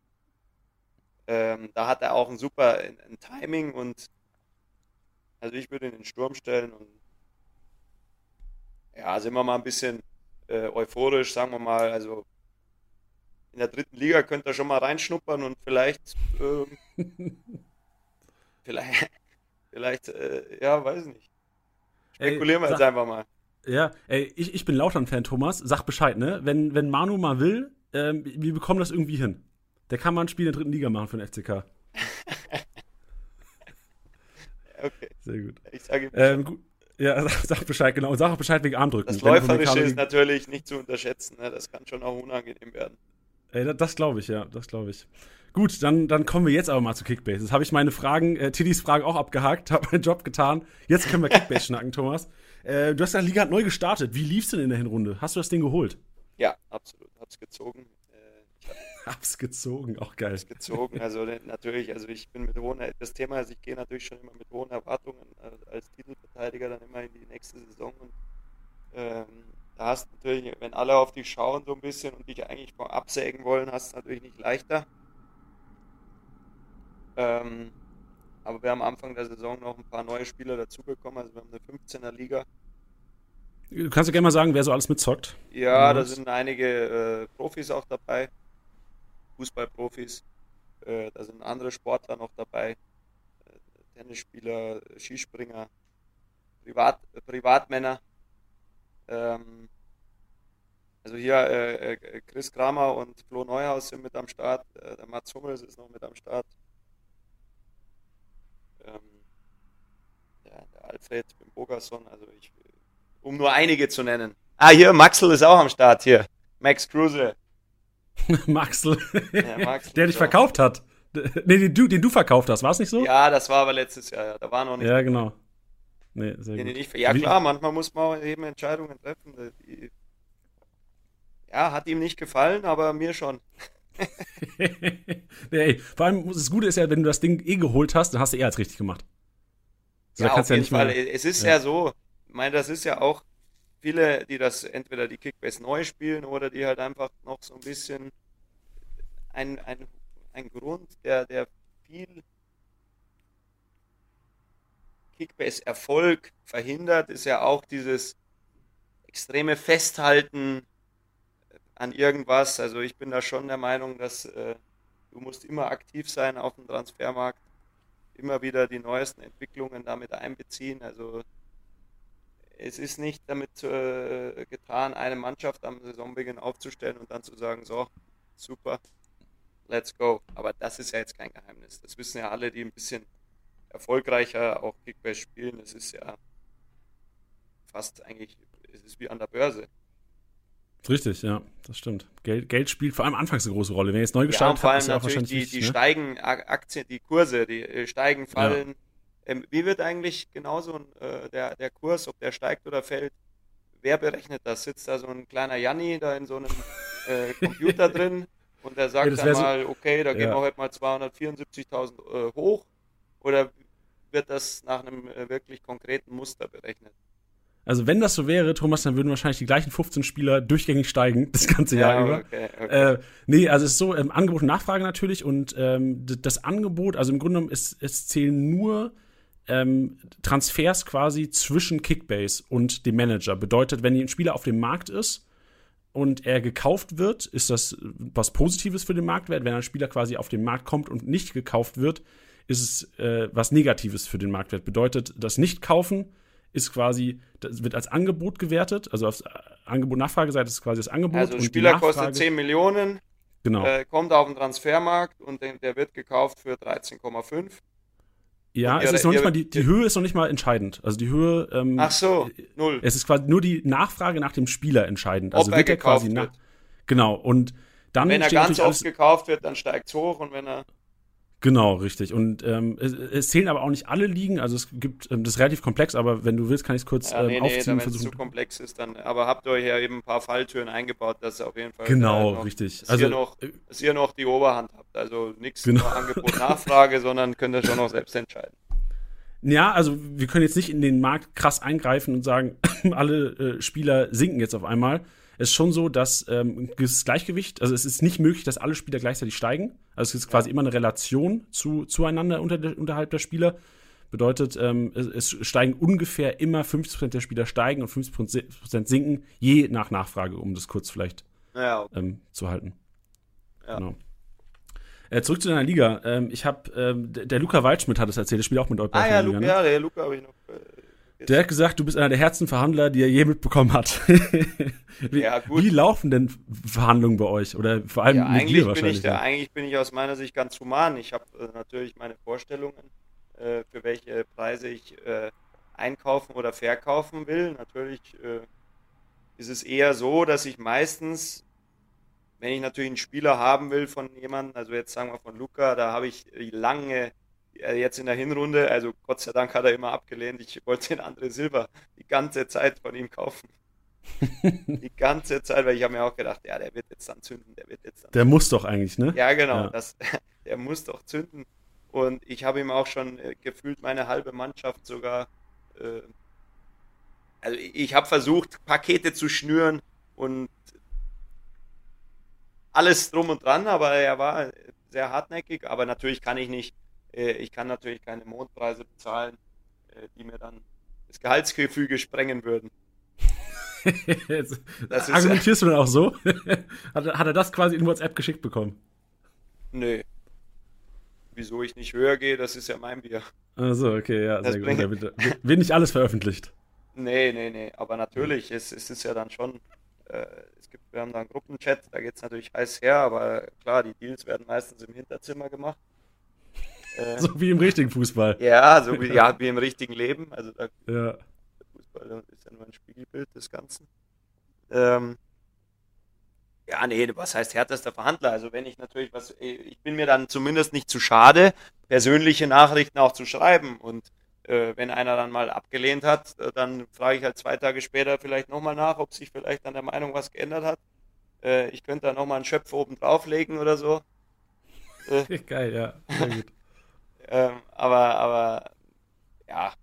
Ähm, da hat er auch ein super ein, ein Timing und also ich würde ihn in den Sturm stellen und ja, sind wir mal ein bisschen äh, euphorisch, sagen wir mal, also in der dritten Liga könnt ihr schon mal reinschnuppern und vielleicht, äh, vielleicht, vielleicht, äh, ja, weiß nicht. Spekulieren wir jetzt einfach mal. Ja, ey, ich, ich bin Lautern-Fan, Thomas. Sag Bescheid, ne? Wenn, wenn Manu mal will, ähm, wir bekommen das irgendwie hin. Der kann mal ein Spiel in der dritten Liga machen für den FCK. okay. Sehr gut. Ich sage ähm, gut. Ja, sag, sag, Bescheid, genau. Und sag auch Bescheid wegen Armdrücken. Das Läuferische ist natürlich nicht zu unterschätzen. Ne? Das kann schon auch unangenehm werden. Ey, das, das glaube ich, ja. Das glaube ich. Gut, dann, dann kommen wir jetzt aber mal zu Kickbase. Jetzt habe ich meine Fragen, äh, Tiddys Fragen auch abgehakt, habe meinen Job getan. Jetzt können wir Kickbase schnacken, Thomas. Äh, du hast ja Liga neu gestartet. Wie lief's denn in der Hinrunde? Hast du das Ding geholt? Ja, absolut. Hab's gezogen. Hab's gezogen, auch geil. Hab's gezogen. Also natürlich, also ich bin mit hohen, das Thema ist, ich gehe natürlich schon immer mit hohen Erwartungen als Titelverteidiger dann immer in die nächste Saison und ähm, da hast du natürlich, wenn alle auf dich schauen so ein bisschen und dich eigentlich absägen wollen, hast du natürlich nicht leichter. Ähm, aber wir haben am Anfang der Saison noch ein paar neue Spieler dazubekommen. Also wir haben eine 15er Liga. Du kannst ja gerne mal sagen, wer so alles mitzockt. Ja, da sind einige äh, Profis auch dabei. Fußballprofis. Äh, da sind andere Sportler noch dabei. Äh, Tennisspieler, Skispringer, Privat, Privatmänner. Ähm, also hier äh, Chris Kramer und Flo Neuhaus sind mit am Start. der Mats Hummels ist noch mit am Start. Ähm, der Alfred Bogerson, also ich, um nur einige zu nennen. Ah, hier, Maxel ist auch am Start hier. Max Kruse. Maxel. Ja, Maxl der dich verkauft hat. Nee, den du, den du verkauft hast, war es nicht so? Ja, das war aber letztes Jahr, ja. Da war noch nicht. Ja, genau. Nee, sehr nee, gut. Nicht, ja, klar, manchmal muss man eben Entscheidungen treffen. Die, ja, hat ihm nicht gefallen, aber mir schon. nee, vor allem, das Gute ist ja, wenn du das Ding eh geholt hast, dann hast du eh als richtig gemacht. So, ja, auf jeden ja Fall. Mehr, es ist ja. ja so, ich meine, das ist ja auch viele, die das entweder die Kickbase neu spielen oder die halt einfach noch so ein bisschen ein, ein, ein Grund, der, der viel Kickbase-Erfolg verhindert, ist ja auch dieses extreme Festhalten an irgendwas. Also ich bin da schon der Meinung, dass äh, du musst immer aktiv sein auf dem Transfermarkt, immer wieder die neuesten Entwicklungen damit einbeziehen. Also es ist nicht damit äh, getan, eine Mannschaft am Saisonbeginn aufzustellen und dann zu sagen, so, super, let's go. Aber das ist ja jetzt kein Geheimnis. Das wissen ja alle, die ein bisschen erfolgreicher auch Kickbase spielen. Es ist ja fast eigentlich, es ist wie an der Börse. Richtig, ja, das stimmt. Geld, Geld spielt vor allem anfangs eine große Rolle. Wenn ihr jetzt neu gestartet ja, vor allem habt, ist ja die, die ne? steigen Aktien, die Kurse, die äh, steigen, fallen. Ja. Ähm, wie wird eigentlich genauso äh, der, der Kurs, ob der steigt oder fällt? Wer berechnet das? Sitzt da so ein kleiner Janni da in so einem äh, Computer drin und der sagt ja, dann mal, so, okay, da gehen wir heute mal 274.000 äh, hoch? Oder wird das nach einem äh, wirklich konkreten Muster berechnet? Also wenn das so wäre, Thomas, dann würden wahrscheinlich die gleichen 15 Spieler durchgängig steigen, das ganze Jahr ja, über. Okay, okay. Äh, nee, also es ist so, ähm, Angebot und Nachfrage natürlich und ähm, das Angebot, also im Grunde genommen, es, es zählen nur ähm, Transfers quasi zwischen Kickbase und dem Manager. Bedeutet, wenn ein Spieler auf dem Markt ist und er gekauft wird, ist das was Positives für den Marktwert. Wenn ein Spieler quasi auf den Markt kommt und nicht gekauft wird, ist es äh, was Negatives für den Marktwert. Bedeutet, das Nicht-Kaufen ist quasi, das wird als Angebot gewertet, also auf Angebot-Nachfrageseite ist quasi das Angebot. Also ein Spieler kostet 10 Millionen, genau. Äh, kommt auf den Transfermarkt und der, der wird gekauft für 13,5. Ja, es ist noch nicht mal, die, die Höhe ist noch nicht mal entscheidend. Also die Höhe. Ähm, Ach so, null. Es ist quasi nur die Nachfrage nach dem Spieler entscheidend. Also Ob wird er quasi nach. Genau, und dann. Wenn er ganz oft gekauft wird, dann steigt es hoch und wenn er. Genau, richtig. Und ähm, es, es, zählen aber auch nicht alle Ligen. Also es gibt, ähm, das ist relativ komplex, aber wenn du willst, kann ich es kurz ja, nee, ähm, aufziehen. Nee, wenn es zu komplex ist, dann. Aber habt ihr euch ja eben ein paar Falltüren eingebaut, dass ihr auf jeden Fall. Genau, noch, richtig. Dass, also, ihr noch, äh, dass ihr noch die Oberhand habt. Also nichts genau. Angebot, Nachfrage, sondern könnt ihr schon noch selbst entscheiden. Ja, also wir können jetzt nicht in den Markt krass eingreifen und sagen, alle äh, Spieler sinken jetzt auf einmal. Es ist schon so, dass ähm, das Gleichgewicht, also es ist nicht möglich, dass alle Spieler gleichzeitig steigen. Also es ist quasi immer eine Relation zu, zueinander unter, unterhalb der Spieler. Bedeutet, ähm, es, es, steigen ungefähr immer 50% der Spieler steigen und 50% sinken, je nach Nachfrage, um das kurz vielleicht ja, ähm, zu halten. Ja. Genau. Äh, zurück zu deiner Liga. Ähm, ich habe, ähm, der Luca Waldschmidt hat es erzählt, der spielt auch mit euch. Ah ja, Luca, ne? ja, der Luca habe ich noch. Äh, der hat gesagt, du bist einer der Herzenverhandler, die er je mitbekommen hat. wie, ja, wie laufen denn Verhandlungen bei euch? Oder vor allem ja, mit dir wahrscheinlich? Bin ich, eigentlich bin ich aus meiner Sicht ganz human. Ich habe äh, natürlich meine Vorstellungen äh, für welche Preise ich äh, einkaufen oder verkaufen will. Natürlich äh, ist es eher so, dass ich meistens, wenn ich natürlich einen Spieler haben will von jemandem, also jetzt sagen wir von Luca, da habe ich lange jetzt in der Hinrunde, also Gott sei Dank hat er immer abgelehnt, ich wollte den André Silber die ganze Zeit von ihm kaufen. die ganze Zeit, weil ich habe mir auch gedacht, ja, der wird jetzt dann zünden, der wird jetzt dann. Der muss doch eigentlich, ne? Ja, genau, ja. Das, der muss doch zünden. Und ich habe ihm auch schon äh, gefühlt meine halbe Mannschaft sogar. Äh, also ich habe versucht, Pakete zu schnüren und alles drum und dran, aber er war sehr hartnäckig. Aber natürlich kann ich nicht, äh, ich kann natürlich keine Mondpreise bezahlen, äh, die mir dann das Gehaltsgefüge sprengen würden. das Argumentierst du dann auch so? hat, hat er das quasi in WhatsApp geschickt bekommen? Nö, wieso ich nicht höher gehe, das ist ja mein Bier. Also okay, ja, das sehr gut. Wird, wird nicht alles veröffentlicht. Nee, nee, nee, aber natürlich, es, es ist ja dann schon, äh, es gibt, wir haben da einen Gruppenchat, da geht es natürlich heiß her, aber klar, die Deals werden meistens im Hinterzimmer gemacht. Äh, so wie im richtigen Fußball. Ja, so wie, ja, wie im richtigen Leben. Also da, ja. der Fußball ist ja nur ein Spiegelbild des Ganzen. Ähm, ja, nee, was heißt härtester Verhandler? Also wenn ich natürlich was, äh, ich bin mir dann zumindest nicht zu schade, persönliche Nachrichten auch zu schreiben. Und äh, wenn einer dann mal abgelehnt hat, äh, dann frage ich halt zwei Tage später vielleicht nochmal nach, ob sich vielleicht an der Meinung was geändert hat. Äh, ich könnte da nochmal einen Schöpfer oben drauflegen oder so. Äh, Geil, ja. Sehr gut. Ähm, aber, aber ja,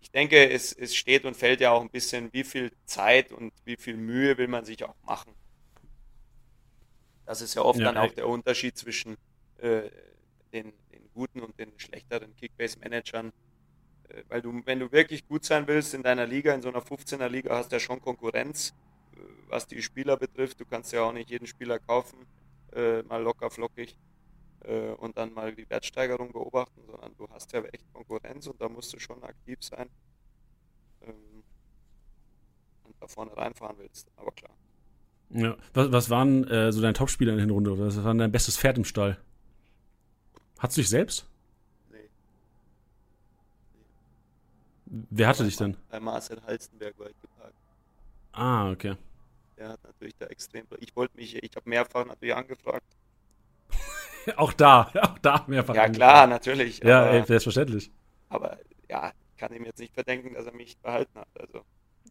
ich denke, es, es steht und fällt ja auch ein bisschen, wie viel Zeit und wie viel Mühe will man sich auch machen. Das ist ja oft ja, dann auch der Unterschied zwischen äh, den, den, guten und den schlechteren Kickbase-Managern. Äh, weil du, wenn du wirklich gut sein willst in deiner Liga, in so einer 15er Liga, hast du ja schon Konkurrenz, äh, was die Spieler betrifft. Du kannst ja auch nicht jeden Spieler kaufen, äh, mal locker flockig äh, und dann mal die Wertsteigerung beobachten, sondern du hast ja echt Konkurrenz und da musst du schon aktiv sein ähm, und da vorne reinfahren willst. Aber klar. Ja. Was, was waren äh, so deine Topspieler in der Hinrunde? Was war dein bestes Pferd im Stall? Hattest du dich selbst? Nee. nee. Wer hatte dich denn? Bei Marcel Halstenberg war ich geparkt. Ah, okay. Der hat natürlich da extrem. Ich wollte mich, ich habe mehrfach natürlich angefragt. auch da, auch da mehrfach. Ja, klar, natürlich. Ja, aber, ey, selbstverständlich. Aber ja, ich kann ihm jetzt nicht verdenken, dass er mich behalten hat. Also.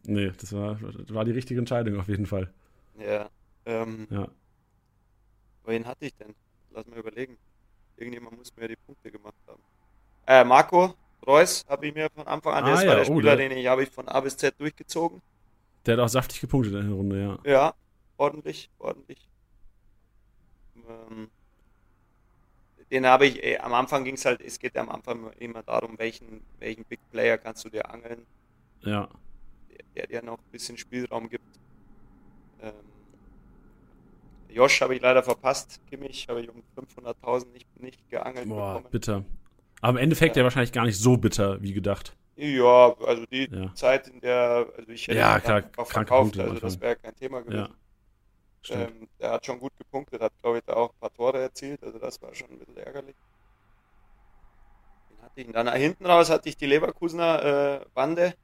Nee, das war, das war die richtige Entscheidung auf jeden Fall. Ja. Ähm, ja. Wen hatte ich denn? Lass mal überlegen. Irgendjemand muss mir die Punkte gemacht haben. Äh, Marco Reus habe ich mir von Anfang an, ah, das ja, war der oh, Spieler, der, den ich habe ich von A bis Z durchgezogen. Der hat auch saftig gepunktet in der Runde, ja. Ja, ordentlich, ordentlich. Ähm, den habe ich, ey, am Anfang ging es halt, es geht am Anfang immer darum, welchen, welchen Big Player kannst du dir angeln. Ja. Der, dir noch ein bisschen Spielraum gibt. Ähm, Josh habe ich leider verpasst. Kimmich habe ich um 500.000 nicht, nicht geangelt Boah, bekommen. bitter. Aber im Endeffekt ja. ja wahrscheinlich gar nicht so bitter, wie gedacht. Ja, also die ja. Zeit, in der, also ich hätte ja, klar, verkauft, also das wäre kein Thema gewesen. Ja, ähm, der hat schon gut gepunktet, hat glaube ich da auch ein paar Tore erzielt, also das war schon ein bisschen ärgerlich. Den hatte ich dann hinten raus hatte ich die Leverkusener äh, Bande,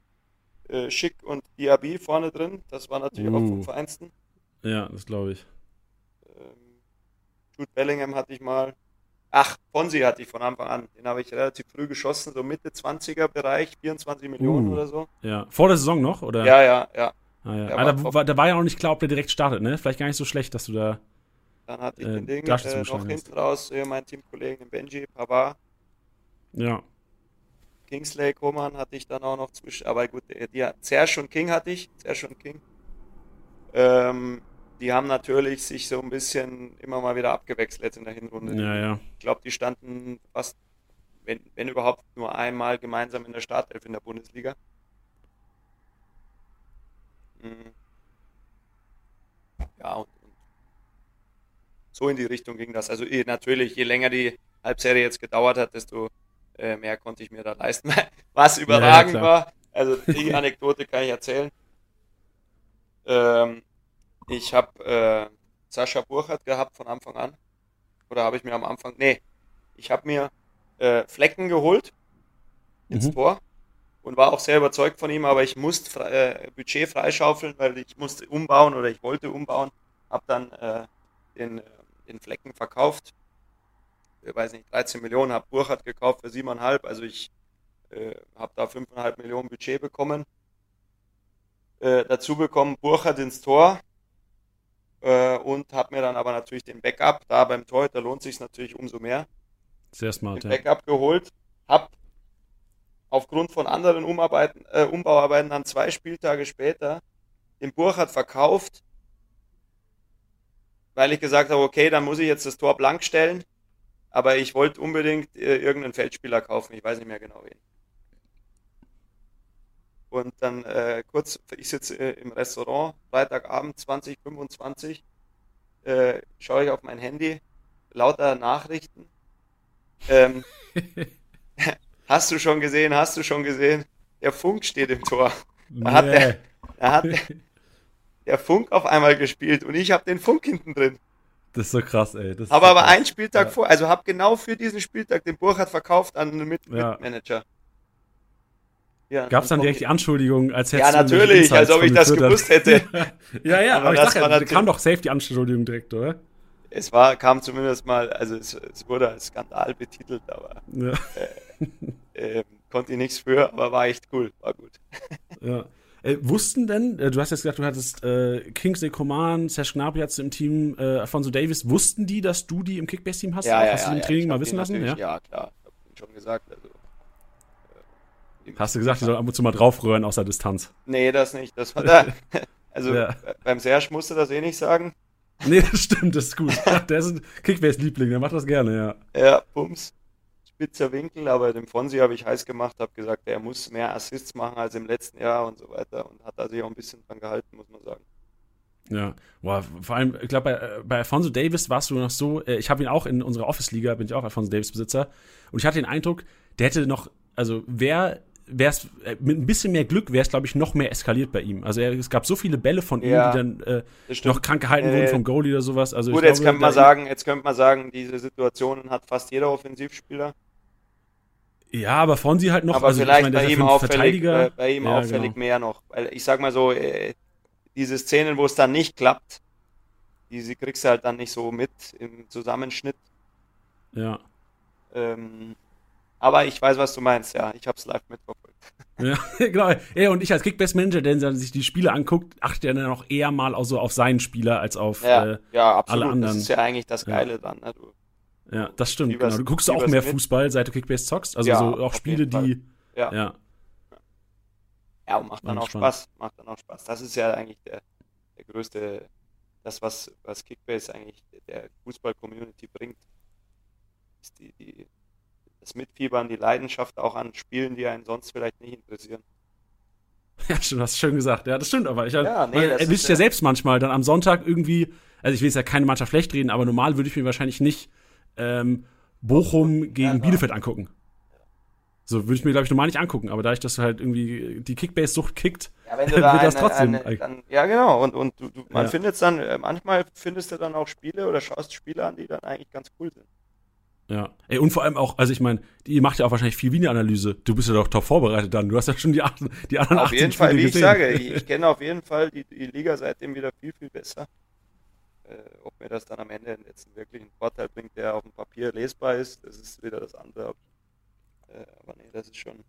äh, Schick und Diaby vorne drin. Das war natürlich uh. auch vom Feinsten. Ja, das glaube ich. Ähm, Jude Bellingham hatte ich mal. Ach, Fonsi hatte ich von Anfang an. Den habe ich relativ früh geschossen, so Mitte 20er Bereich, 24 Millionen uh. oder so. Ja, vor der Saison noch, oder? Ja, ja, ja. Ah, ja. Ah, da, war, da, war, ja noch nicht klar, ob der direkt startet, ne? Vielleicht gar nicht so schlecht, dass du da. Dann hatte ich äh, den Ding äh, noch hinten raus, äh, mein Teamkollegen, den Benji Pavard. Ja. Kingsley Koman hatte ich dann auch noch zwischen, aber gut, die, Serge und King hatte ich, Serge und King. Ähm, die haben natürlich sich so ein bisschen immer mal wieder abgewechselt in der Hinrunde. Ja, ja. Ich glaube, die standen fast, wenn, wenn überhaupt, nur einmal gemeinsam in der Startelf in der Bundesliga. Mhm. Ja, und, und so in die Richtung ging das. Also eh, natürlich, je länger die Halbserie jetzt gedauert hat, desto äh, mehr konnte ich mir da leisten. Was überragend ja, war, also die Anekdote kann ich erzählen. Ähm, ich habe äh, Sascha Burchardt gehabt von Anfang an. Oder habe ich mir am Anfang. Nee, ich habe mir äh, Flecken geholt ins mhm. Tor und war auch sehr überzeugt von ihm, aber ich musste äh, Budget freischaufeln, weil ich musste umbauen oder ich wollte umbauen. Habe dann äh, den, äh, den Flecken verkauft. Ich weiß nicht, 13 Millionen, habe Burchardt gekauft für 7,5. Also ich äh, habe da 5,5 Millionen Budget bekommen. Äh, dazu bekommen Burchardt ins Tor äh, und habe mir dann aber natürlich den Backup, da beim Torhüter lohnt sich natürlich umso mehr. Sehr smart, den Backup geholt, habe aufgrund von anderen Umarbeiten, äh, Umbauarbeiten dann zwei Spieltage später den Burchardt verkauft, weil ich gesagt habe, okay, dann muss ich jetzt das Tor blank stellen, aber ich wollte unbedingt äh, irgendeinen Feldspieler kaufen, ich weiß nicht mehr genau wen. Und dann äh, kurz, ich sitze äh, im Restaurant, Freitagabend 2025, äh, schaue ich auf mein Handy, lauter Nachrichten. Ähm, hast du schon gesehen, hast du schon gesehen? Der Funk steht im Tor. Da hat, der, da hat der, der Funk auf einmal gespielt und ich habe den Funk hinten drin. Das ist so krass, ey. Das aber aber einen Spieltag ja. vor, also habe genau für diesen Spieltag den Burkhardt verkauft an einen Mit ja. Mitmanager. Ja, Gab es dann direkt die Anschuldigung, als hättest Ja, natürlich, als ob ich das gewusst hätte. ja, ja, aber, aber ich sag ja, kam doch safe die Anschuldigung direkt, oder? Es war, kam zumindest mal, also es, es wurde als Skandal betitelt, aber ja. äh, äh, konnte ich nichts für, aber war echt cool, war gut. ja. Äh, wussten denn, äh, du hast jetzt gesagt, du hattest äh, Kingsley Coman, Serge Gnabry jetzt im Team, äh, Alfonso Davis, wussten die, dass du die im Kickbase-Team hast? Ja, ja, hast ja, du im Training mal wissen lassen? Ja? ja, klar, ich hab schon gesagt, also Hast du gesagt, die soll ab und zu mal draufrühren aus der Distanz? Nee, das nicht. Das war da. Also ja. beim Serge musste das eh nicht sagen. Nee, das stimmt, das ist gut. Der ist ein Kickbase-Liebling, der macht das gerne, ja. Ja, Bums. Spitzer Winkel, aber dem Fonsi habe ich heiß gemacht, habe gesagt, er muss mehr Assists machen als im letzten Jahr und so weiter und hat da sich auch ein bisschen dran gehalten, muss man sagen. Ja, boah, vor allem, ich glaube, bei, bei Alfonso Davis warst du noch so, äh, ich habe ihn auch in unserer Office-Liga, bin ich auch Alfonso Davis-Besitzer und ich hatte den Eindruck, der hätte noch, also wer wäre es äh, mit ein bisschen mehr Glück wäre es glaube ich noch mehr eskaliert bei ihm. Also er, es gab so viele Bälle von ihm, ja, die dann äh, noch krank gehalten äh, wurden vom Goalie oder sowas. Also gut, jetzt könnte man sagen, jetzt könnte man sagen, diese Situationen hat fast jeder Offensivspieler. Ja, aber Fonsi halt noch. Aber also, vielleicht ich mein, bei, ihm auffällig, äh, bei ihm ja, auffällig genau. mehr noch. Weil ich sag mal so, äh, diese Szenen, wo es dann nicht klappt, diese kriegst du halt dann nicht so mit im Zusammenschnitt. Ja. Ähm, aber ich weiß, was du meinst, ja. Ich habe es live mitverfolgt. Ja, genau. Ja, und ich als Kickbase-Manager, der sich die Spiele anguckt, achtet ja dann auch eher mal auch so auf seinen Spieler als auf ja, äh, ja, absolut. alle anderen. Das ist ja eigentlich das Geile ja. dann. Ne? Du, ja, das stimmt. Genau. Du guckst auch mehr mit. Fußball, seit du Kickbase zockst. Also ja, so auch Spiele, die. Ja. ja. Ja, und macht dann und auch spannend. Spaß. Macht dann auch Spaß. Das ist ja eigentlich der, der größte, das, was, was Kickbase eigentlich der Fußball-Community bringt. Ist die, die das Mitfiebern, die Leidenschaft auch an Spielen, die einen sonst vielleicht nicht interessieren. Ja, stimmt, hast schön gesagt. Ja, das stimmt, aber ich ja, nee, erwischt ja, ja selbst manchmal dann am Sonntag irgendwie, also ich will jetzt ja keine Mannschaft schlecht reden, aber normal würde ich mir wahrscheinlich nicht ähm, Bochum gegen Bielefeld angucken. So würde ich mir, glaube ich, normal nicht angucken, aber da ich das halt irgendwie die Kickbase-Sucht kickt, ja, du da wird das trotzdem. Eine, dann, ja, genau, und, und du, du, man ja. findet dann, äh, manchmal findest du dann auch Spiele oder schaust Spiele an, die dann eigentlich ganz cool sind. Ja. Ey, und vor allem auch, also ich meine, ihr macht ja auch wahrscheinlich viel Videoanalyse. Du bist ja doch top vorbereitet dann. Du hast ja schon die, acht, die anderen Auf jeden Fall, wie gesehen. ich sage, ich, ich kenne auf jeden Fall die, die, Liga seitdem wieder viel, viel besser. Äh, ob mir das dann am Ende jetzt einen wirklichen Vorteil bringt, der auf dem Papier lesbar ist, das ist wieder das andere. Äh, aber nee, das ist schon,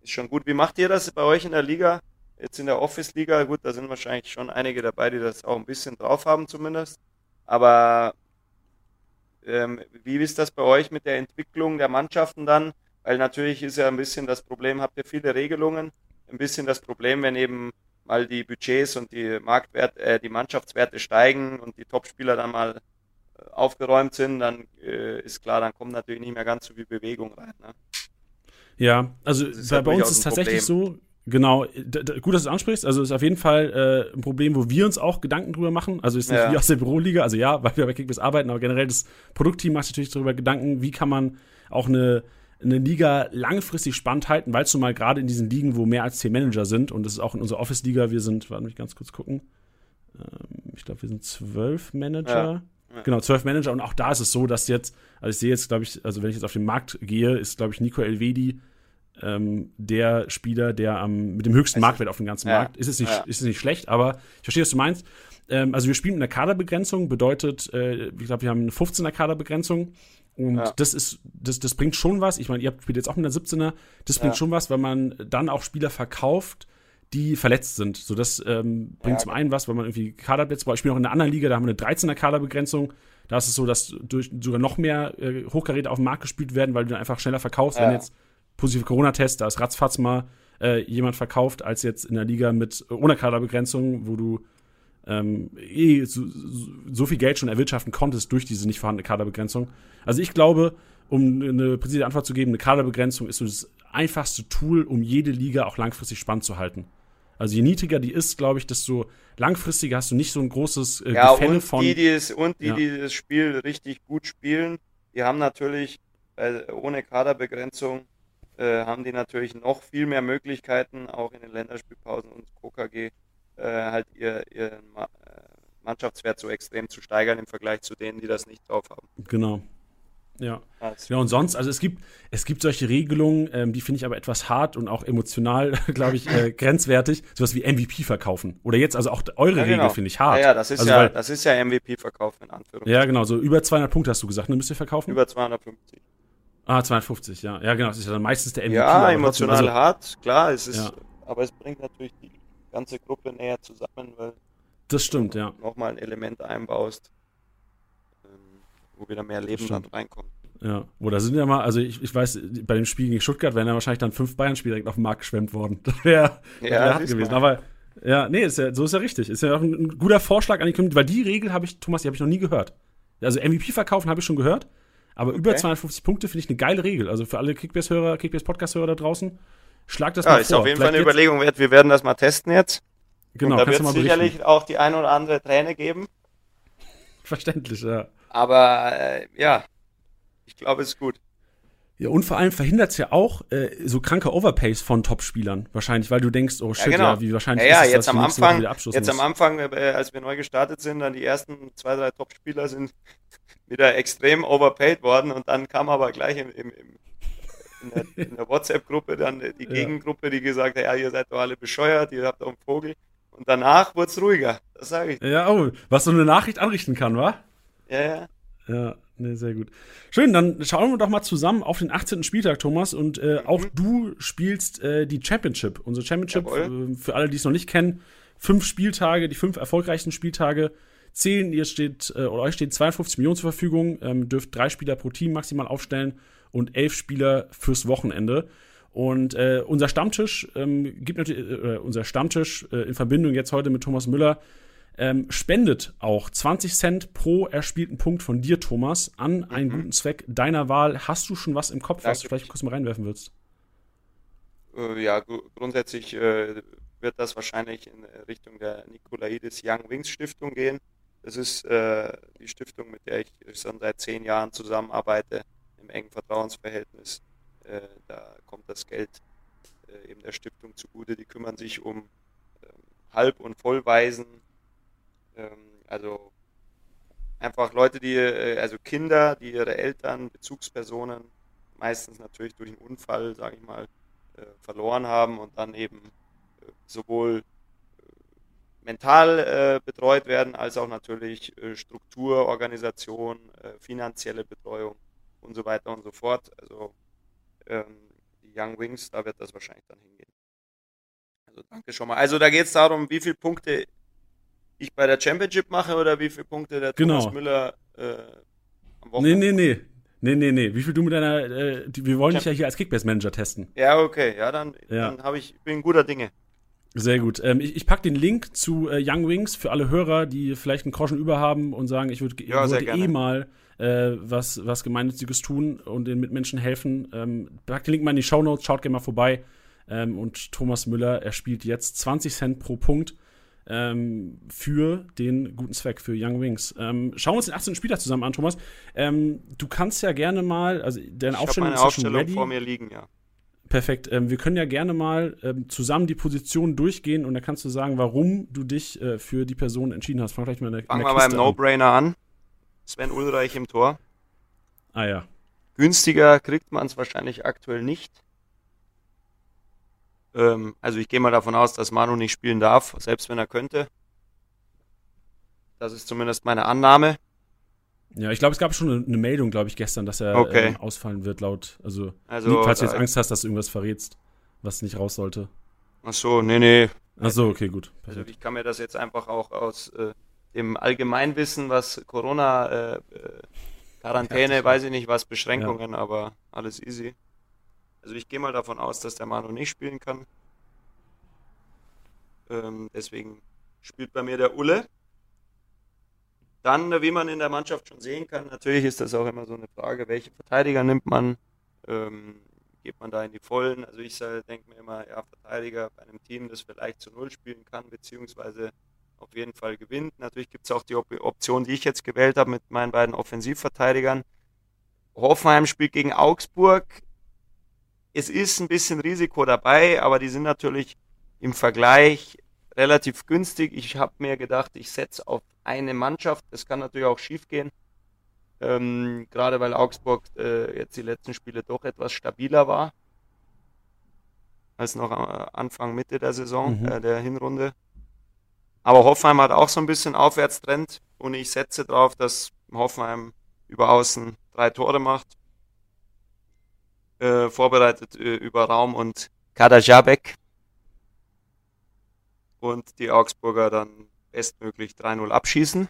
ist schon gut. Wie macht ihr das bei euch in der Liga? Jetzt in der Office-Liga, gut, da sind wahrscheinlich schon einige dabei, die das auch ein bisschen drauf haben zumindest. Aber ähm, wie ist das bei euch mit der Entwicklung der Mannschaften dann? Weil natürlich ist ja ein bisschen das Problem, habt ihr viele Regelungen, ein bisschen das Problem, wenn eben weil die Budgets und die Marktwerte, äh, die Mannschaftswerte steigen und die Topspieler dann mal äh, aufgeräumt sind, dann äh, ist klar, dann kommt natürlich nicht mehr ganz so viel Bewegung rein. Ne? Ja, also bei, bei uns ist es tatsächlich Problem. so, Genau, gut, dass du es ansprichst. Also ist auf jeden Fall äh, ein Problem, wo wir uns auch Gedanken drüber machen. Also ist nicht ja. wie aus der Büroliga, also ja, weil wir bei Kickbiss arbeiten, aber generell das Produktteam macht sich natürlich darüber Gedanken, wie kann man auch eine, eine Liga langfristig spannend halten, weil es nun mal gerade in diesen Ligen, wo mehr als zehn Manager sind, und das ist auch in unserer Office-Liga, wir sind, warte mich ganz kurz gucken, ähm, ich glaube, wir sind zwölf Manager. Ja. Genau, zwölf Manager und auch da ist es so, dass jetzt, also ich sehe jetzt, glaube ich, also wenn ich jetzt auf den Markt gehe, ist, glaube ich, Nico Elvedi ähm, der Spieler, der am, mit dem höchsten also, Marktwert auf dem ganzen ja, Markt. Ist es, nicht, ja. ist es nicht schlecht, aber ich verstehe, was du meinst. Ähm, also wir spielen mit einer Kaderbegrenzung, bedeutet, äh, ich glaube, wir haben eine 15er Kaderbegrenzung. Und ja. das ist, das, das bringt schon was. Ich meine, ihr spielt jetzt auch mit einer 17er. Das bringt schon was, weil man dann auch Spieler verkauft, die verletzt sind. So, das ähm, bringt ja, zum einen was, weil man irgendwie Kaderplätze braucht. Ich spiele auch in einer anderen Liga, da haben wir eine 13er Kaderbegrenzung. Da ist es so, dass durch sogar noch mehr äh, Hochkaräte auf dem Markt gespielt werden, weil du dann einfach schneller verkaufst, ja. wenn jetzt positive Corona-Test, da ist ratzfatz mal äh, jemand verkauft, als jetzt in der Liga mit ohne Kaderbegrenzung, wo du ähm, eh so, so, viel Geld schon erwirtschaften konntest durch diese nicht vorhandene Kaderbegrenzung. Also ich glaube, um eine präzise Antwort zu geben, eine Kaderbegrenzung ist so das einfachste Tool, um jede Liga auch langfristig spannend zu halten. Also je niedriger die ist, glaube ich, desto langfristiger hast du nicht so ein großes äh, ja, Gefälle und von. Die, die es, und die, ja. die das Spiel richtig gut spielen, die haben natürlich äh, ohne Kaderbegrenzung äh, haben die natürlich noch viel mehr Möglichkeiten, auch in den Länderspielpausen und KKG halt ihr, ihren äh, Mannschaftswert so extrem zu steigern im Vergleich zu denen, die das nicht drauf haben. Genau. Ja. Ja, und sonst, also es gibt, es gibt solche Regelungen, ähm, die finde ich aber etwas hart und auch emotional, glaube ich, äh, grenzwertig. Sowas wie MVP verkaufen. Oder jetzt, also auch eure ja, genau. Regel finde ich hart. Ja, ja, das ist also, ja, weil, das ist ja MVP-Verkauf in Anführungszeichen. Ja, genau, so über 200 Punkte hast du gesagt, ne, müsst ihr verkaufen? Über 250. Ah, 250, ja. Ja, genau. Das ist ja dann meistens der MVP. Ja, emotional also, hart, klar. Es ist, ja. Aber es bringt natürlich die ganze Gruppe näher zusammen, weil das stimmt, ja. nochmal ein Element einbaust, ähm, wo wieder mehr Leben dann reinkommt. Ja, oder sind ja mal, also ich, ich weiß, bei dem Spiel gegen Stuttgart wären ja wahrscheinlich dann fünf Bayern-Spieler direkt auf den Markt geschwemmt worden. Das wäre ja, hart gewesen. Mal. Aber ja, nee, ist ja, so ist ja richtig. Ist ja auch ein, ein guter Vorschlag an die Community, weil die Regel habe ich, Thomas, die habe ich noch nie gehört. Also MVP verkaufen habe ich schon gehört, aber okay. über 250 Punkte finde ich eine geile Regel. Also für alle Kickbase-Hörer, Kickbase-Podcast-Hörer da draußen, schlag das ja, mal ist vor. ist auf jeden Vielleicht Fall eine Überlegung wert. Wir werden das mal testen jetzt. Genau, Und da wird es sicherlich auch die ein oder andere Träne geben. Verständlich, ja. Aber äh, ja, ich glaube, es ist gut. Ja, und vor allem verhindert es ja auch äh, so kranke Overpays von Top-Spielern. Wahrscheinlich, weil du denkst, oh shit, ja, genau. ja wie wahrscheinlich ja, ja, ist es, jetzt am Anfang, Jetzt am Anfang, äh, als wir neu gestartet sind, dann die ersten zwei, drei Top-Spieler sind wieder extrem overpaid worden und dann kam aber gleich im, im, im in der, WhatsApp-Gruppe dann die Gegengruppe, die gesagt hat, ja, ihr seid doch alle bescheuert, ihr habt doch einen Vogel. Und danach wurde es ruhiger, das sage ich. Ja, oh, was so eine Nachricht anrichten kann, wa? Ja, ja. Ja, ne, sehr gut. Schön, dann schauen wir doch mal zusammen auf den 18. Spieltag, Thomas. Und äh, mhm. auch du spielst äh, die Championship. Unsere Championship, äh, für alle, die es noch nicht kennen, fünf Spieltage, die fünf erfolgreichsten Spieltage zählen. Ihr steht, äh, oder euch stehen 52 Millionen zur Verfügung, ähm, dürft drei Spieler pro Team maximal aufstellen und elf Spieler fürs Wochenende. Und äh, unser Stammtisch ähm, gibt natürlich, äh, unser Stammtisch äh, in Verbindung jetzt heute mit Thomas Müller ähm, spendet auch 20 Cent pro erspielten Punkt von dir, Thomas, an einen mhm. guten Zweck deiner Wahl. Hast du schon was im Kopf, Danke. was du vielleicht kurz mal reinwerfen willst? Äh, ja, grundsätzlich äh, wird das wahrscheinlich in Richtung der Nikolaidis Young Wings Stiftung gehen. Das ist äh, die Stiftung, mit der ich schon seit zehn Jahren zusammenarbeite, engen Vertrauensverhältnis. Äh, da kommt das Geld äh, eben der Stiftung zugute. Die kümmern sich um ähm, Halb- und Vollwaisen, ähm, also einfach Leute, die, äh, also Kinder, die ihre Eltern, Bezugspersonen, meistens natürlich durch einen Unfall, sage ich mal, verloren haben und dann eben sowohl mental betreut werden, als auch natürlich Struktur, Organisation, finanzielle Betreuung und so weiter und so fort. Also ähm, die Young Wings, da wird das wahrscheinlich dann hingehen. Also danke schon mal. Also da geht es darum, wie viele Punkte ich bei der Championship mache oder wie viele Punkte der genau. Thomas Müller äh, am Wochenende. Nee, nee, nee. Nee, nee, nee. Wie viel du mit deiner, äh, die, wir wollen dich ja hier als Kickbase-Manager testen. Ja, okay. Ja, dann, ja. dann habe ich, bin guter Dinge. Sehr gut. Ähm, ich, ich packe den Link zu äh, Young Wings für alle Hörer, die vielleicht einen Groschen über haben und sagen, ich würde Ja, würde eh mal äh, was, was Gemeinnütziges tun und den Mitmenschen helfen. Ähm, pack den Link mal in die Show Notes, schaut gerne mal vorbei. Ähm, und Thomas Müller, er spielt jetzt 20 Cent pro Punkt ähm, für den guten Zweck, für Young Wings. Ähm, schauen wir uns den 18. Spieltag zusammen an, Thomas. Ähm, du kannst ja gerne mal, also deine Ich Aufstellung ist ja schon ready. vor mir liegen, ja. Perfekt. Ähm, wir können ja gerne mal ähm, zusammen die Positionen durchgehen und dann kannst du sagen, warum du dich äh, für die Person entschieden hast. Fang vielleicht mal in der, Fangen wir beim. No-Brainer an. Sven Ulreich im Tor. Ah ja. Günstiger kriegt man es wahrscheinlich aktuell nicht. Ähm, also ich gehe mal davon aus, dass Manu nicht spielen darf, selbst wenn er könnte. Das ist zumindest meine Annahme. Ja, ich glaube, es gab schon eine, eine Meldung, glaube ich, gestern, dass er Okay. ähm, ausfallen wird, laut. Also, Also, nicht, falls du jetzt da- Angst hast, dass du irgendwas verrätst, was nicht raus sollte. Ach so, nee, nee. Ach so, okay, gut. Also ich kann mir das jetzt einfach auch aus äh, dem Allgemeinwissen, was Corona, äh, äh, Quarantäne, Ja, weiß ich nicht was, Beschränkungen, aber alles easy. Also ich gehe mal davon aus, dass der Manu nicht spielen kann. Ähm, deswegen spielt bei mir der Ulle. Dann, äh, wie man in der Mannschaft schon sehen kann, natürlich ist das auch immer so eine Frage, welche Verteidiger nimmt man? Ähm, geht man da in die Vollen? Also ich denke mir immer, ja, Verteidiger bei einem Team, das vielleicht zu Null spielen kann, beziehungsweise auf jeden Fall gewinnt. Natürlich gibt es auch die Op Option, die ich jetzt gewählt habe mit meinen beiden Offensivverteidigern. Hoffenheim spielt gegen Augsburg. Es ist ein bisschen Risiko dabei, aber die sind natürlich im Vergleich relativ günstig. Ich habe mir gedacht, ich setze auf eine Mannschaft. Das kann natürlich auch schief gehen. Ähm, gerade weil Augsburg äh, jetzt die letzten Spiele doch etwas stabiler war als noch am Anfang, Mitte der Saison, Mhm. äh, der Hinrunde. Aber Hoffenheim hat auch so ein bisschen Aufwärtstrend und ich setze darauf, dass Hoffenheim über Außen drei Tore macht. Äh, vorbereitet äh, über Raum und Kadajabek. Und die Augsburger dann bestmöglich 3-0 abschießen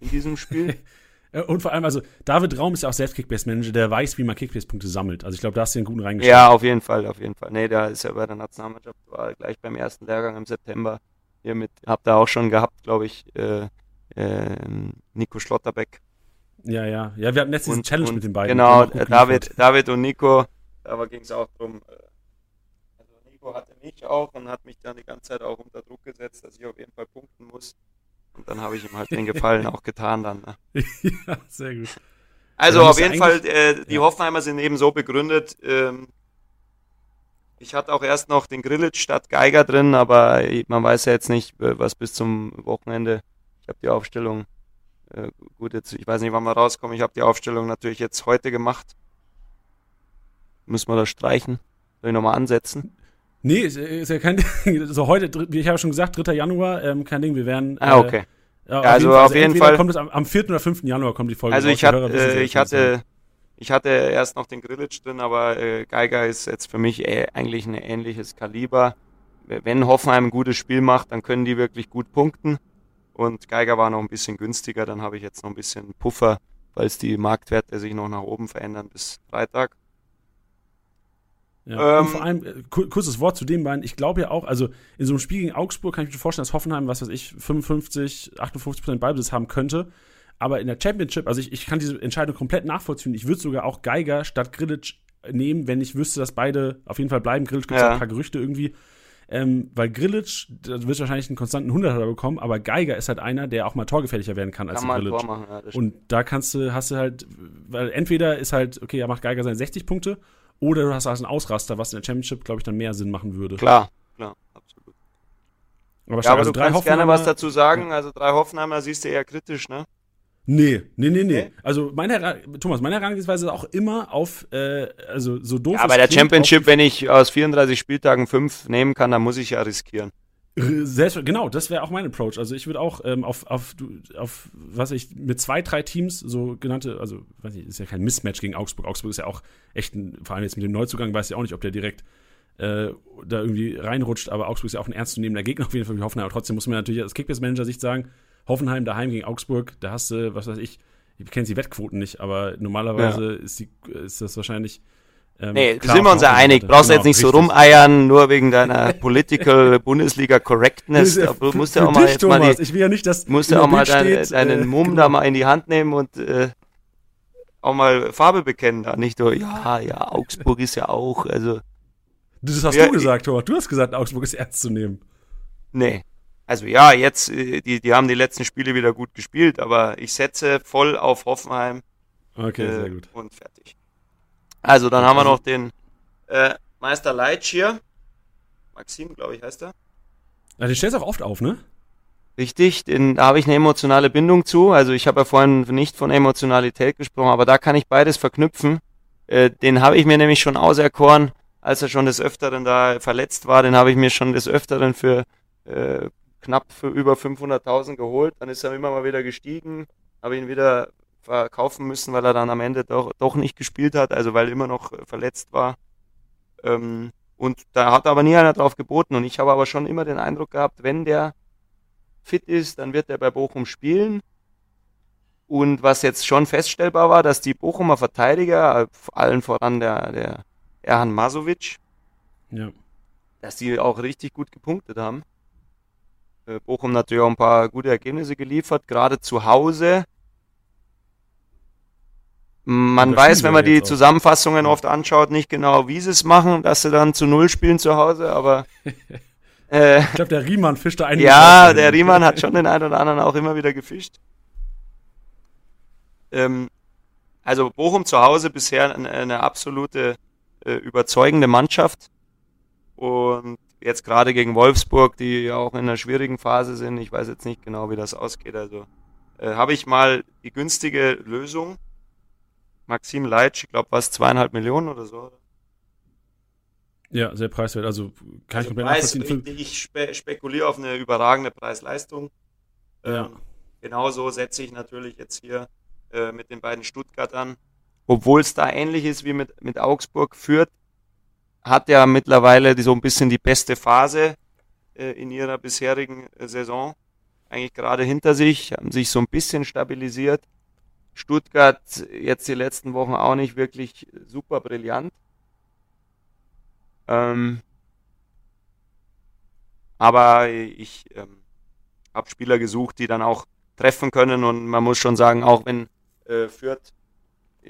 in diesem Spiel. Äh, Und vor allem, also, David Raum ist ja auch selbst Kickbase-Manager, der weiß, wie man Kickbase-Punkte sammelt. Also, ich glaube, da hast du den guten reingeschrieben. Ja, auf jeden Fall, auf jeden Fall. Nee, der ist ja bei der Nationalmannschaft, war gleich beim ersten Lehrgang im September. Hier mit, habt ihr auch schon gehabt, glaube ich, äh, äh, Nico Schlotterbeck. Ja, ja. Ja, wir hatten letztens eine Challenge mit den beiden. Genau, äh, David. David und Nico, da ging es auch drum. Nico hatte mich auch und hat mich dann die ganze Zeit auch unter Druck gesetzt, dass ich auf jeden Fall punkten muss. Und dann habe ich ihm halt den Gefallen auch getan dann. Ne? ja, sehr gut. Also auf jeden Fall, äh, die ja. Hoffenheimer sind eben so begründet. Ähm, ich hatte auch erst noch den Grillitsch statt Geiger drin, aber man weiß ja jetzt nicht, äh, was bis zum Wochenende. Ich habe die Aufstellung, äh, gut, jetzt, ich weiß nicht, wann wir rauskommen. Ich habe die Aufstellung natürlich jetzt heute gemacht. Müssen wir das streichen? Soll ich nochmal ansetzen? Nee, ist, ist ja kein Ding. So heute, dr- ich habe schon gesagt, 3. Januar, ähm, kein Ding, wir werden. Ah, okay. Äh, ja, also auf jeden entweder Fall- Kommt es am, am 4. oder 5. Januar kommt die Folge Also raus. ich, hat, äh, ich hatte, ich hatte erst noch den Grillitsch drin, aber äh, Geiger ist jetzt für mich äh, eigentlich ein ähnliches Kaliber. Wenn Hoffenheim ein gutes Spiel macht, dann können die wirklich gut punkten. Und Geiger war noch ein bisschen günstiger, dann habe ich jetzt noch ein bisschen Puffer, falls die Marktwerte sich noch nach oben verändern bis Freitag. Ja. Ähm, und vor allem, äh, ku- kurzes Wort zu den beiden. Ich glaube ja auch, also in so einem Spiel gegen Augsburg kann ich mir vorstellen, dass Hoffenheim, was weiß ich, 55, 58 Prozent Ballbesitz haben könnte. Aber in der Championship, also ich, ich kann diese Entscheidung komplett nachvollziehen. Ich würde sogar auch Geiger statt Grilic nehmen, wenn ich wüsste, dass beide auf jeden Fall bleiben. Grilic gibt es Ja. ein paar Gerüchte irgendwie. Ähm, weil Grilic, da wird wahrscheinlich einen konstanten 100er bekommen, aber Geiger ist halt einer, der auch mal torgefährlicher werden kann als Kann. Tor machen. Ja, Und da kannst du, hast du halt, weil entweder ist halt, okay, er macht Geiger seine 60 Punkte, oder du hast halt einen Ausraster, was in der Championship, glaube ich, dann mehr Sinn machen würde. klar, klar, absolut. Aber, Ja, aber also du drei kannst gerne was dazu sagen. Also drei Hoffenheimer siehst du eher kritisch, ne? Nee, nee, nee, nee. Also meine Thomas, meine Herangehensweise ist auch immer auf, äh, also so doof Ja, bei der Championship, wenn ich aus 34 Spieltagen fünf nehmen kann, dann muss ich ja riskieren. Selbst, genau, das wäre auch mein Approach. Also ich würde auch ähm, auf, auf, auf, was ich, mit zwei, drei Teams, so genannte, also, weiß nicht, ist ja kein Mismatch gegen Augsburg. Augsburg ist ja auch echt, ein, vor allem jetzt mit dem Neuzugang, weiß ich auch nicht, ob der direkt äh, da irgendwie reinrutscht, aber Augsburg ist ja auch ein ernstzunehmender Gegner auf jeden Fall wie Hoffenheim. Aber trotzdem muss man natürlich aus Kickbase-Manager-Sicht sagen, Hoffenheim daheim gegen Augsburg, da hast du, was weiß ich, ich kenne die Wettquoten nicht, aber normalerweise ist, die, ist das wahrscheinlich Ähm, nee, klar, sind wir uns ja einig. Brauchst du genau, jetzt nicht richtig. so rumeiern, nur wegen deiner Political Bundesliga Correctness. Da musst du auch mal jetzt mal die, ich will ja nicht, dass musst ja auch mal dein, deinen äh, Mumm genau. da mal in die Hand nehmen und äh, auch mal Farbe bekennen da. Nicht nur, ja, ja, Augsburg ist ja auch, also. Das hast ja, du gesagt, Thomas. Du hast gesagt, Augsburg ist ernst zu nehmen. Nee. Also ja, jetzt, äh, die, die haben die letzten Spiele wieder gut gespielt, aber ich setze voll auf Hoffenheim. Okay, äh, sehr gut. Und fertig. Also, dann haben wir noch den äh, Meister Leitsch hier. Maxim, glaube ich, heißt er. Ja, den stellst du auch oft auf, ne? Richtig, den, da habe ich eine emotionale Bindung zu. Also ich habe ja vorhin nicht von Emotionalität gesprochen, aber da kann ich beides verknüpfen. Äh, den habe ich mir nämlich schon auserkoren, als er schon des Öfteren da verletzt war. Den habe ich mir schon des Öfteren für äh, knapp für über 500.000 geholt. Dann ist er immer mal wieder gestiegen, habe ihn wieder verkaufen müssen, weil er dann am Ende doch, doch nicht gespielt hat, also weil er immer noch verletzt war. Ähm, und da hat aber nie einer drauf geboten. Und ich habe aber schon immer den Eindruck gehabt, wenn der fit ist, dann wird er bei Bochum spielen. Und was jetzt schon feststellbar war, dass die Bochumer Verteidiger, allen voran der, der Erhan Masovic, ja. dass die auch richtig gut gepunktet haben. Äh, Bochum natürlich auch ein paar gute Ergebnisse geliefert, gerade zu Hause man weiß, wenn man die Zusammenfassungen oft anschaut, nicht genau, wie sie es machen, dass sie dann zu Null spielen zu Hause, aber. Äh, ich glaube, der Riemann fischt da einen. Ja, der Riemann hat schon den einen oder anderen auch immer wieder gefischt. Ähm, also Bochum zu Hause bisher eine, eine absolute äh, überzeugende Mannschaft. Und jetzt gerade gegen Wolfsburg, die ja auch in einer schwierigen Phase sind. Ich weiß jetzt nicht genau, wie das ausgeht. Also äh, habe ich mal die günstige Lösung Maxim Leitsch, ich glaube, was zweieinhalb Millionen oder so. Ja, sehr preiswert. Also kann also ich komplett Preis, nachvollziehen. Ich, ich spe spekuliere auf eine überragende Preis-Leistung. Ja. Ähm, genauso setze ich natürlich jetzt hier äh, mit den beiden Stuttgartern. Obwohl es da ähnlich ist wie mit, mit Augsburg, führt, hat ja mittlerweile die, so ein bisschen die beste Phase äh, in ihrer bisherigen äh, Saison. Eigentlich gerade hinter sich, haben sich so ein bisschen stabilisiert. Stuttgart jetzt die letzten Wochen auch nicht wirklich super brillant. Ähm, aber ich ähm, habe Spieler gesucht, die dann auch treffen können und man muss schon sagen, auch wenn äh, Fürth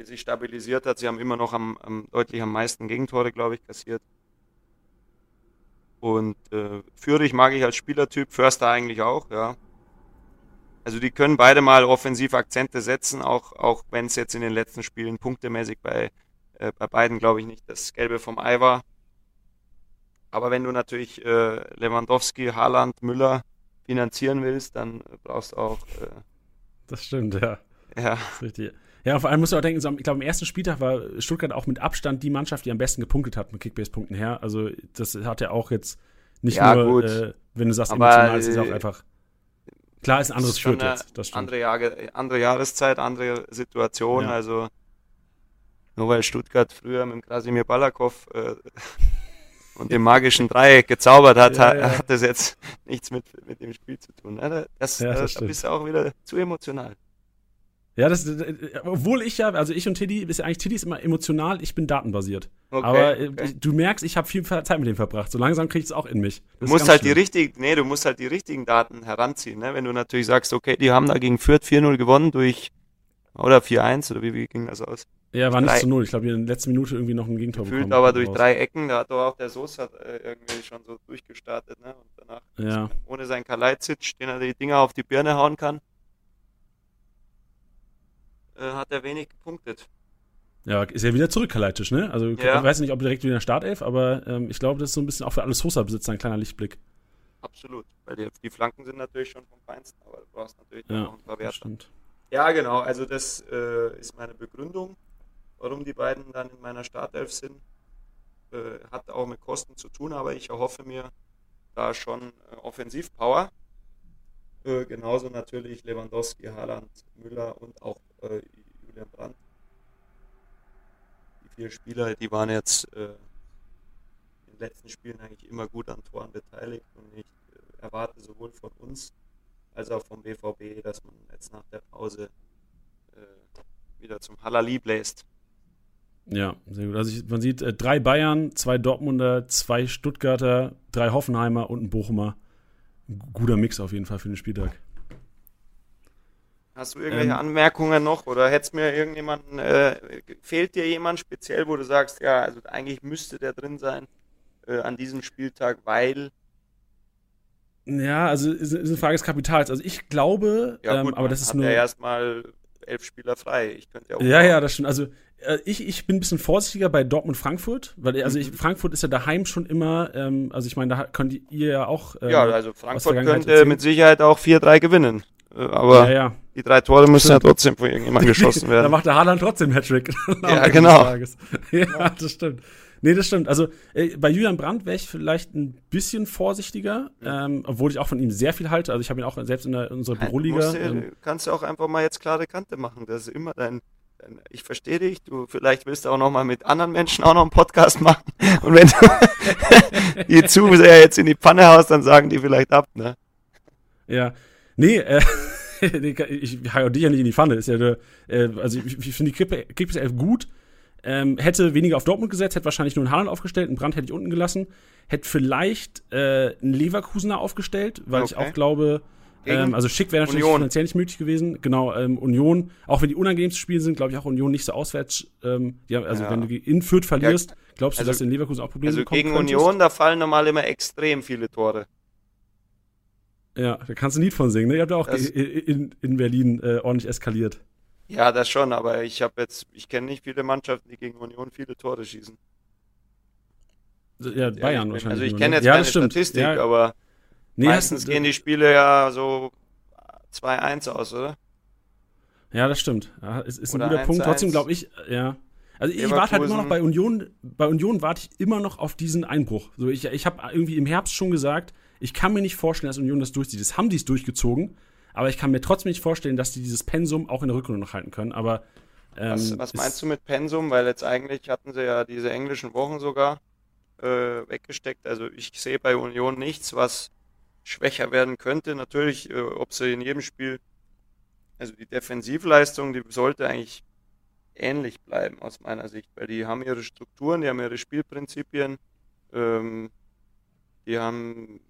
sich stabilisiert hat, sie haben immer noch am, am deutlich am meisten Gegentore, glaube ich, kassiert. Und äh, Fürich mag ich als Spielertyp, Förster eigentlich auch, ja. Also die können beide mal offensiv Akzente setzen, auch, auch wenn es jetzt in den letzten Spielen punktemäßig bei, äh, bei beiden, glaube ich, nicht das Gelbe vom Ei war. Aber wenn du natürlich äh, Lewandowski, Haaland, Müller finanzieren willst, dann brauchst du auch. Äh, das stimmt, ja. Ja. Richtig. Ja, vor allem musst du auch denken, ich glaube, im ersten Spieltag war Stuttgart auch mit Abstand die Mannschaft, die am besten gepunktet hat mit Kickbase-Punkten her. Also, das hat ja auch jetzt nicht ja, nur, äh, wenn du sagst, emotional, es ist auch einfach Klar ist ein anderes Shirt jetzt, das stimmt. Andere, Jahre, andere Jahreszeit, andere Situation, ja. also nur weil Stuttgart früher mit Krasimir Balakow äh, und dem magischen Dreieck gezaubert hat, ja, ja. hat das jetzt nichts mit, mit dem Spiel zu tun. Das, das, das da bist du auch wieder zu emotional. Ja, das, obwohl ich ja, also ich und Tiddy, ist ja eigentlich Tiddy ist immer emotional, ich bin datenbasiert. Okay, Aber äh, okay. du merkst, ich habe viel Zeit mit dem verbracht. So langsam kriege ich es auch in mich. Das du musst halt schlimm. die richtigen, nee, du musst halt die richtigen Daten heranziehen, ne? Wenn du natürlich sagst, okay, die haben da gegen Fürth 4-0 gewonnen durch oder 4-1 oder wie, wie ging das aus? Ja, war nicht zu null. Ich glaube, in der letzten Minute irgendwie noch ein Gegentor Gefühlt bekommen. aber durch raus. drei Ecken, da hat doch auch der Soos hat, äh, irgendwie schon so durchgestartet, ne? Und danach ja. ohne seinen Kalajdzic, den er die Dinger auf die Birne hauen kann äh, hat er wenig gepunktet. Ja, ist ja wieder zurück, Kalajdzic, ne? Also ja. ich weiß nicht, ob direkt wieder in der Startelf, aber ähm, ich glaube, das ist so ein bisschen auch für alle Sosa-Besitzer ein kleiner Lichtblick. Absolut, weil die, die, Flanken sind natürlich schon vom Feinsten, aber du brauchst natürlich ja, noch ein paar Werte. Ja, genau, also das äh, ist meine Begründung, warum die beiden dann in meiner Startelf sind. Äh, hat auch mit Kosten zu tun, aber ich erhoffe mir da schon äh, Offensivpower. Äh, genauso natürlich Lewandowski, Haaland, Müller und auch äh, Julian Brandt. Die vier Spieler, die waren jetzt äh, in den letzten Spielen eigentlich immer gut an Toren beteiligt und ich äh, erwarte sowohl von uns als auch vom BVB, dass man jetzt nach der Pause äh, wieder zum Halali bläst. Ja, sehr gut. Also ich, man sieht äh, drei Bayern, zwei Dortmunder, zwei Stuttgarter, drei Hoffenheimer und ein Bochumer. Guter Mix auf jeden Fall für den Spieltag. Hast du irgendwelche ähm, Anmerkungen noch oder hättest mir irgendjemanden, äh, fehlt dir jemand speziell, wo du sagst, ja, also eigentlich müsste der drin sein äh, an diesem Spieltag, weil. Ja, also ist, ist eine Frage des Kapitals. Also ich glaube, ja, gut, ähm, aber das ist nur. Ja, erstmal elf Spieler frei. Ich könnte ja auch. Ja, ja, das stimmt. Also ich, ich bin ein bisschen vorsichtiger bei Dortmund-Frankfurt, weil also ich, mhm. Frankfurt ist ja daheim schon immer, ähm, also ich meine, da könnt ihr ja auch. Ähm, ja, also Frankfurt könnte erzählen. mit Sicherheit auch 4-3 gewinnen. Äh, aber ja, ja. die drei Tore müssen stimmt. ja trotzdem von irgendjemandem geschossen werden. da macht der Haaland trotzdem Hattrick. ja, genau. Ja, das stimmt. Nee, das stimmt. Also äh, bei Julian Brandt wäre ich vielleicht ein bisschen vorsichtiger, ähm, obwohl ich auch von ihm sehr viel halte. Also ich habe ihn auch selbst in, der, in unserer Büroliga. Ähm, kannst du auch einfach mal jetzt klare Kante machen. Das ist immer dein ich verstehe dich. Du vielleicht willst du auch noch mal mit anderen Menschen auch noch einen Podcast machen. Und wenn du die Zuseher jetzt in die Panne haust, dann sagen die vielleicht ab, ne? Ja. Nee, äh, ich hau dich ja nicht in die Pfanne. Ist ja, äh, also ich, ich finde die Kickbase 11 gut. Ähm, hätte weniger auf Dortmund gesetzt, hätte wahrscheinlich nur einen Haaland aufgestellt, einen Brand hätte ich unten gelassen. Hätte vielleicht äh, einen Leverkusener aufgestellt, weil okay. ich auch glaube, ähm, also Schick wäre natürlich Union. finanziell nicht möglich gewesen. Genau, ähm, Union, auch wenn die unangenehmsten Spiele sind, glaube ich auch Union nicht so auswärts. Ähm, ja, also ja. wenn du in Fürth verlierst, glaubst du, also, dass in Leverkusen auch Probleme Also gegen Union, da fallen normal immer extrem viele Tore. Ja, da kannst du ein Lied von singen. Ne? Ihr habt ja auch in, in Berlin äh, ordentlich eskaliert. Ja, das schon, aber ich habe jetzt, ich kenne nicht viele Mannschaften, die gegen Union viele Tore schießen. Ja, Bayern ja, wahrscheinlich. Also ich kenne jetzt ja, keine Statistik, ja. aber nee, meistens gehen die Spiele ja so 2-1 aus, oder? Ja, das stimmt. Ja, es ist ein guter Punkt. Trotzdem glaube ich, ja. Also ich warte halt immer noch bei Union, bei Union warte ich immer noch auf diesen Einbruch. So, ich, ich habe irgendwie im Herbst schon gesagt, ich kann mir nicht vorstellen, dass Union das durchzieht. Das haben die es durchgezogen, aber ich kann mir trotzdem nicht vorstellen, dass die dieses Pensum auch in der Rückrunde noch halten können. Aber ähm, was, was meinst du mit Pensum? Weil jetzt eigentlich hatten sie ja diese englischen Wochen sogar äh, weggesteckt. Also ich sehe bei Union nichts, was schwächer werden könnte. Natürlich, äh, ob sie in jedem Spiel, also die Defensivleistung, die sollte eigentlich ähnlich bleiben aus meiner Sicht, weil die haben ihre Strukturen, die haben ihre Spielprinzipien, ähm, die haben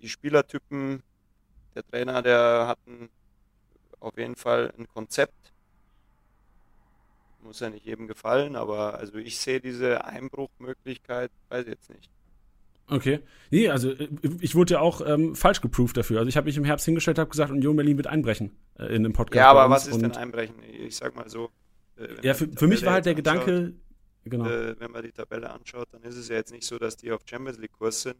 die Spielertypen, der Trainer, der hat ein, auf jeden Fall ein Konzept. Muss ja nicht jedem gefallen, aber also ich sehe diese Einbruchmöglichkeit, weiß jetzt nicht. Okay. Nee, also äh, ich wurde ja auch ähm, falsch geproved dafür. Also ich habe mich im Herbst hingestellt, habe gesagt, Union Berlin wird einbrechen äh, in dem Podcast. Ja, aber was ist denn einbrechen? Ich sag mal so. Äh, ja, für, für mich war halt der anschaut, Gedanke, genau. Äh, wenn man die Tabelle anschaut, dann ist es ja jetzt nicht so, dass die auf Champions League Kurs sind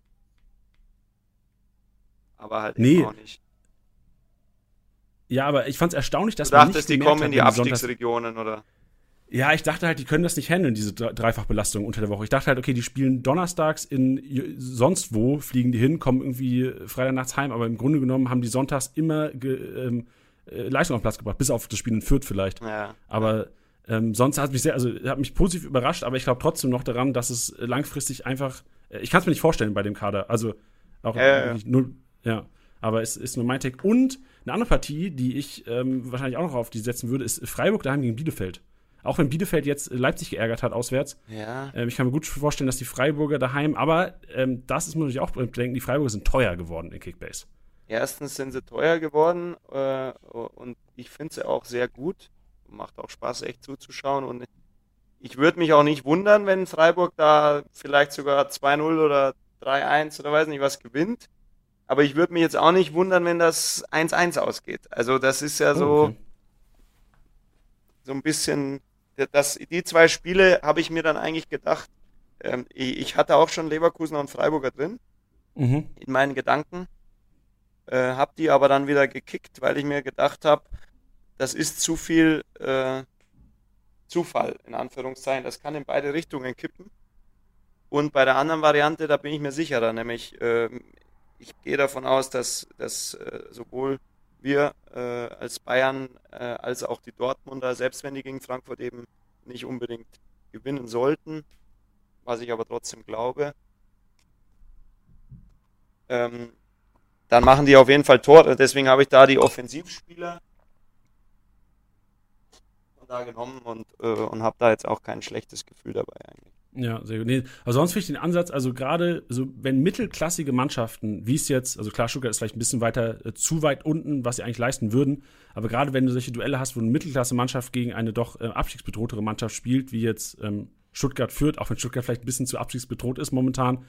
aber halt nee. auch nicht. Ja, aber ich fand es erstaunlich, dass du man dachtest, nicht die kommen in die Abstiegsregionen, oder? Ja, ich dachte halt, die können das nicht handeln, diese Dreifachbelastung unter der Woche. Ich dachte halt, okay, die spielen donnerstags in sonst wo, fliegen die hin, kommen irgendwie Freitag nachts heim, aber im Grunde genommen haben die sonntags immer ähm, äh, Leistung auf den Platz gebracht, bis auf das Spiel in Fürth vielleicht. Ja. Aber ähm, sonst hat mich sehr, also hat mich positiv überrascht, aber ich glaube trotzdem noch daran, dass es langfristig einfach, äh, ich kann es mir nicht vorstellen bei dem Kader. Also auch ja, ja. Nur, ja, aber es ist nur mein Take. Und eine andere Partie, die ich ähm, wahrscheinlich auch noch auf die setzen würde, ist Freiburg daheim gegen Bielefeld. Auch wenn Bielefeld jetzt Leipzig geärgert hat auswärts. Ja. Ähm, ich kann mir gut vorstellen, dass die Freiburger daheim, aber ähm, das ist muss ich auch bedenken, die Freiburger sind teuer geworden in Kickbase. Erstens sind sie teuer geworden äh, und ich finde sie auch sehr gut. Macht auch Spaß, echt zuzuschauen. Und ich würde mich auch nicht wundern, wenn Freiburg da vielleicht sogar 2-0 oder 3-1 oder weiß nicht was gewinnt. Aber ich würde mich jetzt auch nicht wundern, wenn das 1-1 ausgeht. Also das ist ja so, okay. so ein bisschen, das, die zwei Spiele habe ich mir dann eigentlich gedacht, ähm, ich hatte auch schon Leverkusen und Freiburger drin mhm. in meinen Gedanken, äh, habe die aber dann wieder gekickt, weil ich mir gedacht habe, das ist zu viel äh, Zufall, in Anführungszeichen. Das kann in beide Richtungen kippen. Und bei der anderen Variante, da bin ich mir sicherer, nämlich äh, ich gehe davon aus, dass, dass äh, sowohl wir äh, als Bayern äh, als auch die Dortmunder, selbst wenn die gegen Frankfurt eben nicht unbedingt gewinnen sollten, was ich aber trotzdem glaube, ähm, dann machen die auf jeden Fall Tore. Deswegen habe ich da die Offensivspieler da genommen und, äh, und habe da jetzt auch kein schlechtes Gefühl dabei eigentlich. Ja, sehr gut. Nee, also sonst finde ich den Ansatz, also gerade so, wenn mittelklassige Mannschaften, wie es jetzt, also klar, Stuttgart ist vielleicht ein bisschen weiter, äh, zu weit unten, was sie eigentlich leisten würden, aber gerade wenn du solche Duelle hast, wo eine Mittelklasse-Mannschaft gegen eine doch äh, abstiegsbedrohtere Mannschaft spielt, wie jetzt ähm, Stuttgart führt, auch wenn Stuttgart vielleicht ein bisschen zu abstiegsbedroht ist momentan,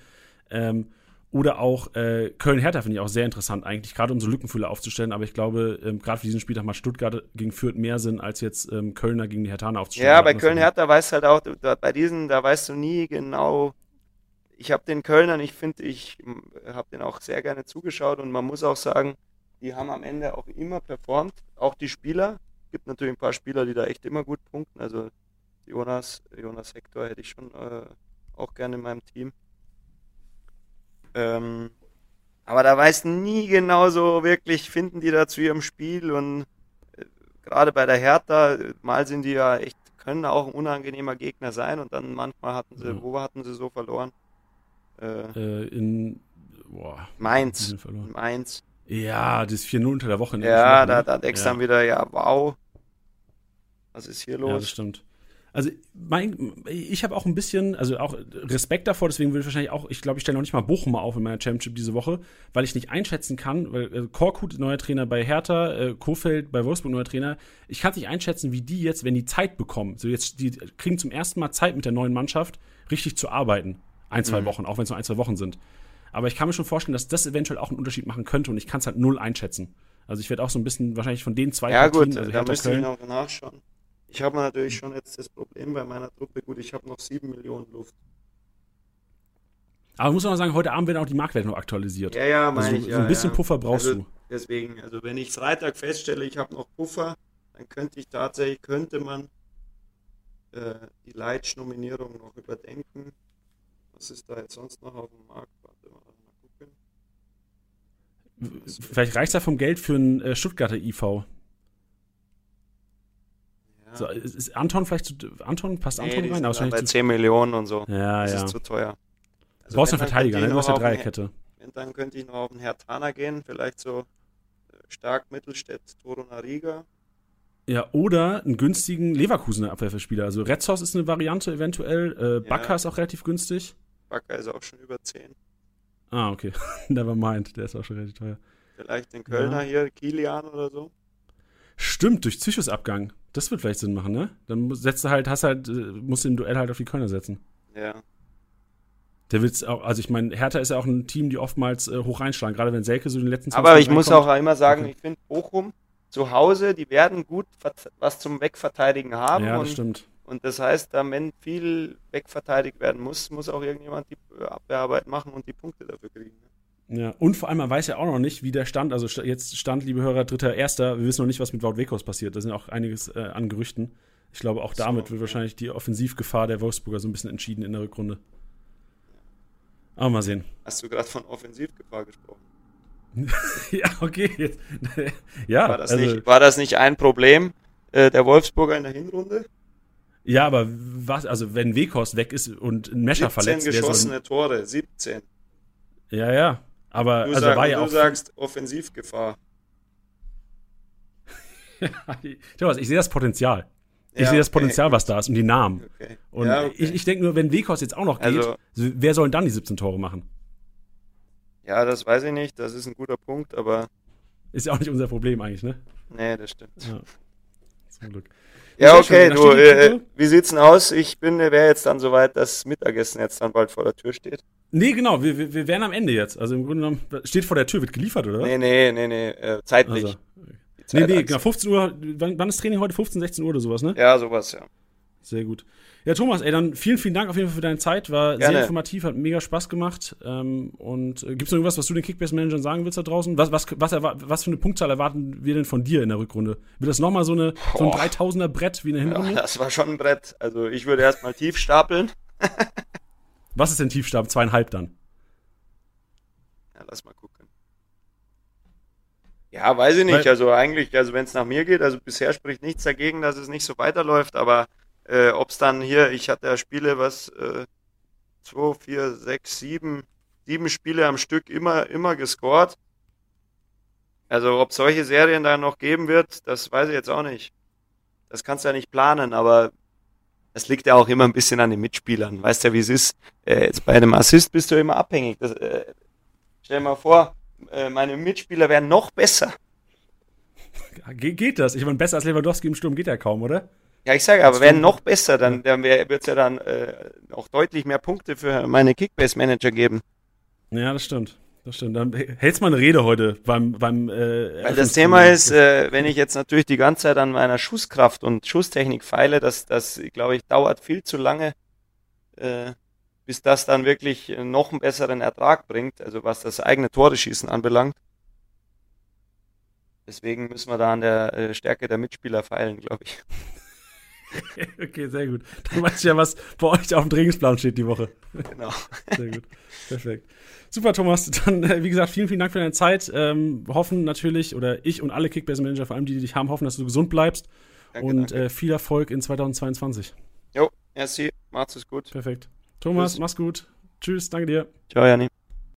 ähm, oder auch äh, Köln-Hertha finde ich auch sehr interessant eigentlich, gerade um so Lückenfüller aufzustellen. Aber ich glaube, ähm, gerade für diesen Spieltag macht Stuttgart gegen Fürth mehr Sinn, als jetzt ähm, Kölner gegen die Herthaner aufzustellen. Ja, bei Köln-Hertha weißt du halt auch, da, bei diesen, da weißt du nie genau. Ich habe den Kölnern, ich finde, ich habe den auch sehr gerne zugeschaut und man muss auch sagen, die haben am Ende auch immer performt, auch die Spieler. Es gibt natürlich ein paar Spieler, die da echt immer gut punkten. Also Jonas, Jonas Hector hätte ich schon äh, auch gerne in meinem Team. Ähm, aber da weißt du nie genau so wirklich, finden die da zu ihrem Spiel und äh, gerade bei der Hertha, mal sind die ja echt, können auch ein unangenehmer Gegner sein und dann manchmal hatten sie, ja. wo hatten sie so verloren? Äh, äh in boah, Mainz. Mainz. Ja, das 4-0 unter der Woche. Ja, da, da denkst ja. dann wieder, ja, wow. Was ist hier los? Ja, das stimmt also mein, ich habe auch ein bisschen, also auch Respekt davor, deswegen würde ich wahrscheinlich auch, ich glaube, ich stelle noch nicht mal Bochum auf in meiner Championship diese Woche, weil ich nicht einschätzen kann, weil äh, Korkut, neuer Trainer bei Hertha, äh, Kofeld bei Wolfsburg, neuer Trainer, ich kann nicht einschätzen, wie die jetzt, wenn die Zeit bekommen, so jetzt, die kriegen zum ersten Mal Zeit mit der neuen Mannschaft, richtig zu arbeiten. Ein, zwei mhm. Wochen, auch wenn es nur ein, zwei Wochen sind. Aber ich kann mir schon vorstellen, dass das eventuell auch einen Unterschied machen könnte und ich kann es halt null einschätzen. Also ich werde auch so ein bisschen wahrscheinlich von den zwei ja, Partien, gut, also da müsste ich noch nachschauen. Ich habe natürlich schon jetzt das Problem bei meiner Truppe, gut, ich habe noch 7 Millionen Luft. Aber muss man sagen, heute Abend werden auch die Marktwerte noch aktualisiert. Ja, ja, meine also, ich. So ein ja, bisschen ja. Puffer brauchst also, du. Deswegen, also wenn ich Freitag feststelle, ich habe noch Puffer, dann könnte ich tatsächlich, könnte man äh, die Leitsch-Nominierung noch überdenken. Was ist da jetzt sonst noch auf dem Markt? Warte mal, mal gucken. Vielleicht reicht es ja vom Geld für einen äh, Stuttgarter IV. So, ist Anton vielleicht zu, Anton, passt nee, Anton rein? Aber bei 10 Millionen und so. Ja, das ja. ist zu teuer. Also du brauchst einen Verteidiger, ne? Du hast ja Dreierkette. Wenn, dann könnte ich noch auf einen Herr Tana gehen, vielleicht so äh, stark Mittelstädt, Toro Nariga. Ja, oder einen günstigen Leverkusener Abwehrspieler. Also Retzhaus ist eine Variante eventuell. Äh, Bakker ja. ist auch relativ günstig. Bakker ist auch schon über 10. Ah, okay. Never mind, der ist auch schon relativ teuer. Vielleicht den Kölner ja. hier, Kilian oder so. Stimmt, durch Psychos-Abgang. Das wird vielleicht Sinn machen, ne? Dann setzt du halt, hast halt, äh, musst du im Duell halt auf die Kölner setzen. Ja. Der wird's auch, also ich meine, Hertha ist ja auch ein Team, die oftmals äh, hoch reinschlagen, gerade wenn Selke so den letzten Aber ich muss auch immer sagen, okay. ich finde Bochum zu Hause, die werden gut was zum Wegverteidigen haben. Ja, das und, stimmt. Und das heißt, da wenn viel wegverteidigt werden muss, muss auch irgendjemand die Abwehrarbeit machen und die Punkte dafür kriegen. Ne? Ja, und vor allem, man weiß ja auch noch nicht, wie der Stand, also jetzt Stand, liebe Hörer, dritter, erster, wir wissen noch nicht, was mit Wout Wekos passiert. Da sind auch einiges äh, an Gerüchten. Ich glaube, auch damit so, wird ja. wahrscheinlich die Offensivgefahr der Wolfsburger so ein bisschen entschieden in der Rückrunde. Aber mal sehen. Hast du gerade von Offensivgefahr gesprochen? ja, okay. Ja, war das, also, nicht, war das nicht ein Problem äh, der Wolfsburger in der Hinrunde? Ja, aber was, also wenn Wekos weg ist und ein Mescher 17 verletzt. 17 geschossene so Tore, 17. Ja, ja. Aber du, also sag, war ja du auch sagst Offensivgefahr. Thomas, ich sehe das Potenzial. Ich ja, sehe das Potenzial, okay, was da ist und die Namen. Okay. Und ja, okay. ich, ich denke nur, wenn Wekos jetzt auch noch geht, also, wer soll dann die 17 Tore machen? Ja, das weiß ich nicht. Das ist ein guter Punkt, aber. Ist ja auch nicht unser Problem eigentlich, ne? Nee, das stimmt. Ja. Zum Glück. Ja, okay, du, äh, wie sieht's denn aus? Ich bin, wäre jetzt dann soweit, dass Mittagessen jetzt dann bald vor der Tür steht. Nee, genau, wir, wir, wir wären am Ende jetzt. Also im Grunde genommen, steht vor der Tür, wird geliefert, oder? Nee, nee, nee, nee, äh, zeitlich. Also, nee, nee, genau, 15 Uhr, wann, wann ist Training heute? 15, 16 Uhr oder sowas, ne? Ja, sowas, ja. Sehr gut. Ja, Thomas, ey, dann vielen, vielen Dank auf jeden Fall für deine Zeit. War Gerne. sehr informativ, hat mega Spaß gemacht. Ähm, und äh, gibt es noch irgendwas, was du den Kickbase-Managern sagen willst da draußen? Was, was, was, was für eine Punktzahl erwarten wir denn von dir in der Rückrunde? Wird das nochmal so, eine, so ein 3000er Brett wie in der Hinrunde? Ja, das war schon ein Brett. Also ich würde erstmal tief stapeln. was ist denn Tiefstab? Zweieinhalb dann? Ja, lass mal gucken. Ja, weiß ich nicht. Weil, also eigentlich, also wenn es nach mir geht, also bisher spricht nichts dagegen, dass es nicht so weiterläuft, aber äh, Ob es dann hier, ich hatte ja Spiele, was äh, 2, 4, 6, 7, 7 Spiele am Stück immer, immer gescored. Also ob solche Serien da noch geben wird, das weiß ich jetzt auch nicht. das kannst du ja nicht planen, aber es liegt ja auch immer ein bisschen an den Mitspielern. Weißt ja, wie es ist. Äh, jetzt bei einem Assist bist du immer abhängig. Das, äh, stell dir mal vor, äh, meine Mitspieler wären noch besser. Ge geht das? Ich meine, besser als Lewandowski im Sturm geht ja kaum, oder? Ja, ich sage aber, wären noch besser, dann, dann wird es ja dann äh, auch deutlich mehr Punkte für meine Kickbase-Manager geben. Ja, das stimmt. Das stimmt. Dann hältst mal eine Rede heute beim. beim äh, Weil das Thema ist, äh, wenn ich jetzt natürlich die ganze Zeit an meiner Schusskraft und Schusstechnik feile, das, das glaube ich, dauert viel zu lange, äh, bis das dann wirklich noch einen besseren Ertrag bringt, also was das eigene Tore schießen anbelangt. Deswegen müssen wir da an der äh, Stärke der Mitspieler feilen, glaube ich. okay, sehr gut. Dann weißt du ja, was bei euch auf dem Trainingsplan steht die Woche. Genau. Sehr gut. Perfekt. Super, Thomas. Dann, äh, wie gesagt, vielen, vielen Dank für deine Zeit. Ähm, hoffen natürlich, oder ich und alle Kickbase-Manager, vor allem die, die dich haben, hoffen, dass du gesund bleibst. Danke, und danke. Äh, viel Erfolg in 2022. Jo, merci. Macht's es gut. Perfekt. Thomas, Tschüss. mach's gut. Tschüss, danke dir. Ciao, Janni.